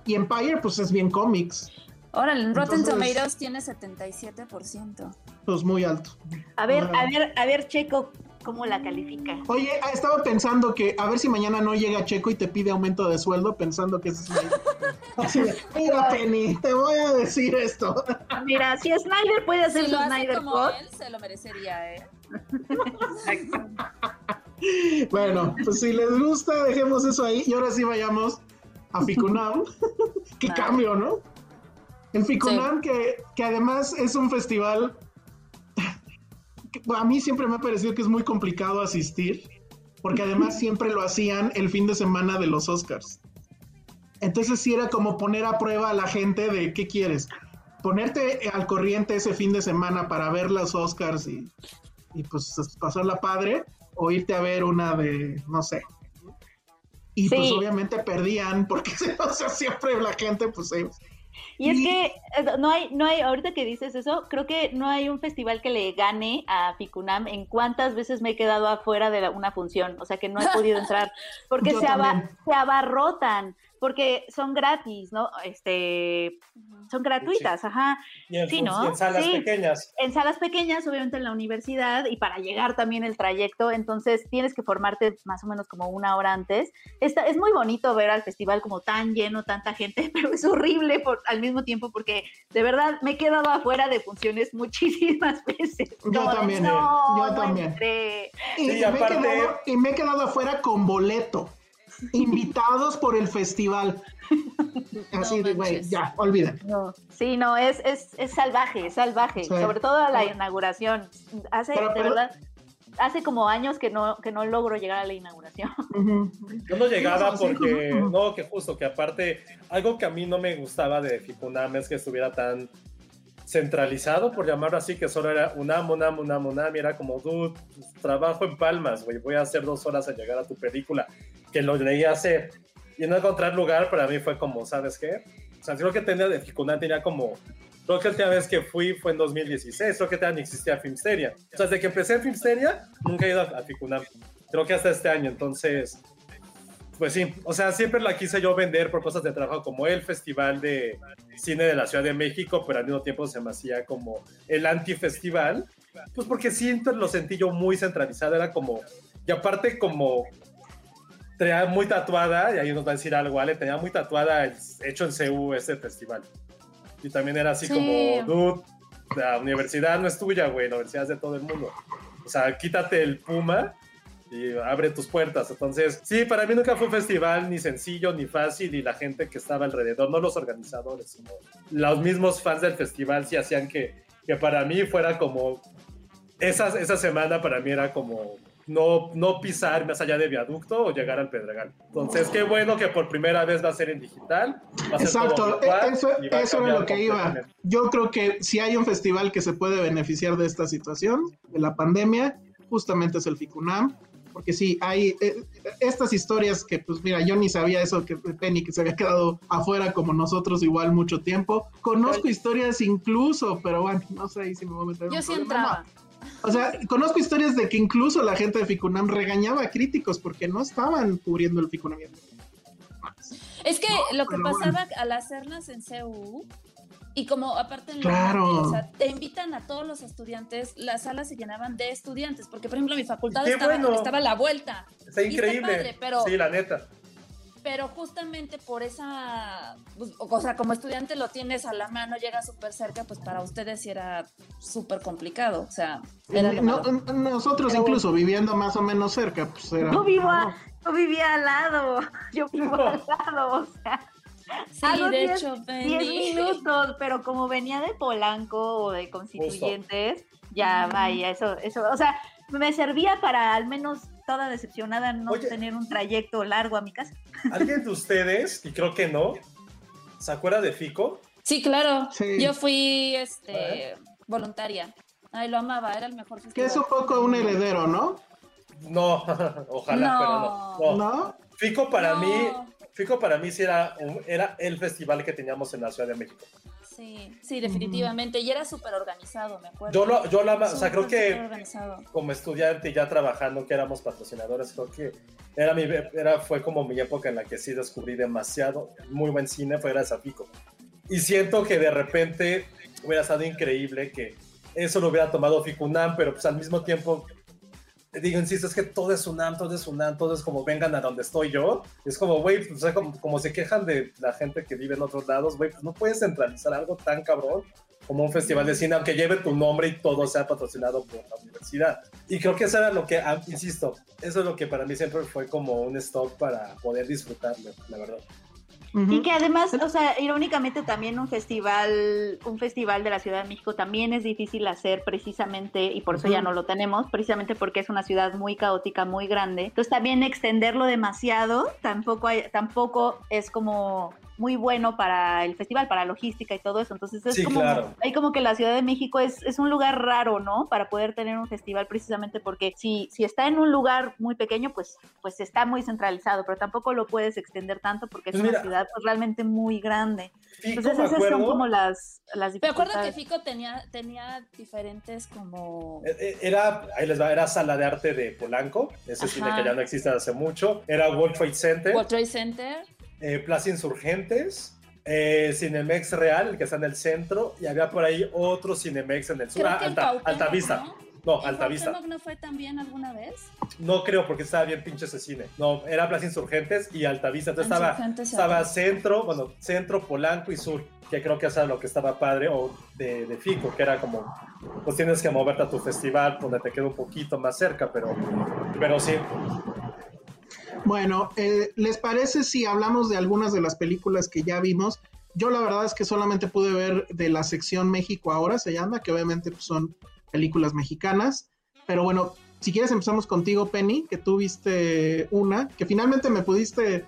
S5: Y Empire, pues es bien cómics,
S7: Órale, en Rotten
S5: Entonces-
S7: Tomatoes tiene 77%.
S5: pues muy alto.
S8: A ver,
S5: Ah.
S8: a ver, a ver, Checo, ¿cómo la califica?
S5: Oye, ah, estaba pensando que a ver si mañana no llega Checo y te pide aumento de sueldo, pensando que es una- [laughs] Así de, Mira, Penny, te voy a decir esto. [laughs]
S8: Mira, si Snyder puede hacer
S7: Si lo hace
S8: Snyder
S7: como él, se lo merecería, ¿eh? [laughs]
S5: Bueno, pues si les gusta, dejemos eso ahí. Y ahora sí vayamos a Ficunam. Qué
S7: Vale.
S5: cambio, ¿no? El Ficunam, que, que además es un festival [laughs] que a mí siempre me ha parecido que es muy complicado asistir, porque además [laughs] siempre lo hacían el fin de semana de los Oscars. Entonces sí era como poner a prueba a la gente de qué quieres. Ponerte al corriente ese fin de semana para ver los Oscars y, y pues pasarla padre o irte a ver una de, no sé. Y pues obviamente perdían porque [laughs] o sea, siempre la gente pues.
S8: Y es que eh, no hay, no hay, ahorita que dices eso, creo que no hay un festival que le gane a Ficunam en cuántas veces me he quedado afuera de la- una función, o sea que no he podido entrar, [laughs] porque se, aba- se abarrotan, porque son gratis, ¿no? Este, son gratuitas, ajá.
S4: Y en,
S8: Sí, ¿no?
S4: y en salas
S8: Sí.
S4: pequeñas.
S8: En salas pequeñas, obviamente en la universidad, y para llegar también el trayecto, entonces tienes que formarte más o menos como una hora antes. Está, es muy bonito ver al festival como tan lleno, tanta gente, [laughs] pero es horrible por, al mismo tiempo porque de verdad me he quedado afuera de funciones [laughs] muchísimas veces.
S5: Yo
S8: Como de,
S5: también,
S8: no,
S5: yo
S8: no
S5: también.
S8: entré".
S5: Y,
S4: Sí,
S5: y me quedado, y me he quedado afuera con boleto. [laughs] Invitados por el festival. [laughs] Así
S7: No
S5: de, güey, ya, olviden.
S8: No, sí, no, es, es, es salvaje, es salvaje,
S5: Sí.
S8: sobre todo la inauguración. Hace,
S5: Pero-
S8: de
S5: pero-
S8: verdad, hace como años que no, que no logro llegar a la inauguración. [laughs]
S4: Yo no llegaba porque, no, que justo, que aparte, algo que a mí no me gustaba de Ficunam es que estuviera tan centralizado, por llamarlo así, que solo era UNAM, UNAM, UNAM, UNAM, y era como, dude, trabajo en Palmas, güey, voy a hacer dos horas a llegar a tu película, que lo leí hace, y no encontrar lugar para mí fue como, ¿sabes qué? O sea, creo que tenía de Ficunam, tenía como, creo que la última vez que fui fue en 2016, creo que todavía ni existía Filmsteria. O sea, desde que empecé en Filmsteria, nunca he ido a, a creo que hasta este año, entonces pues sí, o sea, siempre la quise yo vender por cosas de trabajo como el Festival de Cine de la Ciudad de México, pero al mismo tiempo se me hacía como el antifestival, pues porque siento, lo sentí yo muy centralizado, era como, y aparte como tenía muy tatuada, y ahí nos va a decir algo, Ale, tenía muy tatuada el- hecho en CU ese festival. Y también era así
S7: Sí.
S4: como, dude, la universidad no es tuya, güey, la universidad es de todo el mundo. O sea, quítate el puma y abre tus puertas. Entonces, sí, para mí nunca fue un festival ni sencillo ni fácil y la gente que estaba alrededor, no los organizadores, sino los mismos fans del festival sí hacían que, que para mí fuera como, esa, esa semana para mí era como no, no pisar más allá de viaducto o llegar al Pedregal. Entonces, qué bueno que por primera vez va a ser en digital. va a ser
S5: Exacto,
S4: virtual
S5: e- eso, eso era lo que iba. Yo creo que si hay un festival que se puede beneficiar de esta situación, de la pandemia, justamente es el FICUNAM, porque sí, hay eh, estas historias que, pues mira, yo ni sabía eso, que Penny, que se había quedado afuera como nosotros igual mucho tiempo. Conozco historias incluso, pero bueno, no sé ahí si me voy a meter en
S7: Yo
S5: un
S7: sí entraba.
S5: O sea, conozco historias de que incluso la gente de FICUNAM regañaba a críticos porque no estaban cubriendo el FICUNAM.
S7: Es que lo que
S5: pero bueno.
S7: pasaba al hacerlas en CU, y como aparte en la-
S5: Claro.
S7: o sea, te invitan a todos los estudiantes, las salas se llenaban de estudiantes, porque por ejemplo mi facultad estaba,
S4: bueno.
S7: estaba a la vuelta,
S4: Está increíble.
S7: padre, pero-
S4: Sí, la neta.
S7: pero justamente por esa, pues, o sea, como estudiante lo tienes a la mano, llega súper cerca, pues para ustedes sí era súper complicado, o sea, era
S5: No, nosotros
S8: Pero-
S5: incluso viviendo más o menos cerca, pues era...
S8: No vivo a- yo vivía al lado, yo vivo al lado, o sea,
S7: Sí,
S8: a los
S7: de
S8: 10
S7: hecho,
S8: 10
S7: Penny.
S8: minutos, pero como venía de Polanco o de Constituyentes, ya vaya, eso, eso, o sea, me servía para al menos toda decepcionada no
S4: Oye.
S8: tener un trayecto largo a mi casa.
S4: ¿Alguien de ustedes, y creo que no, se acuerda de Fico?
S7: Sí, claro.
S5: Sí.
S7: Yo fui este voluntaria. Ay, lo amaba, era el mejor
S5: Que es un poco un heredero, ¿no?
S4: No, [laughs] ojalá,
S7: No.
S4: pero no. no.
S5: ¿No?
S4: Fico para
S7: No.
S4: mí, Fico para mí sí era, un- era el festival que teníamos en la Ciudad de México.
S7: Sí, sí, definitivamente. Y era súper organizado, me acuerdo.
S4: Yo lo, yo la, o sea, creo que
S7: organizado.
S4: como estudiante y ya trabajando, que éramos patrocinadores, creo que era mi, era, fue como mi época en la que sí descubrí demasiado, muy buen cine, fue gracias a Fico. Y siento que de repente hubiera estado increíble que eso lo hubiera tomado Ficunam, pero pues al mismo tiempo, digo, insisto, es que todo es UNAM, todo es UNAM, todo es como vengan a donde estoy yo. Es como, güey, pues, o sea, como, como se quejan de la gente que vive en otros lados, güey, pues no puedes centralizar algo tan cabrón como un festival de cine, aunque lleve tu nombre y todo sea patrocinado por la universidad. Y creo que eso era lo que, ah, insisto, eso es lo que para mí siempre fue como un stop para poder disfrutarlo, la verdad.
S8: Y que además, o sea, irónicamente también un festival, un festival de la Ciudad de México también es difícil hacer precisamente, y por eso ya no lo tenemos, precisamente porque es una ciudad muy caótica, muy grande. Entonces también extenderlo demasiado tampoco, hay, tampoco es como muy bueno para el festival, para logística y todo eso. Entonces es
S4: Sí,
S8: como,
S4: claro.
S8: hay como que la Ciudad de México es, es un lugar raro, ¿no? Para poder tener un festival precisamente porque si, si está en un lugar muy pequeño, pues, pues está muy centralizado, pero tampoco lo puedes extender tanto porque es
S4: Pues
S8: una ciudad pues, realmente muy grande.
S4: Fico,
S8: Entonces
S4: me
S8: esas son
S4: acuerdo,
S8: como las, las
S7: Pero acuérdate que
S8: dificultades.
S7: Fico tenía, tenía diferentes como...
S4: eh, eh, Era, ahí les va, era Sala de Arte de Polanco, ese
S7: Ajá.
S4: cine que ya no existe hace mucho. Era World Trade Center,
S7: World Trade Center.
S4: Eh, Plaza Insurgentes, eh, Cinemex Real, el que está en el centro, y había por ahí otro Cinemex en el sur, ah, Alta,
S7: Cuauhtémoc,
S4: Altavista.
S7: ¿no?
S4: No,
S7: ¿En
S4: Altavista.
S7: Cuauhtémoc no fue también alguna vez?
S4: No creo, porque estaba bien pinche ese cine. No, era Plaza Insurgentes y Altavista. Entonces estaba,
S7: Insurgentes
S4: estaba centro, bueno, centro, Polanco y sur, que creo que era lo que estaba padre, o de, de Fico, que era como, pues tienes que moverte a tu festival donde te queda un poquito más cerca, pero, pero sí.
S5: Bueno, eh, ¿les parece si hablamos de algunas de las películas que ya vimos? Yo la verdad es que solamente pude ver de la sección México ahora, se llama, que obviamente pues, son películas mexicanas. Pero bueno, si quieres empezamos contigo, Penny, que tú viste una, que finalmente me pudiste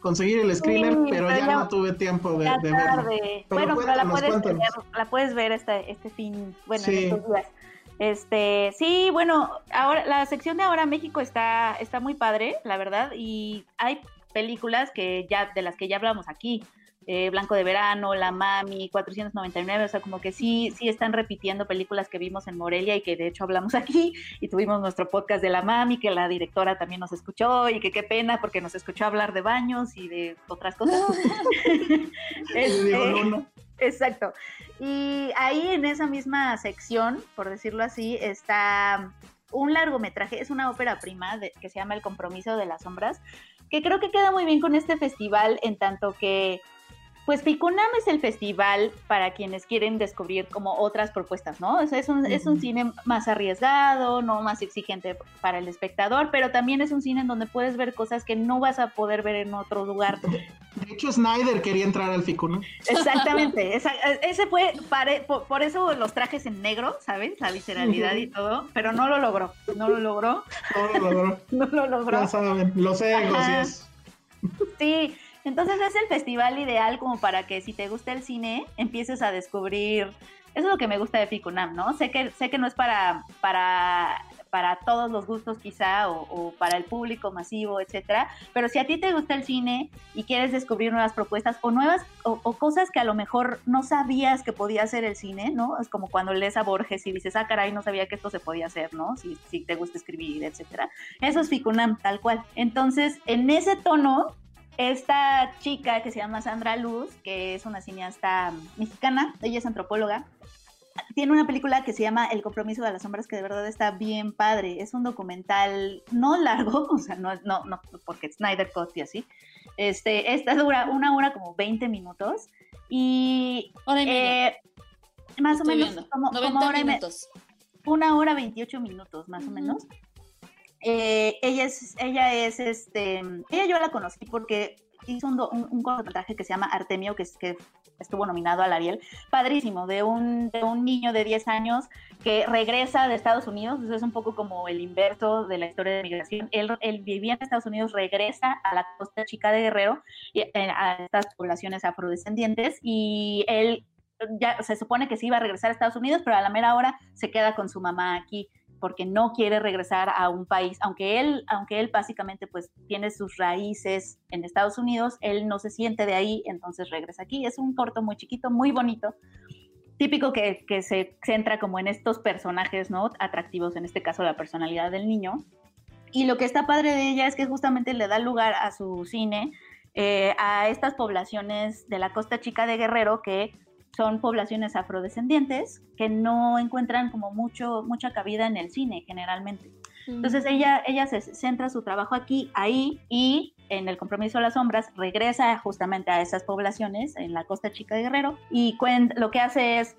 S5: conseguir el screener,
S8: Sí,
S5: pero
S8: pero
S5: ya no tuve tiempo de, de. Pero
S8: bueno, pero la puedes, ver, la puedes ver este, este fin, bueno,
S5: Sí.
S8: en estos días. Este, sí, bueno, ahora la sección de ahora México está, está muy padre, la verdad, y hay películas que ya, de las que ya hablamos aquí. Eh, Blanco de Verano, La Mami, 499, o sea, como que sí, sí están repitiendo películas que vimos en Morelia y que de hecho hablamos [laughs] aquí y tuvimos nuestro podcast de La Mami, que la directora también nos escuchó y que qué pena porque nos escuchó hablar de baños y de otras cosas. [laughs] Este. Exacto. Y ahí en esa misma sección, por decirlo así, está un largometraje, es una ópera prima de- que se llama El compromiso de las sombras, que creo que queda muy bien con este festival en tanto que, pues Ficunam es el festival para quienes quieren descubrir como otras propuestas, ¿no? O sea, es un, es un cine más arriesgado, no más exigente para el espectador, pero también es un cine en donde puedes ver cosas que no vas a poder ver en otro lugar.
S5: De hecho, Snyder quería entrar al FICO, ¿no?
S8: Exactamente, esa- ese fue, pare- por, por eso los trajes en negro, ¿sabes? La visceralidad y todo, pero no lo logró, no lo logró,
S5: No lo logró. [laughs]
S8: no lo logró.
S5: Ya saben, los egos y
S8: Ajá.
S5: eso.
S8: Sí, entonces es el festival ideal como para que si te gusta el cine, empieces a descubrir, eso es lo que me gusta de Ficunam, ¿no? Sé que, sé que no es para, para, para todos los gustos quizá o, para el público masivo, etcétera, pero si a ti te gusta el cine y quieres descubrir nuevas propuestas o nuevas o, o cosas que a lo mejor no sabías que podía hacer el cine, ¿no? Es como cuando lees a Borges y dices, ah, caray, no sabía que esto se podía hacer, ¿no? Si, si te gusta escribir, etcétera. Eso es Ficunam, tal cual. Entonces, en ese tono, esta chica que se llama Sandra Luz, que es una cineasta mexicana, ella es antropóloga, tiene una película que se llama El compromiso de las sombras, que de verdad está bien padre. Es un documental no largo, [laughs] o sea, no, no, no porque es Snyder Cut y así. Este, esta dura una hora como 20 minutos y
S7: Hora y media.
S8: eh, más o menos
S7: viendo.
S8: como,
S7: 90
S8: como hora y me-
S7: minutos.
S8: una hora 28 minutos más o menos. Eh, ella es, ella es, este, ella yo la conocí porque hizo un, un, un cortometraje que se llama Artemio, que, que estuvo nominado al Ariel, padrísimo, de un, de un niño de 10 años que regresa de Estados Unidos, eso es un poco como el inverso de la historia de migración, él, él vivía en Estados Unidos, regresa a la costa chica de Guerrero, eh, a estas poblaciones afrodescendientes, y él ya se supone que sí iba a regresar a Estados Unidos, pero a la mera hora se queda con su mamá aquí porque no quiere regresar a un país, aunque él, aunque él básicamente pues tiene sus raíces en Estados Unidos, él no se siente de ahí, entonces regresa aquí. Es un corto muy chiquito, muy bonito, típico que, que se centra como en estos personajes, ¿no? Atractivos, en este caso la personalidad del niño. Y lo que está padre de ella es que justamente le da lugar a su cine eh, a estas poblaciones de la costa chica de Guerrero que son poblaciones afrodescendientes que no encuentran como mucho, mucha cabida en el cine generalmente. Entonces ella, ella se centra su trabajo aquí, ahí y en el compromiso de las sombras regresa justamente a esas poblaciones en la costa chica de Guerrero y lo que hace es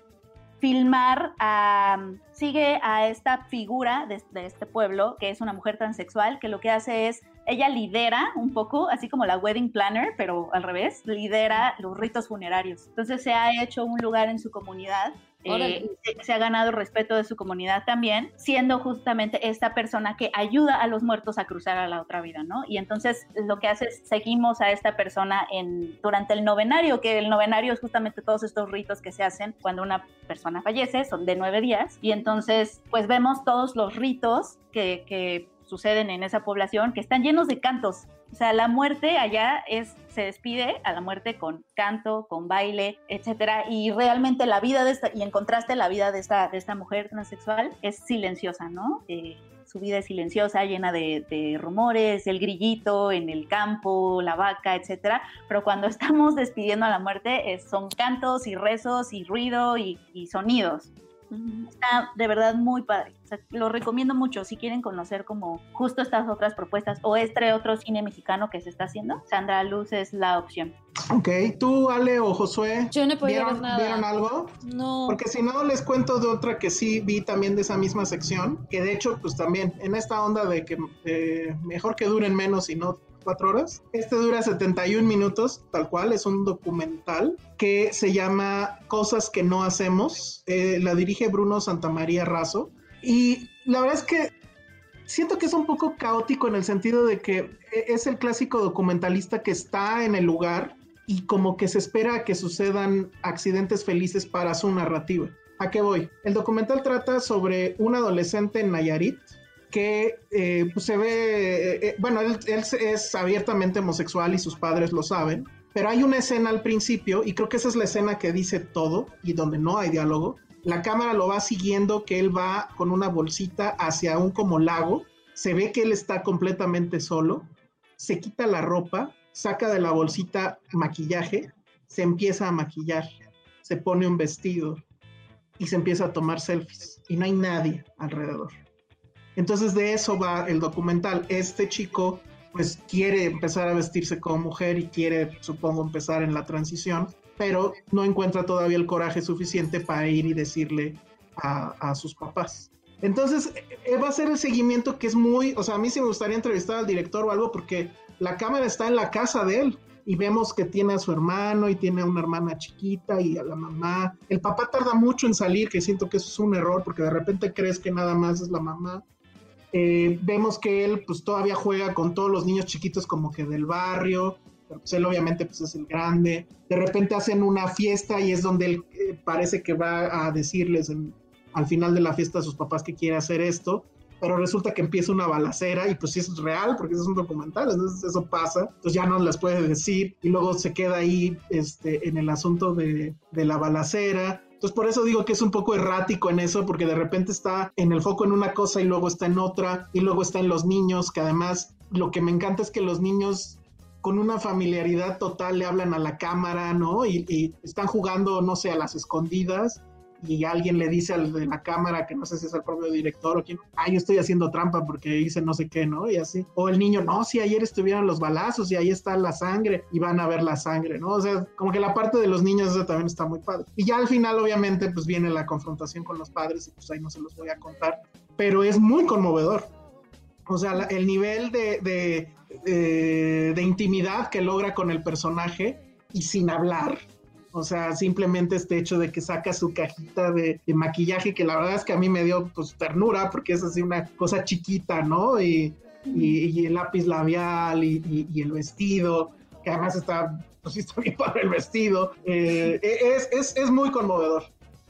S8: filmar, a, sigue a esta figura de, de este pueblo que es una mujer transexual que lo que hace es ella lidera un poco, así como la wedding planner, pero al revés, lidera los ritos funerarios. Entonces se ha hecho un lugar en su comunidad eh, se, se, ha ganado el respeto de su comunidad también, siendo justamente esta persona que ayuda a los muertos a cruzar a la otra vida, ¿no? Y entonces lo que hace es seguimos a esta persona en, durante el novenario, que el novenario es justamente todos estos ritos que se hacen cuando una persona fallece, son de nueve días, y entonces pues vemos todos los ritos que, que suceden en esa población que están llenos de cantos. O sea, la muerte allá es, se despide a la muerte con canto, con baile, etcétera. Y realmente la vida de esta, y en contraste la vida de esta, de esta mujer transexual es silenciosa, ¿no? Eh, su vida es silenciosa, llena de, rumores, el grillito en el campo, la vaca, etcétera. Pero cuando [laughs] estamos despidiendo a la muerte, son cantos y rezos y ruido y sonidos. Está de verdad muy padre. O sea, lo recomiendo mucho si quieren conocer como justo estas otras propuestas o este otro cine mexicano que se está haciendo. Sandra Luz es la opción.
S5: Ok, tú, Ale o Josué.
S7: Yo no he podido
S5: ¿vieron,
S7: ver nada.
S5: ¿Vieron algo?
S7: No.
S5: Porque si no, les cuento de otra que sí vi también de esa misma sección, que de hecho, pues también en esta onda de que eh, mejor que duren menos y no cuatro horas. Este dura 71 minutos, tal cual, es un documental que se llama Cosas que no hacemos. Eh, la dirige Bruno Santamaría Razo. Y la verdad es que siento que es un poco caótico en el sentido de que es el clásico documentalista que está en el lugar y como que se espera que sucedan accidentes felices para su narrativa. ¿A qué voy? El documental trata sobre un adolescente en Nayarit que eh, pues se ve, eh, eh, bueno, él, él, es abiertamente homosexual y sus padres lo saben, pero hay una escena al principio, y creo que esa es la escena que dice todo y donde no hay diálogo. La cámara lo va siguiendo, que él va con una bolsita hacia un como lago, se ve que él está completamente solo, se quita la ropa, saca de la bolsita maquillaje, se empieza a maquillar, se pone un vestido y se empieza a tomar selfies y no hay nadie alrededor. Entonces de eso va el documental. Este chico pues quiere empezar a vestirse como mujer y quiere, supongo, empezar en la transición, pero no encuentra todavía el coraje suficiente para ir y decirle a, sus papás. Entonces eh, va a ser el seguimiento que es muy, o sea, a mí sí me gustaría entrevistar al director o algo porque la cámara está en la casa de él y vemos que tiene a su hermano y tiene a una hermana chiquita y a la mamá. El papá tarda mucho en salir, que siento que eso es un error porque de repente crees que nada más es la mamá eh, vemos que él pues todavía juega con todos los niños chiquitos como que del barrio, pero pues él obviamente pues es el grande. De repente hacen una fiesta y es donde él eh, parece que va a decirles en, al final de la fiesta a sus papás que quiere hacer esto, pero resulta que empieza una balacera y pues sí es real porque es un documental, entonces eso pasa, entonces ya no las puede decir y luego se queda ahí este, en el asunto de, de la balacera entonces por eso digo que es un poco errático en eso, porque de repente está en el foco en una cosa y luego está en otra, y luego está en los niños, que además lo que me encanta es que los niños con una familiaridad total le hablan a la cámara, ¿no? Y, y están jugando, no sé, a las escondidas y alguien le dice al de la cámara, que no sé si es el propio director o quién, ah, yo estoy haciendo trampa porque hice no sé qué, ¿no? Y así. O el niño, no, si ayer estuvieron los balazos y ahí está la sangre y van a ver la sangre, ¿no? O sea, como que la parte de los niños eso también está muy padre. Y ya al final, obviamente, pues viene la confrontación con los padres y pues ahí no se los voy a contar, pero es muy conmovedor. O sea, la, el nivel de, de, de, de intimidad que logra con el personaje y sin hablar, o sea, simplemente este hecho de que saca su cajita de, de, maquillaje, que la verdad es que a mí me dio pues ternura, porque es así una cosa chiquita, ¿no? Y, y, y el lápiz labial y, y, el vestido, que además está, pues está bien para el vestido. Eh, es, es, es muy conmovedor.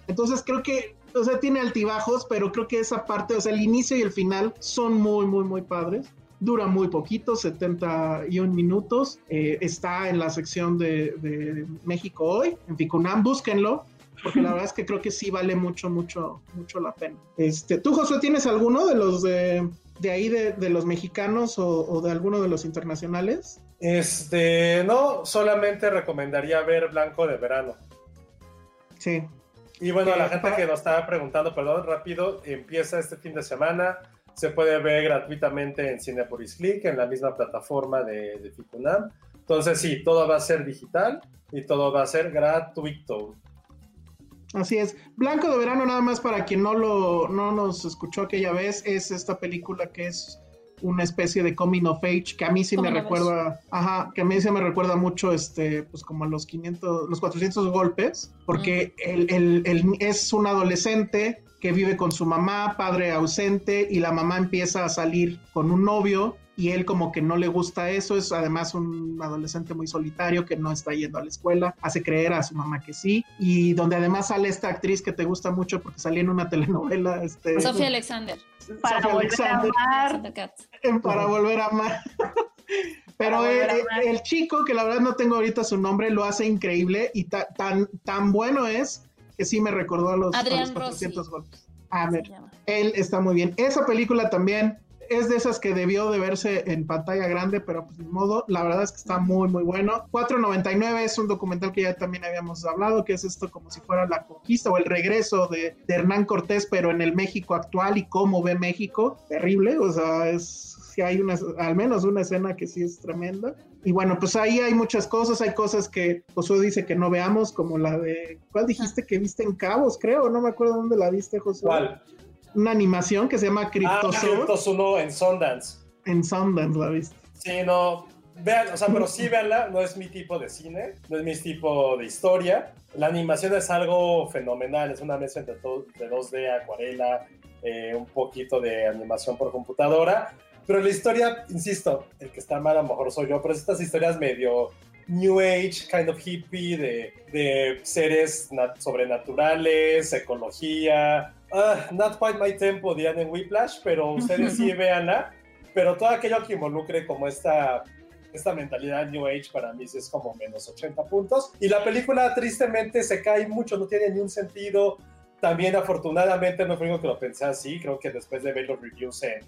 S5: Entonces creo que o sea, tiene altibajos, pero creo que esa parte, o sea, el inicio y el final son muy, muy, muy padres. Dura muy poquito, 71 minutos. Eh, está en la sección de, de, México Hoy, en Ficunam, búsquenlo, porque la [laughs] verdad es que creo que sí vale mucho, mucho, mucho la pena. Este, ¿Tú, Josué, tienes alguno de los de, de ahí, de, de, los mexicanos o, o de alguno de los internacionales?
S4: Este, no, solamente recomendaría ver Blanco de Verano.
S5: Sí,
S4: y bueno, a la gente que nos estaba preguntando, perdón, rápido, empieza este fin de semana. Se puede ver gratuitamente en Cinepolis Click, en la misma plataforma de, de Ficunam. Entonces, sí, todo va a ser digital y todo va a ser gratuito.
S5: Así es. Blanco de Verano, nada más para quien no, lo, no nos escuchó aquella vez, es esta película que es una especie de coming of age que a mí sí me recuerda, ajá, que a mí sí me recuerda mucho, este, pues como los 500, los 400 golpes, porque él, él- él es un adolescente que vive con su mamá, padre ausente, y la mamá empieza a salir con un novio y él como que no le gusta eso, es además un adolescente muy solitario que no está yendo a la escuela, hace creer a su mamá que sí, y donde además sale esta actriz que te gusta mucho porque salía en una telenovela, este,
S7: Sofía Alexander.
S8: Para
S5: Sofía
S8: volver a
S5: Alexander,
S8: amar.
S7: Santa Cat.
S5: en para volver a amar. Pero el,
S8: a amar.
S5: chico, que la verdad no tengo ahorita su nombre, lo hace increíble y ta- tan, tan bueno es que sí me recordó a los, a
S7: Adrián
S5: los 400
S7: Rossi.
S5: golpes. A ver, él está muy bien. Esa película también es de esas que debió de verse en pantalla grande, pero pues ni modo, la verdad es que está muy muy bueno. 4.99 es un documental que ya también habíamos hablado, que es esto como si fuera la conquista o el regreso de, de Hernán Cortés, pero en el México actual y cómo ve México. Terrible, o sea, es si hay una, al menos una escena que sí es tremenda. Y bueno, pues ahí hay muchas cosas, hay cosas que Josué dice que no veamos, como la de, ¿cuál dijiste que viste en Cabos, creo? No me acuerdo dónde la viste, Josué
S4: ¿Cuál?
S5: una animación que se llama
S4: Ah. Cryptos 1 en Sundance.
S5: en Sundance la viste.
S4: Sí, no. Vean, o sea, pero sí veanla, no es mi tipo de cine, no es mi tipo de historia. La animación es algo fenomenal, es una mezcla entre de 2D, acuarela, eh, un poquito de animación por computadora. Pero la historia, insisto, el que está mal a lo mejor soy yo, pero es estas historias medio New Age, kind of hippie, de, de seres nat- sobrenaturales, ecología. Ah, not quite my tempo, dirían en Whiplash, pero [laughs] ustedes sí véanla. Pero todo aquello que involucre como esta, esta mentalidad New Age para mí es como menos 80 puntos. Y la película tristemente se cae mucho, no tiene ni un sentido. También afortunadamente no fue único que lo pensé así, creo que después de ver los reviews en,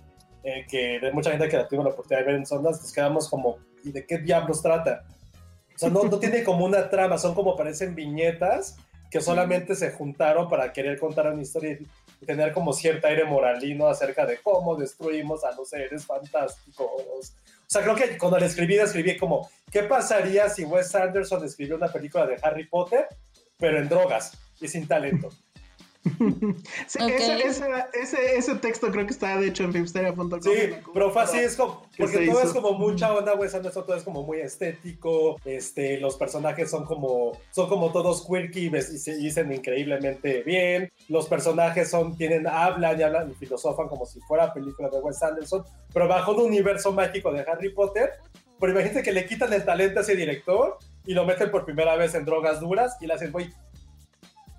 S4: eh, que de mucha gente que la tuvo la oportunidad de ver en Sondas, nos quedamos como, ¿y de qué diablos trata? O sea, no, no tiene como una trama, son como parecen viñetas que solamente se juntaron para querer contar una historia y tener como cierto aire moralino acerca de cómo destruimos a los seres fantásticos. O sea, creo que cuando la escribí, la escribí como, ¿qué pasaría si Wes Anderson escribió una película de Harry Potter, pero en drogas y sin talento? [laughs]
S5: Sí, ese, ese, ese, ese texto creo que está de hecho en filmsteria.com.
S4: Sí, pero fue así, es como,
S5: ¿Qué
S4: porque todo
S5: hizo?
S4: es como mucha onda, Wes Anderson, todo es como muy estético, este, los personajes son como, son como todos quirky y se dicen increíblemente bien, los personajes son, tienen, hablan y hablan y filosofan como si fuera película de Wes Anderson, pero bajo un universo mágico de Harry Potter, pero imagínate que le quitan el talento a ese director y lo meten por primera vez en drogas duras y le hacen, güey,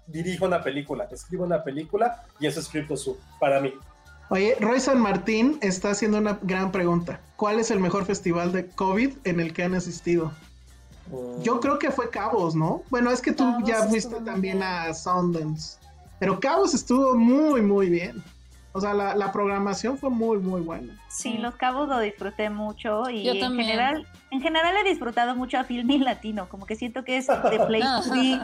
S4: dirijo una película, escribo una película y eso es Cryptozoa para mí.
S5: Oye, Roy San Martín está haciendo una gran pregunta. ¿Cuál es el mejor festival de COVID en el que han asistido? Yo creo que fue Cabos, ¿no? Bueno, es que tú
S7: Cabos
S5: ya fuiste también
S7: bien.
S5: a Sundance. Pero Cabos estuvo muy, muy bien. O sea, la, la programación fue muy, muy buena.
S8: Sí,
S7: Sí.
S8: Los Cabos lo disfruté mucho y
S7: Yo
S8: en
S7: también.
S8: general, en general he disfrutado mucho a Filmin Latino, como que siento que es de place to be,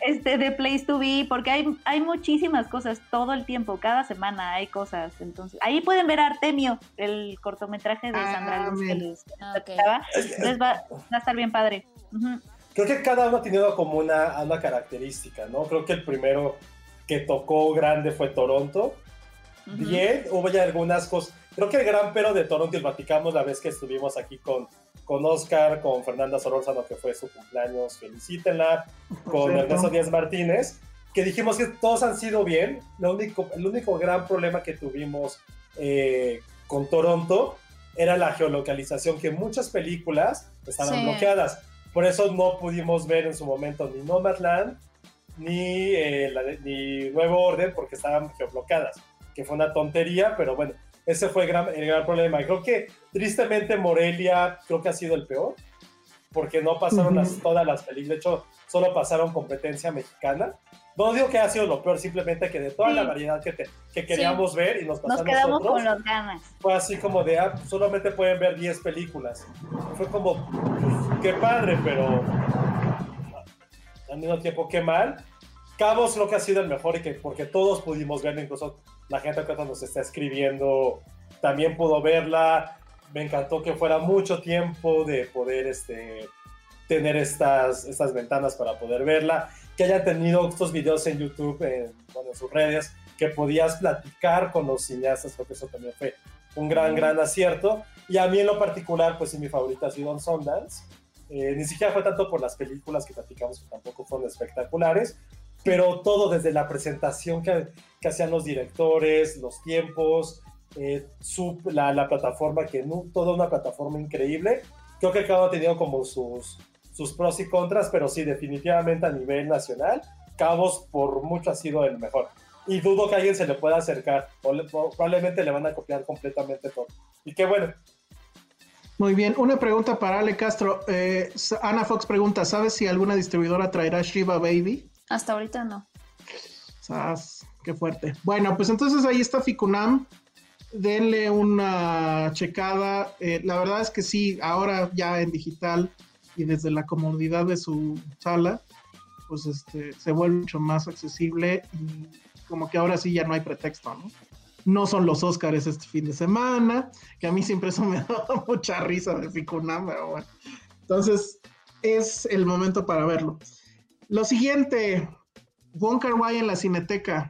S8: este, de place to be, porque hay, hay muchísimas cosas todo el tiempo, cada semana hay cosas, entonces ahí pueden ver a Artemio, el cortometraje de
S5: Ah,
S8: Sandra Luz que les
S7: Ah, ok.
S8: platicaba. entonces va, va a estar bien padre.
S4: Creo que cada uno ha tenido como una, una característica, ¿no? Creo que el primero que tocó grande fue Toronto. Bien, hubo ya algunas cosas. Creo que el gran pero de Toronto, y platicamos la vez que estuvimos aquí con, con Oscar, con Fernanda Solórzano, que fue su cumpleaños, felicítenla, con. Ernesto Díaz Martínez, que dijimos que todos han sido bien. Lo único, el único gran problema que tuvimos eh, con Toronto era la geolocalización, que muchas películas estaban
S7: Sí.
S4: bloqueadas. Por eso no pudimos ver en su momento ni Nomadland ni, eh, la ni Nuevo Orden, porque estaban geobloqueadas, que fue una tontería, pero bueno, ese fue el gran, el gran problema. Y creo que tristemente Morelia creo que ha sido el peor, porque no pasaron las-
S5: Ujú.
S4: todas las películas, de hecho, solo pasaron competencia mexicana. No digo que ha sido lo peor, simplemente que de toda
S8: Sí.
S4: la variedad que, te- que queríamos ver y nos
S8: Nos
S4: pasamos
S8: quedamos
S4: nosotros,
S8: con las ganas.
S4: fue así como de, ah, solamente pueden ver 10 películas. Fue como, pues, qué padre, pero al mismo tiempo, qué mal. Cabos creo que ha sido el mejor y que porque todos pudimos verla, incluso la gente que nos está escribiendo también pudo verla. Me encantó que fuera mucho tiempo de poder este, tener estas, estas ventanas para poder verla, que hayan tenido estos videos en YouTube, en, bueno, en sus redes, que podías platicar con los cineastas, creo que eso también fue un gran, gran acierto. Y a mí en lo particular, pues sí, mi favorita ha sido Sundance. Eh, ni siquiera fue tanto por las películas que platicamos, que tampoco fueron espectaculares, pero todo desde la presentación que, que hacían los directores, los tiempos, eh, su, la, la, plataforma, que no, toda una plataforma increíble. Creo que cada uno ha tenido como sus, pros y contras, pero sí, definitivamente a nivel nacional, Cabos por mucho ha sido el mejor. Y dudo que alguien se le pueda acercar, o, le, probablemente le van a copiar completamente todo. Y qué bueno,
S5: muy bien, una pregunta para Ale Castro. Eh, Ana Fox pregunta, ¿sabes si alguna distribuidora traerá Shiva Baby?
S7: Hasta ahorita no.
S5: Sas, qué fuerte. Bueno, pues entonces ahí está Ficunam. Denle una checada. Eh, la verdad es que sí, ahora ya en digital y desde la comodidad de su sala, pues este, se vuelve mucho más accesible y como que ahora sí ya no hay pretexto, ¿no? no son los Óscares este fin de semana, que a mí siempre eso [laughs] me da mucha risa de Ficunam, pero bueno. Entonces, es el momento para verlo. Lo siguiente, Wong Kar Wai en la Cineteca.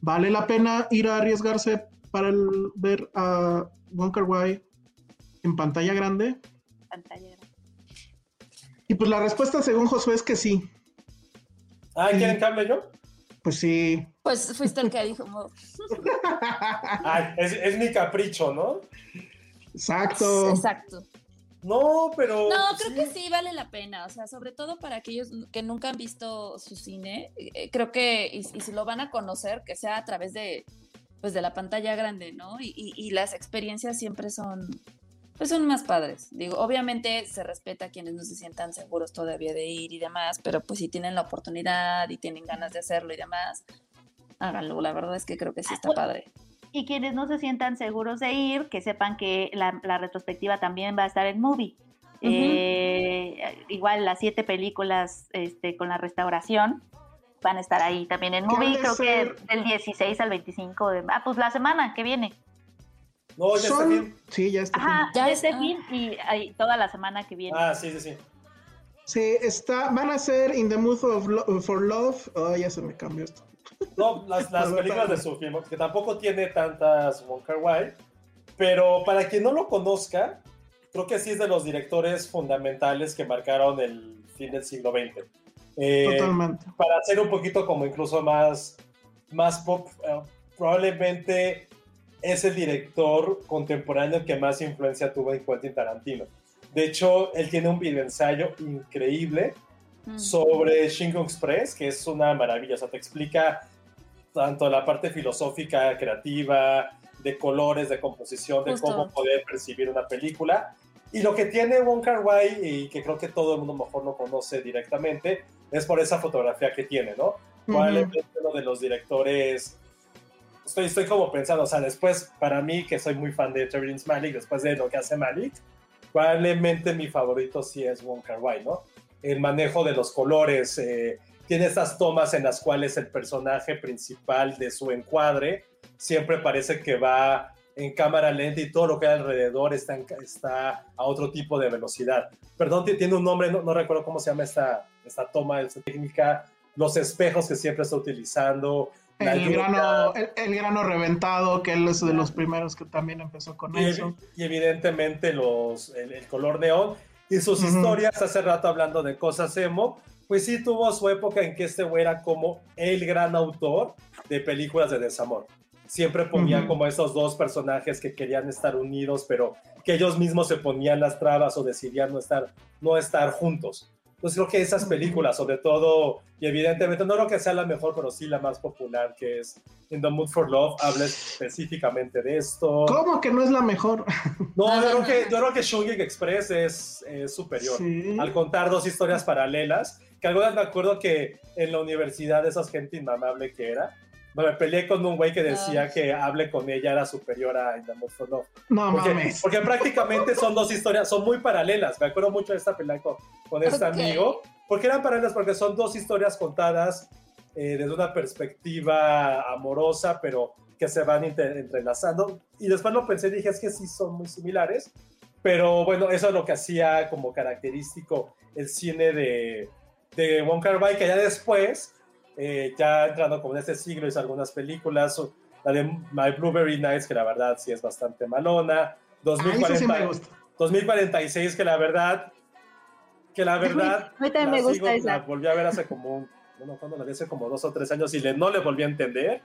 S5: ¿Vale la pena ir a arriesgarse para el, ver a Wong Kar Wai en pantalla grande?
S8: Pantalla grande.
S5: Y pues la respuesta según Josué es que sí.
S4: Ah, ¿quieren cambio yo?
S5: Pues sí.
S7: Pues fuiste el que dijo.
S4: Ay, es, es, mi capricho, ¿no?
S5: Exacto.
S7: Exacto.
S4: No, pero.
S7: No, creo sí. que sí vale la pena. O sea, sobre todo para aquellos que nunca han visto su cine. Eh, creo que, y, y, si lo van a conocer, que sea a través de, pues, de la pantalla grande, ¿no? Y, y, y las experiencias siempre son, pues son más padres. Digo, obviamente se respeta a quienes no se sientan seguros todavía de ir y demás, pero pues si tienen la oportunidad y tienen ganas de hacerlo y demás, háganlo. La verdad es que creo que sí está padre.
S8: Y quienes no se sientan seguros de ir, que sepan que la, la retrospectiva también va a estar en Movie. Uh -huh. eh, igual las siete películas este, con la restauración van a estar ahí también en Movie, creo ser? que del 16 al 25 de... Ah, pues la semana que viene.
S4: No, ya
S5: Son...
S4: está bien.
S5: Sí, ya está
S8: Ajá,
S5: bien.
S8: ya está bien y toda la semana que viene.
S4: Ah, sí, sí, sí.
S5: Sí, está, van a ser In the Mood of Lo for Love. Oh, ya se me cambió esto.
S4: No, las, las películas de su film, que tampoco tiene tantas Wong Kar Wai, pero para quien no lo conozca, creo que sí es de los directores fundamentales que marcaron el fin del siglo XX.
S5: Eh, Totalmente.
S4: Para ser un poquito como incluso más, más pop, uh, probablemente es el director contemporáneo que más influencia tuvo en Quentin Tarantino. De hecho, él tiene un videoensayo increíble mm. sobre Shingon Express, que es una maravilla. O sea, te explica tanto la parte filosófica, creativa, de colores, de composición, de Justo. cómo poder percibir una película. Y lo que tiene Wong Kar Wai, y que creo que todo el mundo mejor lo conoce directamente, es por esa fotografía que tiene, ¿no? Probablemente -huh. uno de los directores estoy, estoy como pensando, o sea, después, para mí, que soy muy fan de Terrence Malick, después de lo que hace Malick, probablemente mi favorito sí es Wong Kar Wai, ¿no? El manejo de los colores, eh, tiene estas tomas en las cuales el personaje principal de su encuadre siempre parece que va en cámara lenta y todo lo que hay alrededor está, en, está a otro tipo de velocidad. Perdón, tiene un nombre, no, no recuerdo cómo se llama esta, esta toma, esta técnica, los espejos que siempre está utilizando,
S5: el grano, el, el, grano reventado, que él es de los primeros que también empezó con
S4: y,
S5: eso.
S4: Y evidentemente los, el, el color neón y sus uh -huh. historias, hace rato hablando de cosas emo, pues sí tuvo su época en que este güey era como el gran autor de películas de desamor. Siempre ponía uh -huh. como esos dos personajes que querían estar unidos, pero que ellos mismos se ponían las trabas o decidían no estar, no estar juntos. Entonces creo que esas películas, sobre todo, y evidentemente no creo que sea la mejor, pero sí la más popular, que es In the Mood for Love, habla específicamente de esto.
S5: ¿Cómo que no es la mejor?
S4: No, yo creo que, yo creo que Shungik Express es, es superior. Sí. Al contar dos historias paralelas, que algunas me acuerdo que en la universidad esas gente inmamable que era, me peleé con un güey que decía no. que hable con ella era superior a In the Mood for Love.
S5: No
S4: porque,
S5: mames.
S4: Porque prácticamente son dos historias, son muy paralelas. Me acuerdo mucho de esta pelea con, con este okay. amigo. Porque eran paralelas, porque son dos historias contadas eh, desde una perspectiva amorosa, pero que se van entrelazando. Y después lo pensé y dije, es que sí son muy similares. Pero bueno, eso es lo que hacía como característico el cine de, de Wong Kar Wai, que ya después, eh, ya entrando como en este siglo, hizo algunas películas, la de My Blueberry Nights, que la verdad sí es bastante malona, 2040, 2046, que la verdad, que la verdad,
S8: a mí también me gusta esa.
S4: la volví a ver hace como, un, bueno, cuando la vi hace como dos o tres años y le, no le volví a entender.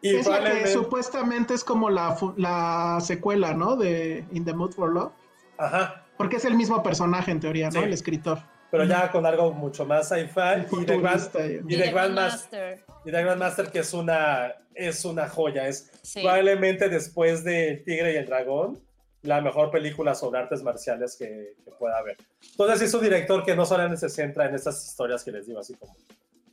S4: Y
S5: es la que supuestamente es como la, la secuela, ¿no? De In the Mood for Love.
S4: Ajá.
S5: Porque es el mismo personaje en teoría, ¿no?
S4: Sí.
S5: El escritor.
S4: Pero ya con algo mucho más sci-fi y, The Grand-
S5: Futurista,
S4: y The Grandmaster. Y The Grandmaster, que es una, es una joya. Es
S7: Sí.
S4: probablemente después de El Tigre y el Dragón, la mejor película sobre artes marciales que, que pueda haber. Entonces es un director que no solamente se centra en estas historias que les digo, así como,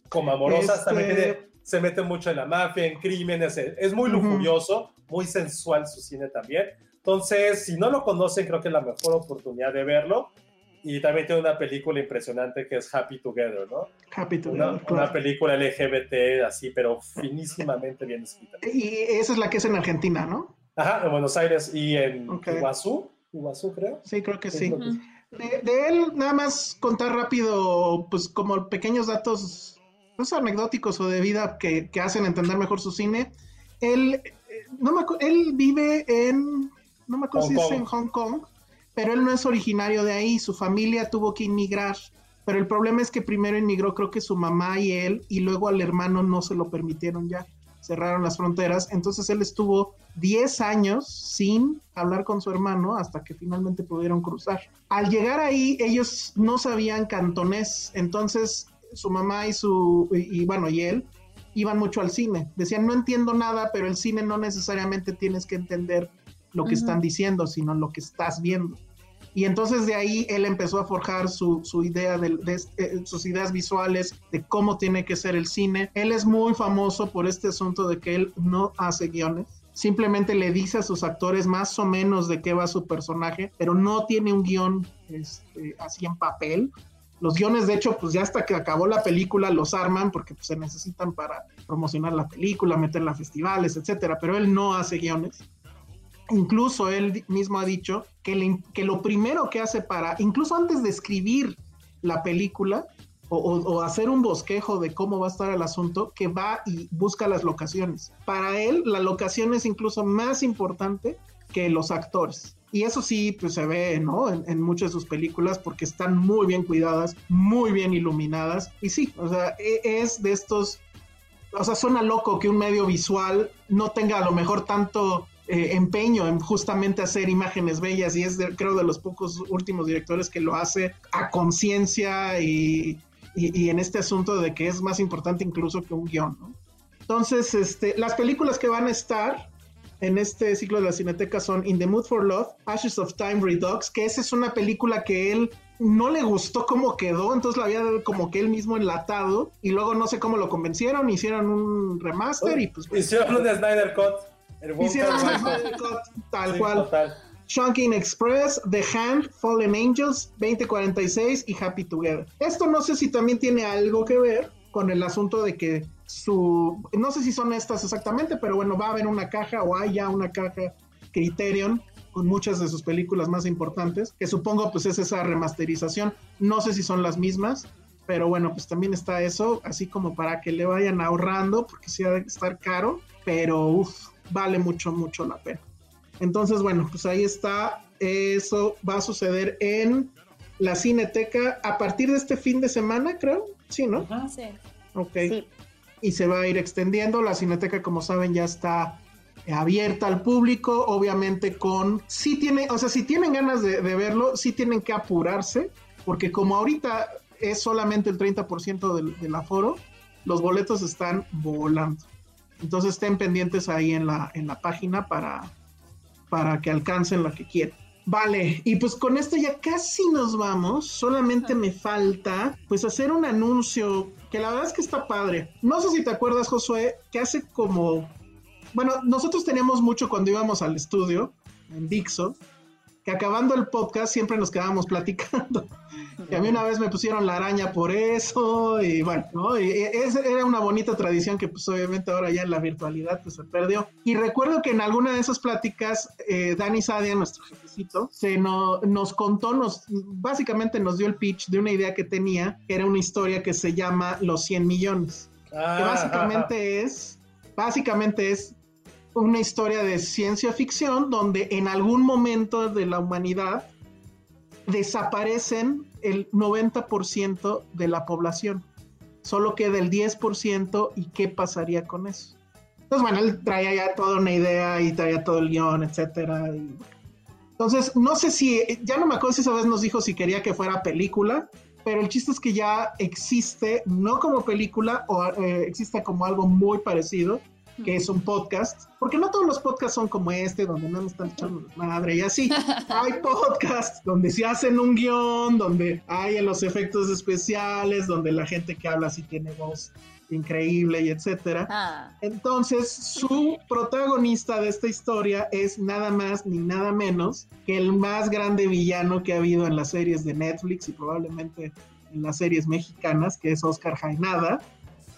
S4: como amorosas,
S5: Este-
S4: también tiene- se mete mucho en la mafia, en crímenes. Es es muy lujurioso, muy sensual su cine también. Entonces, si no lo conocen, creo que es la mejor oportunidad de verlo. Y también tiene una película impresionante que es Happy Together, ¿no?
S5: Happy to
S4: Una,
S5: claro.
S4: una película LGBT así, pero finísimamente bien escrita.
S5: Y esa es la que es en Argentina, ¿no?
S4: Ajá, en Buenos Aires y en
S5: Ok.
S4: Iguazú, Iguazú creo.
S5: Sí, creo que sí.
S4: que.
S5: De, de él, nada más contar rápido, pues como pequeños datos, pues anecdóticos o de vida que, que hacen entender mejor su cine. Él, eh, no me él vive en, no me acuerdo
S4: Hong
S5: si es
S4: Kong.
S5: en Hong Kong, pero él no es originario de ahí, su familia tuvo que inmigrar. Pero el problema es que primero inmigró creo que su mamá y él, y luego al hermano no se lo permitieron ya, cerraron las fronteras. Entonces él estuvo 10 años sin hablar con su hermano hasta que finalmente pudieron cruzar. Al llegar ahí, ellos no sabían cantonés, entonces su mamá y su, y, y, bueno, y él iban mucho al cine. Decían, no entiendo nada, pero el cine no necesariamente tienes que entender lo que están diciendo, sino lo que estás viendo. Y entonces de ahí él empezó a forjar su, su idea de, eh, sus ideas visuales de cómo tiene que ser el cine. Él es muy famoso por este asunto de que él no hace guiones. Simplemente le dice a sus actores más o menos de qué va su personaje, pero no tiene un guion este, así en papel. Los guiones, de hecho, pues ya hasta que acabó la película los arman porque pues, se necesitan para promocionar la película, meterla a festivales, etcétera. Pero él no hace guiones. Incluso él mismo ha dicho que, lo primero que hace para, incluso antes de escribir la película o hacer un bosquejo de cómo va a estar el asunto, que va y busca las locaciones. Para él, la locación es incluso más importante que los actores. Y eso sí, pues se ve, ¿no? En, en muchas de sus películas porque están muy bien cuidadas, muy bien iluminadas. Y sí, o sea, e- es de estos o sea, suena loco que un medio visual no tenga a lo mejor tanto eh, empeño en justamente hacer imágenes bellas y es de- creo de los pocos últimos directores que lo hace a conciencia y, y- y en este asunto de que es más importante incluso que un guion, ¿no? Entonces, este, las películas que van a estar en este ciclo de la Cineteca son In the Mood for Love, Ashes of Time Redux, que esa es una película que él no le gustó cómo quedó, entonces la había como que él mismo enlatado y luego no sé cómo lo convencieron, hicieron un remaster y pues
S4: Hicieron un Snyder Cut. El
S5: hicieron tal
S4: Sí,
S5: cual.
S4: total.
S5: Chunking Express, The Hand, Fallen Angels, 2046 y Happy Together. Esto no sé si también tiene algo que ver con el asunto de que su, no sé si son estas exactamente, pero bueno, va a haber una caja o hay ya una caja Criterion con muchas de sus películas más importantes, que supongo pues es esa remasterización. No sé si son las mismas, pero bueno, pues también está eso, así como para que le vayan ahorrando, porque sí ha de estar caro, pero uff, vale mucho, mucho la pena. Entonces, bueno, pues ahí está. Eso va a suceder en la Cineteca a partir de este fin de semana, creo. Sí, ¿no?
S7: Sí.
S5: Ok.
S6: Sí.
S5: Y se va a ir extendiendo. La Cineteca, como saben, ya está eh, abierta al público, obviamente con... Sí tiene, o sea, si tienen ganas de, de verlo, sí tienen que apurarse, porque como ahorita es solamente el 30% del, del aforo, los boletos están volando. Entonces estén pendientes ahí en la, en la página para, para que alcancen la que quieran. Vale, y pues con esto ya casi nos vamos. Solamente me falta pues hacer un anuncio que la verdad es que está padre. No sé si te acuerdas, Josué, que hace como... Bueno, nosotros teníamos mucho cuando íbamos al estudio en Dixo, que acabando el podcast siempre nos quedábamos platicando. Y a mí una vez me pusieron la araña por eso, y bueno, ¿no? Y esa era una bonita tradición que pues obviamente ahora ya en la virtualidad pues se perdió. Y recuerdo que en alguna de esas pláticas, eh, Dani Sadia, nuestro jefecito, se no- nos contó, nos, básicamente nos dio el pitch de una idea que tenía, que era una historia que se llama Los 100 millones.
S4: Ah,
S5: que básicamente es, básicamente es una historia de ciencia ficción donde en algún momento de la humanidad desaparecen el 90% de la población. Solo queda el 10% y qué pasaría con eso. Entonces, bueno, él traía ya toda una idea y traía todo el guion, etcétera. y- Entonces, no sé si, ya no me acuerdo si esa vez nos dijo si quería que fuera película, pero el chiste es que ya existe, no como película, o eh, existe como algo muy parecido, que es un podcast, porque no todos los podcasts son como este, donde no nos están echando madre y así. [laughs] Hay podcasts donde se hacen un guion, donde hay los efectos especiales, donde la gente que habla sí tiene voz increíble y etcétera.
S7: Ah,
S5: Entonces, su protagonista de esta historia es nada más ni nada menos que el más grande villano que ha habido en las series de Netflix y probablemente en las series mexicanas, que es Oscar Jaenada.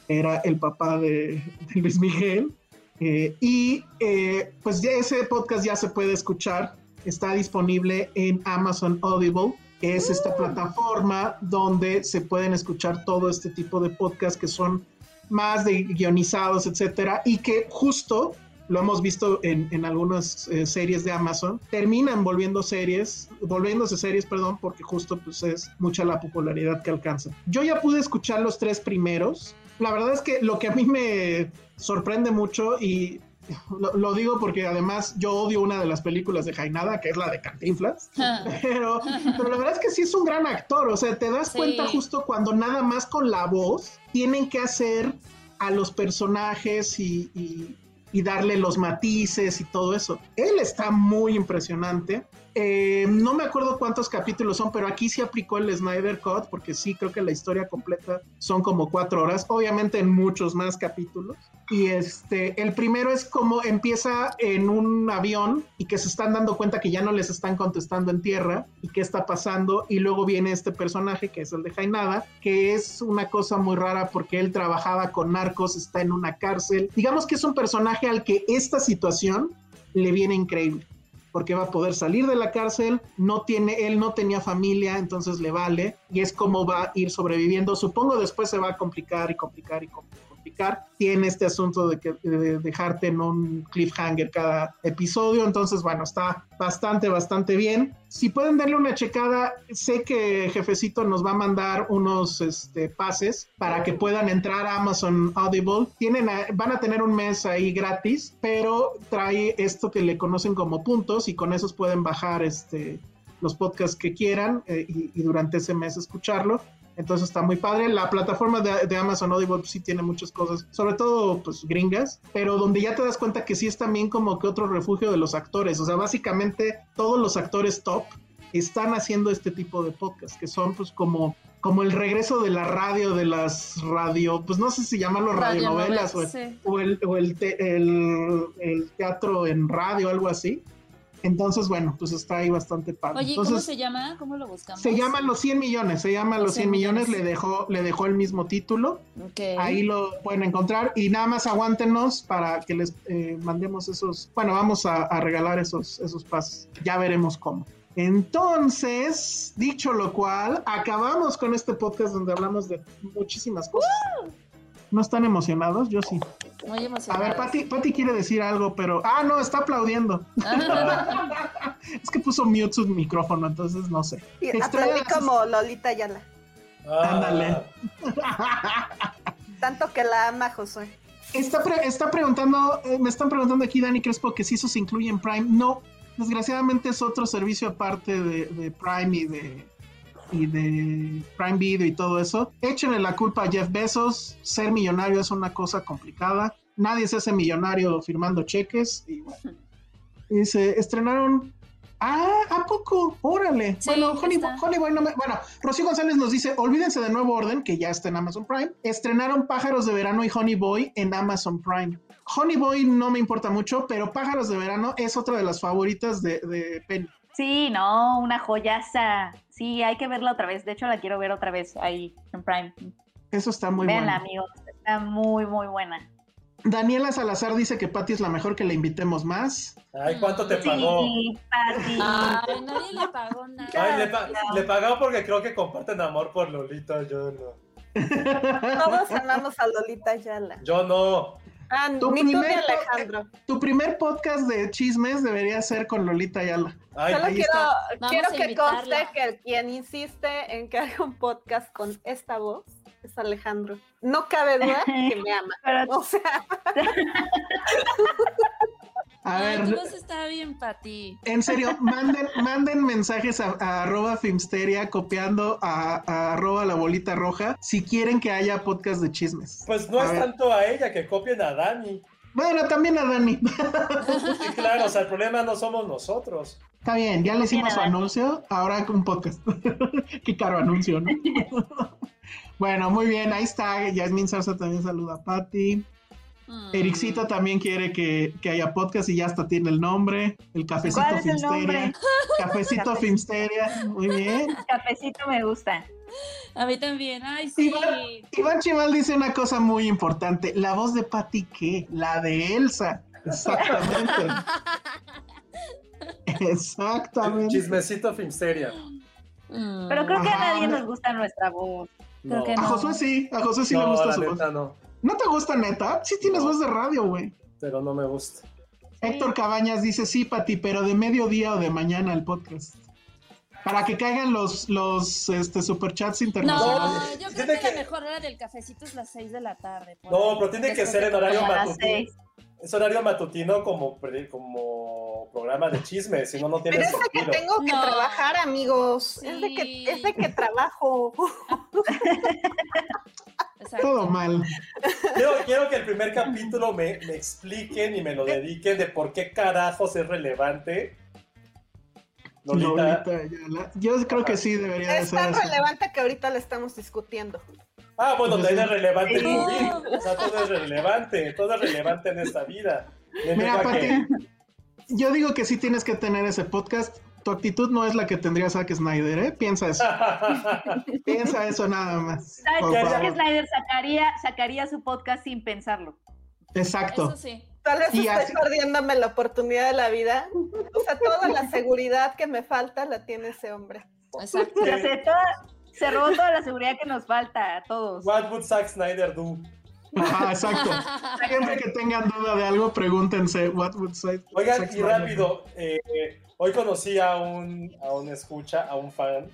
S5: Era el papá de, de Luis Miguel. Eh, y eh, pues ya ese podcast ya se puede escuchar. Está disponible en Amazon Audible, que es esta plataforma donde se pueden escuchar todo este tipo de podcasts que son más de guionizados, etcétera, y que justo lo hemos visto en, en algunas eh, series de Amazon, terminan volviendo series, volviéndose series, perdón, porque justo pues es mucha la popularidad que alcanzan. Yo ya pude escuchar los tres primeros. La verdad es que lo que a mí me sorprende mucho y lo, lo digo porque además yo odio una de las películas de Jainada, que es la de Cantinflas, [laughs] pero, pero la verdad es que sí es un gran actor, o sea, te das
S7: Sí.
S5: cuenta justo cuando nada más con la voz tienen que hacer a los personajes y, y- y darle los matices y todo eso. Él está muy impresionante. Eh, no me acuerdo cuántos capítulos son, pero aquí sí aplicó el Snyder Cut, porque sí creo que la historia completa son como cuatro horas, obviamente en muchos más capítulos. Y este, el primero es como empieza en un avión y que se están dando cuenta que ya no les están contestando en tierra y qué está pasando. Y luego viene este personaje que es el de Jainada, que es una cosa muy rara porque él trabajaba con narcos, está en una cárcel. Digamos que es un personaje al que esta situación le viene increíble porque va a poder salir de la cárcel, no tiene, él no tenía familia, entonces le vale, y es como va a ir sobreviviendo. Supongo después se va a complicar y complicar y com- Tiene este asunto de, que, de dejarte en un cliffhanger cada episodio, entonces bueno, está bastante, bastante bien. Si pueden darle una checada, sé que Jefecito nos va a mandar unos este, pases para que puedan entrar a Amazon Audible. Tienen a- van a tener un mes ahí gratis, pero trae esto que le conocen como puntos y con esos pueden bajar este, los podcasts que quieran eh, y, y durante ese mes escucharlo. Entonces está muy padre. La plataforma de, de Amazon Audible pues, sí tiene muchas cosas, sobre todo pues gringas, pero donde ya te das cuenta que sí es también como que otro refugio de los actores. O sea, básicamente todos los actores top están haciendo este tipo de podcast, que son pues como, como el regreso de la radio, de las radio, pues no sé si llamarlo radionovelas o el,
S7: sí.
S5: o el, o el te- el- el teatro en radio, algo así. Entonces, bueno, pues está ahí bastante padre.
S7: Oye,
S5: Entonces,
S7: ¿cómo se llama? ¿Cómo lo buscamos?
S5: se llama Los 100 millones, se llama Los 100 millones, le dejó, le dejó el mismo título.
S7: Ok.
S5: Ahí lo pueden encontrar y nada más aguántenos para que les eh, mandemos esos, bueno, vamos a, a regalar esos, esos pases. Ya veremos cómo. Entonces, dicho lo cual, acabamos con este podcast donde hablamos de muchísimas cosas. ¿No están emocionados? Yo sí.
S7: Muy
S5: A
S7: emocionado.
S5: ver, Pati, Pati quiere decir algo, pero... Ah, no, está aplaudiendo. [laughs] es que puso mute su micrófono, entonces no sé.
S6: Y
S5: Te
S6: aplaudí como Lolita Yala.
S5: Ándale. [laughs]
S6: Tanto que la ama Josué.
S5: Está, pre- está preguntando, eh, me están preguntando aquí Dani Crespo que si eso se incluye en Prime. No, desgraciadamente es otro servicio aparte de, de Prime y de, y de Prime Video y todo eso. Échenle la culpa a Jeff Bezos. Ser millonario es una cosa complicada. Nadie se hace millonario firmando cheques. Y bueno. Y se estrenaron. Ah, ¿a poco? Órale.
S7: Sí,
S5: bueno. Honey Boy no me- Bueno, Rocío González nos dice: olvídense de Nuevo Orden, que ya está en Amazon Prime. Estrenaron Pájaros de Verano y Honey Boy en Amazon Prime. Honey Boy no me importa mucho, pero Pájaros de Verano es otra de las favoritas de, de Penny.
S8: Sí, no, una joyaza. Sí, hay que verla otra vez. De hecho, la quiero ver otra vez ahí en Prime.
S5: Eso está muy bueno.
S8: amigos. Está muy, muy buena.
S5: Daniela Salazar dice que Patty es la mejor, que le invitemos más.
S4: Ay, ¿cuánto te pagó?
S8: Sí, Pati.
S7: Ay, nadie le pagó nada.
S4: Ay, le, pa- le pagó porque creo que comparten amor por Lolita, yo no.
S6: Todos amamos a Lolita Yala.
S4: Yo no.
S6: Ah,
S5: Tu
S6: ni tú ni
S5: primer
S6: Alejandro.
S5: Tu primer podcast de chismes debería ser con Lolita Ayala.
S4: Ay,
S6: Solo quiero, quiero que conste que quien insiste en que haga un podcast con esta voz es Alejandro. No cabe duda que me ama. [laughs]
S8: Pero
S6: O sea, [laughs]
S5: A
S7: Ay,
S5: ver,
S7: voz está bien para ti.
S5: en serio, [laughs] manden, manden mensajes a, a arroba Filmsteria copiando a, a arroba la bolita roja si quieren que haya podcast de chismes.
S4: Pues no
S5: A
S4: es
S5: ver.
S4: tanto a ella que copien a Dani.
S5: Bueno, también a Dani. [laughs]
S4: Sí, claro, o sea, el problema no somos nosotros.
S5: Está bien, ya le hicimos su anuncio, ahora un podcast. [laughs] Qué caro anuncio, ¿no? bueno, muy bien, ahí está. Yasmin Sarza también saluda a Patti.
S7: Mm.
S5: Ericito también quiere que, que haya podcast y ya hasta tiene el nombre. El cafecito
S8: ¿Cuál es el
S5: Filmsteria.
S8: nombre? [laughs]
S5: Cafecito
S8: Cafecito.
S5: Filmsteria. Muy bien. [laughs]
S8: Cafecito me gusta.
S7: A mí también. Ay, sí.
S5: Iván, Iván Chimal dice una cosa muy importante. La voz de Patti, ¿qué? La de Elsa. Exactamente. [laughs] Exactamente.
S4: Chismecito Filmsteria.
S7: Mm.
S8: Pero creo que
S5: Ajá.
S8: a nadie nos gusta nuestra voz.
S7: Creo
S4: No,
S7: que
S5: A
S7: no.
S5: Josué sí, a Josué sí le gusta
S4: la
S5: su voz.
S4: no,
S5: ¿No te gusta neta? Sí tienes
S4: No.
S5: voz de radio, güey.
S4: pero no me gusta.
S5: Héctor Cabañas dice, sí, Pati, pero de mediodía o de mañana el podcast. Para que caigan los, los este, superchats
S7: No,
S5: internacionales.
S7: yo creo
S4: Tiene
S7: que,
S4: que-
S7: la mejor hora del cafecito es las 6 de la tarde.
S4: No,
S7: ahí.
S4: pero tiene que ser en horario matutino. Es horario matutino como, como programa de chismes, si no, no tiene
S6: pero es de que
S4: sentido.
S6: tengo que
S7: No.
S6: trabajar, amigos. Es de
S7: Sí.
S6: que es de que trabajo. [laughs]
S7: Exacto.
S5: Todo mal.
S4: Quiero, quiero que el primer capítulo me, me expliquen y me lo dediquen de por qué carajos es relevante. Lolita.
S5: Yo creo que sí debería de
S6: Es
S5: ser
S6: tan
S5: así.
S6: relevante que ahorita lo estamos discutiendo.
S4: Ah, bueno,
S5: Pues
S4: también
S5: sí.
S4: es relevante el
S8: Sí.
S4: O sea, todo es relevante. Todo es relevante en esta vida.
S5: Mira,
S4: que-
S5: Pati, yo digo que sí tienes que tener ese podcast. Tu actitud no es la que tendría Zack Snyder, ¿eh? Piensa eso. [laughs] Piensa eso nada más.
S8: Zack Snyder sacaría, sacaría su podcast sin pensarlo.
S5: Exacto.
S7: Eso sí.
S6: Tal vez
S5: Y
S6: estoy
S5: así-
S6: perdiéndome la oportunidad de la vida. O sea, toda la seguridad que me falta la tiene ese hombre.
S7: Exacto.
S8: O sea, se, toda- se robó toda la seguridad que nos falta a todos.
S4: What would Zack Snyder do?
S5: Ajá, exacto. Siempre que tengan duda de algo, pregúntense what would say.
S4: Oigan,
S5: Zack
S4: y
S5: Snyder
S4: rápido, eh, hoy conocí a un, a un escucha, a un fan.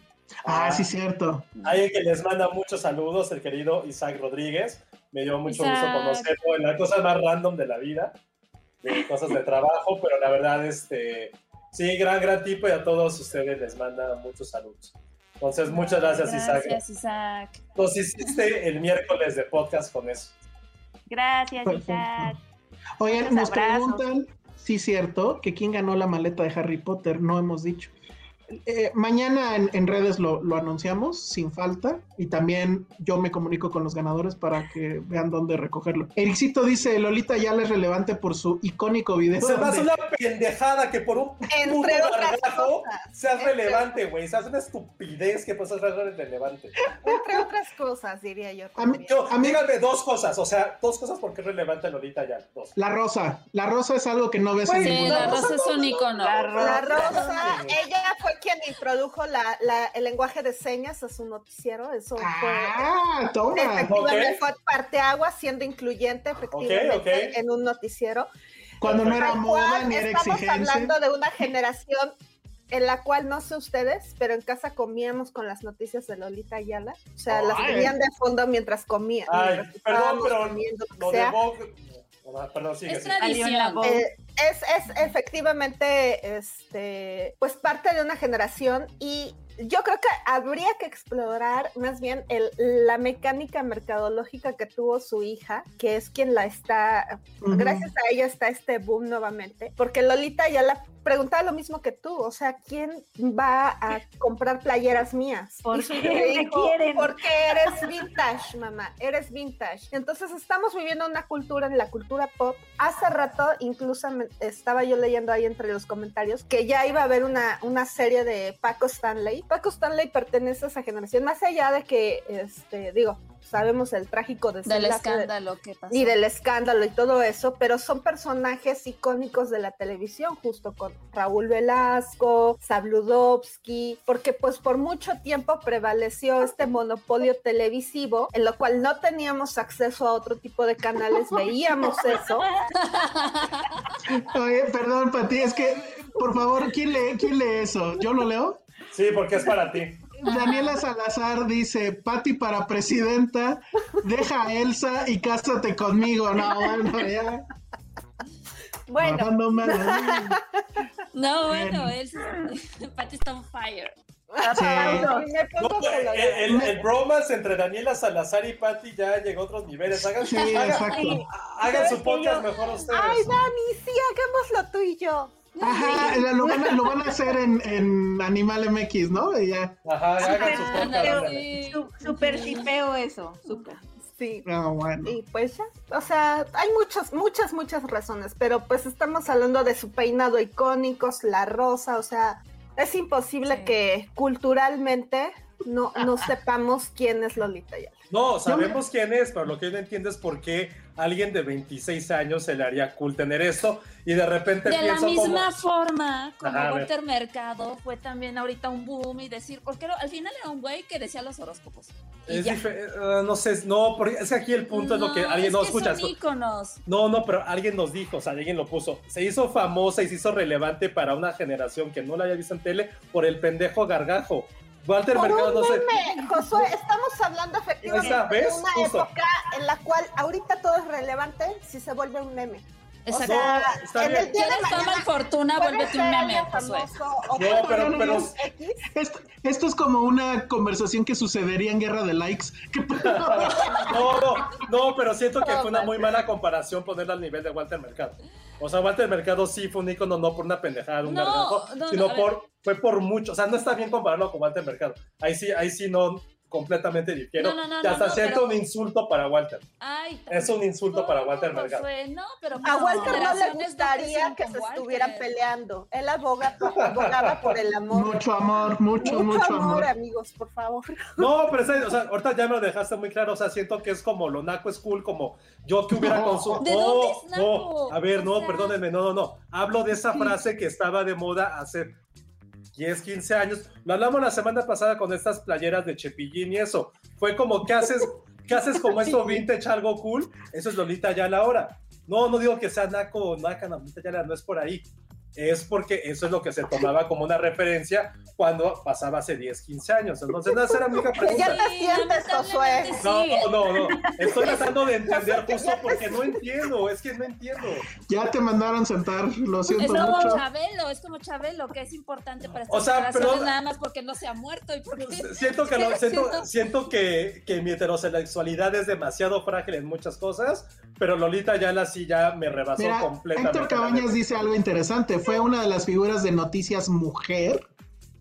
S5: Ah,
S4: a-
S5: sí, cierto.
S4: Alguien que les manda muchos saludos, el querido Isaac Rodríguez. Me dio mucho gusto
S7: Isaac.
S4: conocerlo en las cosas más random de la vida, de cosas de trabajo, pero la verdad, este, sí, gran, gran tipo y a todos ustedes les manda muchos saludos. Entonces, muchas gracias, Isaac.
S7: Gracias, Isaac.
S4: Nos hiciste el miércoles de podcast con eso.
S8: Gracias,
S5: Perfecto.
S8: Isaac.
S5: Oigan, nos
S8: abrazos.
S5: preguntan, sí, cierto, que quién ganó la maleta de Harry Potter, no hemos dicho. Eh, mañana en, en redes lo, lo anunciamos sin falta y también yo me comunico con los ganadores para que vean dónde recogerlo. Ericito dice, Lolita ya es relevante por su icónico video.
S4: Se me hace
S5: donde-
S4: una pendejada que por un [laughs] puto
S6: Entre otras
S4: gargajo
S6: cosas.
S4: seas
S6: Entre-
S4: relevante, güey. Se hace una estupidez que pues es relevante.
S6: Entre otras cosas, diría yo.
S5: A mí-
S6: también.
S4: Yo,
S5: A mí-
S4: díganme dos cosas, o sea, dos cosas porque es relevante Lolita ya. Dos.
S5: La rosa, la rosa es algo que no ves en
S4: Güey,
S7: Sí,
S5: ningún
S7: la rosa es un icono.
S8: La. Rosa,
S6: ella fue quien introdujo la, la- el lenguaje de señas a su noticiero. Eso fue.
S5: Ah, toma.
S6: Efectivamente,
S4: Ok.
S6: fue parteaguas siendo incluyente efectivamente en un noticiero.
S5: Cuando no era moda ni era
S6: estamos
S5: exigencia.
S6: hablando de una generación en la cual no sé ustedes, pero en casa comíamos con las noticias de Lolita Ayala. O sea, las
S5: Ay.
S6: veían de fondo mientras comían.
S4: Ay,
S6: mientras
S4: perdón, pero
S6: comiendo, lo sea.
S4: Ah, Perdón, sigue,
S7: Es tradición.
S6: Eh, es, es efectivamente este, pues parte de una generación y yo creo que habría que explorar más bien el- la mecánica mercadológica que tuvo su hija, que es quien la está, gracias a ella está este boom nuevamente, porque Lolita ya la preguntaba lo mismo que tú, o sea, ¿quién va a comprar playeras mías?
S8: ¿Por qué me quieren?
S6: Porque eres vintage, mamá, eres vintage. Entonces estamos viviendo una cultura, en la cultura pop. Hace rato, incluso me- estaba yo leyendo ahí entre los comentarios, que ya iba a haber una, una serie de Paco Stanley. Paco Stanley pertenece a esa generación, más allá de que, este, digo, sabemos el trágico
S7: Del
S6: desenlace de-
S7: escándalo que pasó.
S6: y del escándalo y todo eso, pero son personajes icónicos de la televisión, justo con Raúl Velasco, Sabludovsky, porque pues por mucho tiempo prevaleció este monopolio televisivo, en lo cual no teníamos acceso a otro tipo de canales, [laughs] veíamos eso.
S5: Oye, perdón, Pati, es que, por favor, ¿quién lee, ¿quién lee eso? ¿Yo lo leo?
S4: Sí, porque es para ti.
S5: Daniela Salazar dice, Pati para presidenta, deja a Elsa y cásate conmigo. No, bueno, ya.
S6: Bueno,
S7: No, bueno, él Patty está on fire.
S5: Sí.
S4: No, el, el, el bromance entre Daniela Salazar y Patty ya llegó a otros niveles. Hagan,
S5: Sí,
S4: hagan-
S5: exacto.
S4: hagan su podcast
S8: Yo-
S4: mejor ustedes.
S6: Ay, Dani, sí, hagámoslo tú y yo.
S5: Ajá, lo van a, lo van a hacer en, en Animal MX, ¿no? Y ya.
S4: Ajá, hagan su
S8: Súper shipeo eso, súper.
S6: Sí.
S5: No, bueno.
S6: Y pues ya, o sea, hay muchas, muchas, muchas razones, pero pues estamos hablando de su peinado icónico, la rosa, o sea, es imposible
S7: Sí.
S6: que culturalmente no, no sepamos quién es Lolita Ayala.
S4: No, sabemos quién es, pero lo que yo no entiendo es por qué a alguien de 26 años se le haría cool tener esto y de repente
S7: De la misma
S4: como...
S7: forma como
S4: Ajá.
S7: Walter Mercado fue también ahorita un boom y decir, porque al final era un güey que decía los horóscopos.
S4: Es eh, no sé, no, porque es que aquí el punto es lo que alguien
S7: es
S4: no
S7: que
S4: escucha.
S7: Son íconos.
S4: No, no, pero alguien nos dijo, o sea, alguien lo puso. Se hizo famosa y se hizo relevante para una generación que no la había visto en tele por el pendejo gargajo. Walter
S6: Por
S4: Mercado
S6: un
S4: no sé.
S6: meme, Josué, estamos hablando efectivamente de una
S4: Justo.
S6: época en la cual ahorita todo es relevante si se vuelve un meme.
S7: Exacto.
S6: O sea,
S4: No, está
S6: en
S4: bien.
S6: el día de
S7: ¿Quieres fama
S6: mañana
S7: fortuna? Vuélvete un meme, Josué.
S4: No, pero- pero-.
S5: Esto, esto es como una conversación que sucedería en Guerra de Likes. ¿Qué [laughs] [laughs]
S4: No, no, no, pero siento que fue una muy mala comparación ponerla al nivel de Walter Mercado. O sea, Walter Mercado sí fue un ícono no por una pendejada de un
S7: No,
S4: gargajo,
S7: no,
S4: sino por, fue por mucho. O sea, no está bien compararlo con Walter Mercado. Ahí sí, ahí sí no completamente difiero.
S7: No, no, no,
S4: hasta
S7: no, no,
S4: siento
S7: pero-
S4: un insulto para Walter.
S7: Ay,
S4: Es un insulto para
S7: ¿cómo,
S4: Walter Mercado.
S7: Josué? No, pero
S6: A Walter no le gustaría que se
S7: Walter.
S6: estuvieran peleando. Él aboga, abogaba por el amor.
S5: Mucho amor, mucho,
S6: Mucho
S5: mucho
S6: amor,
S5: amor.
S6: amigos, por favor.
S4: No, pero o sea, ahorita ya me lo dejaste muy claro. O sea, siento que es como lo naco es cool, como yo que hubiera
S5: No.
S4: consumido.
S7: ¿De
S4: no,
S7: dónde es naco?
S4: no, a ver,
S7: O
S4: no,
S7: sea-
S4: perdónenme, no, no, no. Hablo de esa frase que estaba de moda hace 10, 15 años. Lo hablamos la semana pasada con estas playeras de Chepillín y eso. Fue como, ¿qué haces? ¿Qué haces como esto [laughs] vintage, algo cool? Eso es Lolita Ayala ahora. No, no digo que sea naco o naca, Lolita Ayala no es por ahí. Es porque eso es lo que se tomaba como una referencia cuando pasaba hace 10, 15 años. Entonces, no, esa era mi única pregunta.
S6: Ya te sientes, Josué.
S4: No, no, no. Estoy tratando de entender justo porque no entiendo. Es que no entiendo.
S5: Ya te mandaron sentar, lo
S7: Es
S5: siento
S7: como
S5: mucho.
S7: Chabelo, es como Chabelo, que es importante para estas
S4: O sea, pero-
S7: nada más porque no se ha muerto y porque...
S4: Siento que, lo- [laughs] siento,
S7: Siento-
S4: que, que mi heterosexualidad es demasiado frágil en muchas cosas, pero Lolita Ayala sí ya me rebasó
S5: Mira,
S4: completamente.
S5: Héctor Cabañas dice algo interesante. Fue una de las figuras de noticias mujer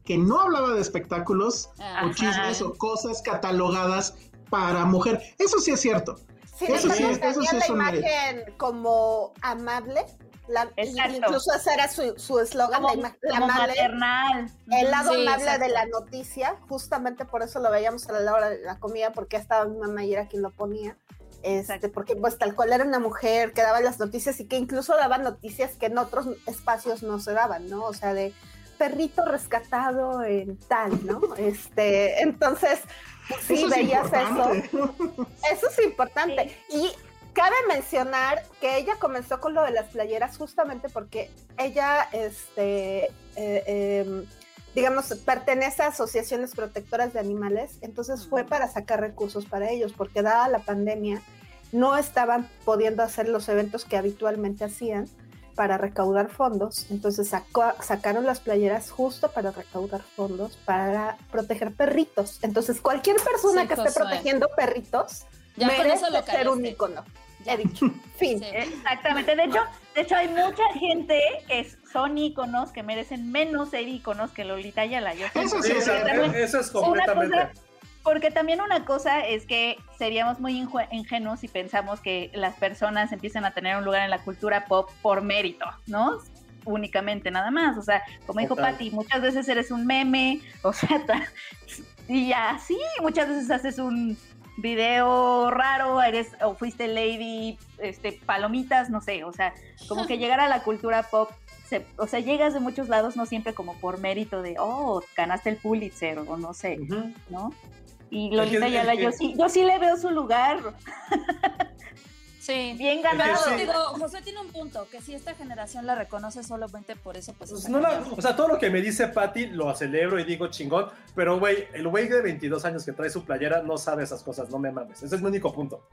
S5: que no hablaba de espectáculos
S7: Ajá.
S5: o chismes o cosas catalogadas para mujer. Eso sí es cierto.
S6: Sí,
S5: Eso sí,
S6: hecho,
S5: eso sí es
S6: la
S5: mérito.
S6: imagen como amable. La, incluso ese era su su eslogan, la, la amable,
S8: maternal.
S6: el lado
S7: Sí,
S6: amable
S7: exacto.
S6: de la noticia. Justamente por eso lo veíamos a la hora de la comida, porque estaba mi mamá y era quien lo ponía. Este, porque pues tal cual era una mujer que daba las noticias y que incluso daba noticias que en otros espacios no se daban, ¿no? O sea, de perrito rescatado en tal, ¿no? Este, [laughs] entonces, pues, sí,
S5: Eso es
S6: veías eso. Eso es importante. Y cabe mencionar que ella comenzó con lo de las playeras justamente porque ella, este, eh, em, digamos, pertenece a asociaciones protectoras de animales, entonces fue para sacar recursos para ellos, porque dada la pandemia no estaban pudiendo hacer los eventos que habitualmente hacían para recaudar fondos, entonces sacó- sacaron las playeras justo para recaudar fondos para proteger perritos. Entonces cualquier persona
S7: Sí,
S6: que esté
S7: Josué.
S6: protegiendo perritos
S7: Ya
S6: merece
S7: lo
S6: ser un ícono.
S7: Ya.
S6: He dicho. [laughs] Fin.
S7: Sí.
S8: Exactamente. De hecho, de hecho, hay mucha gente que es- son íconos que merecen menos ser íconos que Lolita Ayala. Yo
S5: Eso sí
S4: Sí,
S8: también-
S4: eso es completamente.
S8: cosa- porque también una cosa es que seríamos muy ingenuos si pensamos que las personas empiezan a tener un lugar en la cultura pop por mérito, ¿no? Únicamente nada más. O sea, como dijo. Patti, muchas veces eres un meme, o sea, y así, muchas veces haces un video raro, eres o fuiste lady, este, palomitas, no sé, o sea, como que [laughs] llegar a la cultura pop, se- o sea, llegas de muchos lados, no siempre como por mérito de, oh, ganaste el Pulitzer o no sé,
S4: Ujú.
S8: ¿no? Y Lolita Ayala, yo sí, yo sí le veo su lugar,
S7: Sí.
S8: bien ganado.
S4: sí.
S7: Digo, José tiene un punto, que si esta generación la reconoce solamente por eso, pues...
S4: Pues no la- o sea, todo lo que me dice Patty lo celebro y digo chingón, pero güey, el güey de 22 años que trae su playera no sabe esas cosas, no me mames. Ese es mi único punto.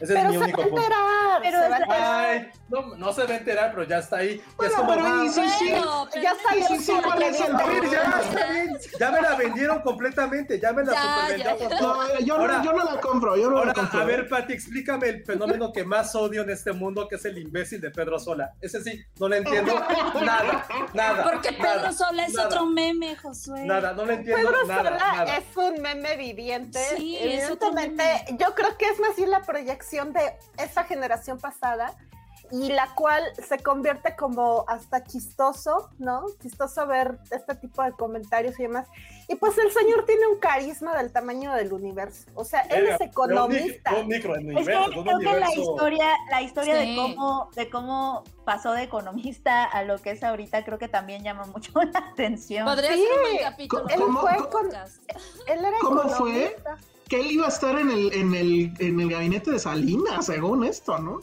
S4: Ese es mi
S6: se va
S4: único
S6: a
S4: punto.
S6: enterar.
S8: Pero
S6: se va a
S8: es-
S6: enterar.
S4: Ay, no, no se va a enterar, pero ya está ahí. Es como,
S5: pero
S4: ah,
S5: sí, sí.
S7: Bueno,
S6: Ya salió
S7: es
S5: sí,
S6: su
S5: ¿cuál es el
S4: a ver, ya,
S5: problema?
S4: está bien. Ya me la vendieron completamente, ya me la
S7: Ya, ya.
S5: No, yo,
S4: Ahora-
S5: no, yo no la compro, yo no
S4: Ahora,
S5: la compro.
S4: a ver, Pati, explícame el fenómeno que más odio en este mundo, que es el imbécil de Pedro Sola. Ese sí, no le entiendo [laughs] nada, nada.
S7: Porque Pedro
S4: nada,
S7: Sola es
S4: nada,
S7: otro meme, Josué.
S4: Nada, no le entiendo
S6: Pedro
S4: nada,
S6: Sola
S4: nada.
S6: es un meme viviente.
S7: Sí, es otro
S6: Evidentemente, yo creo que es más bien la proyección de esa generación pasada y la cual se convierte como hasta chistoso, ¿no? Chistoso ver este tipo de comentarios y demás. Y pues el señor tiene un carisma del tamaño del universo. O sea, él es economista.
S4: de Un, micro, un
S8: Es que
S4: un
S8: creo que la historia, la historia
S7: Sí.
S8: de cómo, de cómo pasó de economista a lo que es ahorita, creo que también llama mucho [laughs] la atención.
S7: Podría
S6: Sí,
S7: ser un capítulo.
S6: él
S5: ¿Cómo-
S6: fue con-. Él era
S5: ¿Cómo
S6: economista.
S5: Que él iba a estar en el, en el, en el gabinete de Salinas, según esto, ¿no?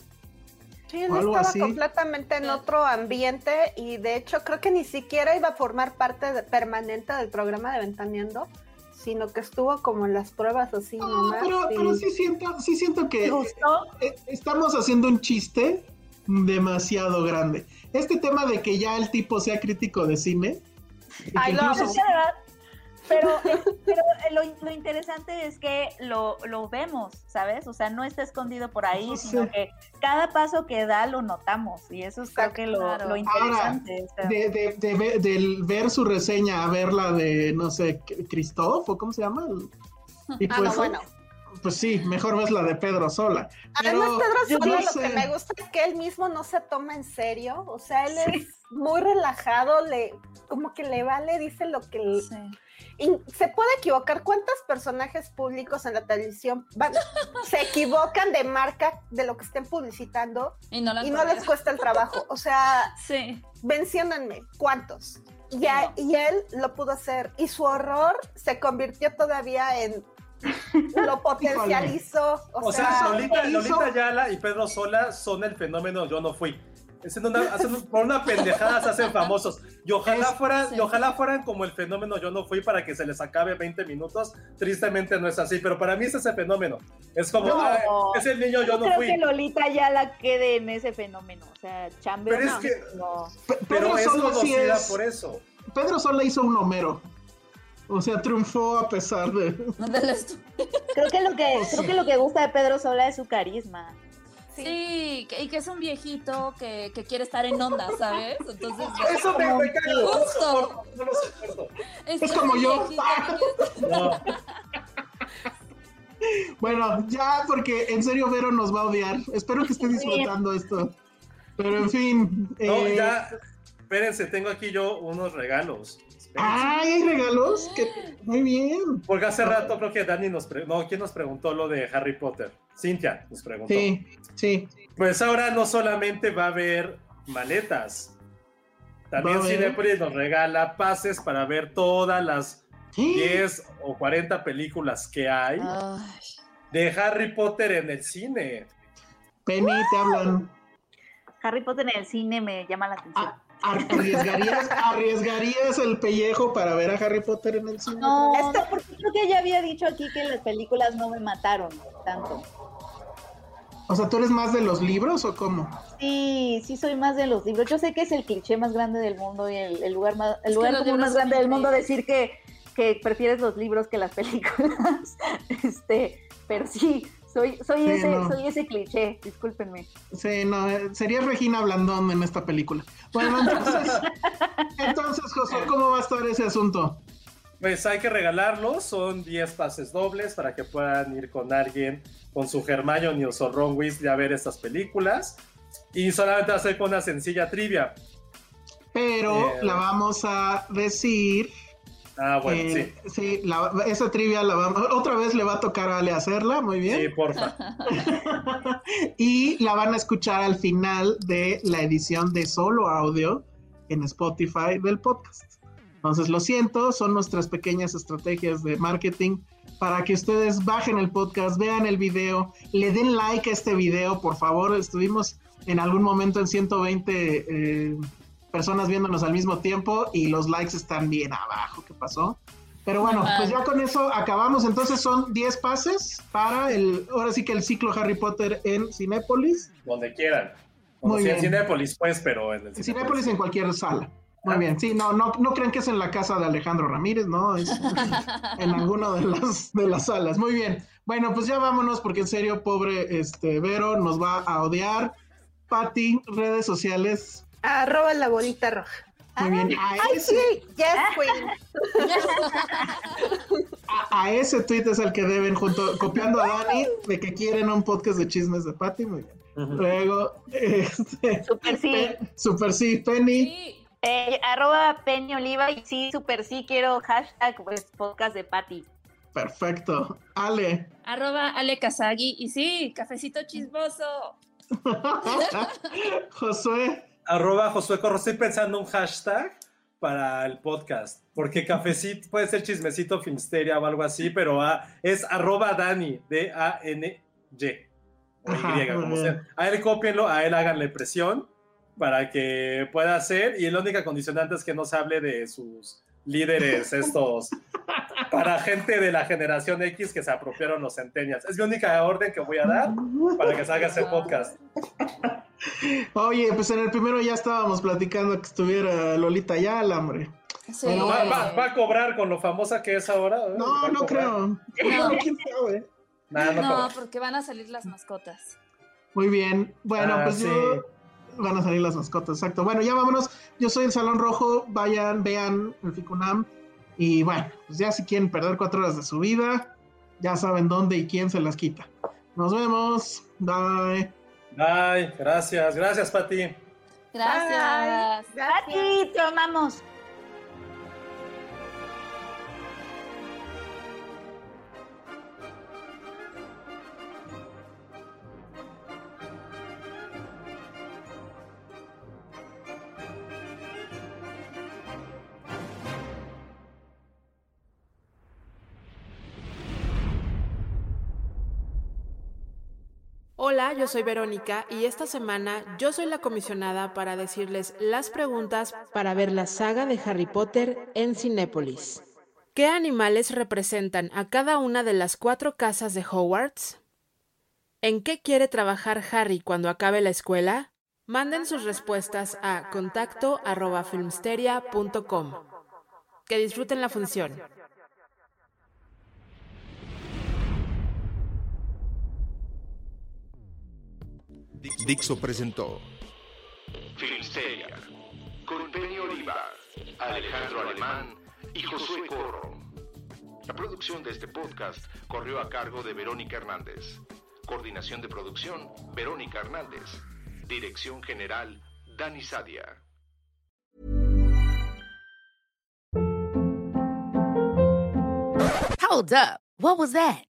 S6: Sí, él
S5: o algo
S6: estaba
S5: así.
S6: completamente en otro ambiente y de hecho creo que ni siquiera iba a formar parte de- permanente del programa de Ventaneando, sino que estuvo como en las pruebas así
S5: No,
S6: nomás.
S5: pero,
S6: y-
S5: pero sí siento, sí siento
S8: ¿Te
S5: que
S8: gustó?
S5: eh, estamos haciendo un chiste demasiado grande. Este tema de que ya el tipo sea crítico de cine. y que
S6: Ay, lo
S5: incluso-
S8: Es que de verdad, pero, [laughs] pero lo, lo interesante es que lo, lo vemos, ¿sabes? O sea, no está escondido por ahí,
S5: No
S8: sino que cada paso que da lo notamos y eso es creo que lo,
S7: Claro.
S8: lo interesante. sea.
S5: de, ver su reseña a ver la de, no sé, Christoph o cómo se llama. [laughs] Y
S6: Ah,
S5: pues,
S6: no, bueno.
S5: pues sí, mejor ves la de Pedro Sola.
S6: Además,
S5: Pero
S6: Pedro Sola
S5: no
S6: lo
S5: sé.
S6: que me gusta es que él mismo no se toma en serio. O sea, él es muy relajado, le, como que le vale, dice lo que le-
S7: Sí.
S6: Se puede equivocar. ¿Cuántos personajes públicos en la televisión van- [laughs] se equivocan de marca de lo que estén publicitando
S7: Y no, la
S6: y no les cuesta el trabajo? O sea,
S7: Sí.
S6: menciónenme, ¿cuántos? Y, a-
S7: No.
S6: y él lo pudo hacer. Y su horror se convirtió todavía en. [laughs] Lo potencializó. O,
S4: O sea,
S6: sea,
S4: Lolita,
S5: hizo-
S4: Lolita Ayala y Pedro Sola son el fenómeno Yo no fui. Es en una, por una pendejada se hacen famosos. Y ojalá,
S5: Es-
S4: fueran,
S7: sí.
S4: y ojalá fueran como el fenómeno Yo no fui para que se les acabe 20 minutos. Tristemente no es así, pero para mí es ese fenómeno. Es como,
S8: No.
S4: "Ay, es el niño Yo no
S8: creo
S4: fui.
S8: que Lolita ya la quede en ese fenómeno. O sea, chambeo.
S4: Pero es
S8: no.
S4: que-
S8: no.
S5: Pe-
S4: Pero
S5: Pedro
S4: es conocida
S5: es-
S4: por eso.
S5: Pedro Sola hizo un Homero. O sea, triunfó a pesar de. [laughs]
S8: Creo que lo que creo que lo que gusta de Pedro Sola es su carisma.
S7: Sí, que- y que es un viejito que, que quiere estar en onda, ¿sabes? Entonces, [laughs]
S4: Eso me, me. No lo
S7: Justo.
S4: no soporto.
S7: este
S5: Es como yo.
S4: No. [laughs]
S5: Bueno, ya, porque en serio Vero nos va a odiar. Espero que esté disfrutando esto. Pero en fin.
S4: No,
S5: eh,
S4: ya. Espérense, tengo aquí yo unos regalos. Espérense.
S5: ¡Ay, hay regalos! Que... Muy bien.
S4: Porque hace rato creo que Dani nos preguntó, no, ¿quién nos preguntó lo de Harry Potter? Cintia nos preguntó.
S5: Sí, sí.
S4: Pues ahora no solamente va a haber maletas, también Cinepolis nos regala pases para ver todas las 10 o 40 películas que hay
S7: Ay,
S4: de Harry Potter en el cine.
S5: Penny, te hablan.
S8: Harry Potter en el cine me llama la atención.
S5: Ah, ¿Arriesgarías, ¿Arriesgarías el pellejo para ver a Harry Potter en el cine?
S8: No, no, porque creo que ya había dicho aquí que las películas no me mataron tanto.
S5: O sea, ¿tú eres más de los libros o cómo?
S8: Sí, sí soy más de los libros. Yo sé que es el cliché más grande del mundo y el, el lugar más, el lugar común más grande del mundo decir que, que prefieres los libros que las [laughs] películas. este, pero sí, soy, soy
S5: Sí,
S8: ese,
S5: no.
S8: soy ese cliché, discúlpenme.
S5: Sí, no, eh, sería Regina Blandón en esta película. Bueno, entonces, [laughs] entonces, José, ¿cómo va a estar ese asunto?
S4: Pues hay que regalarlos, son 10 pases dobles para que puedan ir con alguien, con su Hermione o su Ron Weasley a ver estas películas. Y solamente va a ser con una sencilla trivia.
S5: Pero
S4: Eh,
S5: la vamos a decir
S4: Ah, bueno,
S5: Eh, sí, la- esa trivia la vamos, otra vez le va a tocar a Ale hacerla, muy bien.
S4: Sí, porfa. [laughs]
S5: y la van a escuchar al final de la edición de solo audio en Spotify del podcast. Entonces, lo siento, son nuestras pequeñas estrategias de marketing para que ustedes bajen el podcast, vean el video, le den like a este video, por favor. Estuvimos en algún momento en 120 eh, personas viéndonos al mismo tiempo y los likes están bien abajo. ¿Qué pasó? Pero bueno, pues ya con eso acabamos. Entonces son 10 pases para el, ahora sí que el ciclo Harry Potter en Cinépolis.
S4: Donde quieran. Como
S5: Muy
S4: si en. Cinépolis, pues, pero en el
S5: En Cinépolis en cualquier sala. Muy bien, sí, no, no, no crean que es en la casa de Alejandro Ramírez, no, es [laughs] en alguna de las, de las salas. Muy bien. Bueno, pues ya vámonos, porque en serio, pobre este Vero nos va a odiar. Pati, redes sociales.
S6: Arroba la bolita roja.
S5: Muy bien. A
S6: Ay,
S5: ese,
S6: sí, yes, queen. [laughs]
S5: a, a ese tweet es el que deben, junto, copiando a Dani, de que quieren un podcast de chismes de Pati. Muy bien. Luego, este,
S8: Super sí.
S5: Pe- Super sí, Penny.
S8: Eh, arroba Penny Oliva y sí, super sí quiero hashtag pues, podcast de Patty.
S5: Perfecto. Ale.
S7: Arroba Ale Kazagi. Y sí, cafecito chismoso. [laughs]
S5: Josué.
S4: Arroba Josué Corro. Estoy pensando un hashtag para el podcast. Porque cafecito puede ser chismecito Filmsteria o algo así, pero es arroba Dani, D-A-N-Y. O
S5: Ajá,
S4: Y,
S5: muy
S4: como
S5: bien.
S4: sea. A él cópienlo, a él háganle presión para que pueda hacer. Y la única condicionante es que no se hable de sus líderes [laughs] estos para gente de la generación X que se apropiaron los centenias. Es mi única orden que voy a dar para que salga ese podcast.
S5: Oye, pues en el primero ya estábamos platicando que estuviera Lolita ya.
S7: Sí.
S5: Bueno,
S4: Va, va- va a cobrar con lo famosa que es ahora. ¿eh? ¿Va
S5: No, no creo.
S7: No.
S5: ¿Quién sabe?
S4: Nah, no
S7: No, porque van a salir las mascotas.
S5: Muy bien. Bueno,
S4: Ah,
S5: pues
S4: sí.
S5: yo. Van a salir las mascotas, exacto. Bueno, ya vámonos. Yo soy el Salón Rojo. Vayan, vean el Ficunam. Y bueno, pues ya si quieren perder cuatro horas de su vida, ya saben dónde y quién se las quita. Nos vemos. Bye.
S4: Ay, gracias, gracias, Pati.
S7: Gracias.
S8: Patty, te amamos.
S3: Hola, yo soy Verónica y esta semana yo soy la comisionada para decirles las preguntas para ver la saga de Harry Potter en Cinépolis. ¿Qué animales representan a cada una de las cuatro casas de Hogwarts? ¿En qué quiere trabajar Harry cuando acabe la escuela? Manden sus respuestas a contacto arroba filmsteria.com. Que disfruten la función.
S2: Dixo presentó
S1: Filmsteria, con Penny Oliva, Alejandro Alemán y Josué Corro. La producción de este podcast corrió a cargo de Verónica Hernández. Coordinación de producción, Verónica Hernández. Dirección general, Dani Sadia.
S9: Hold up. What was that?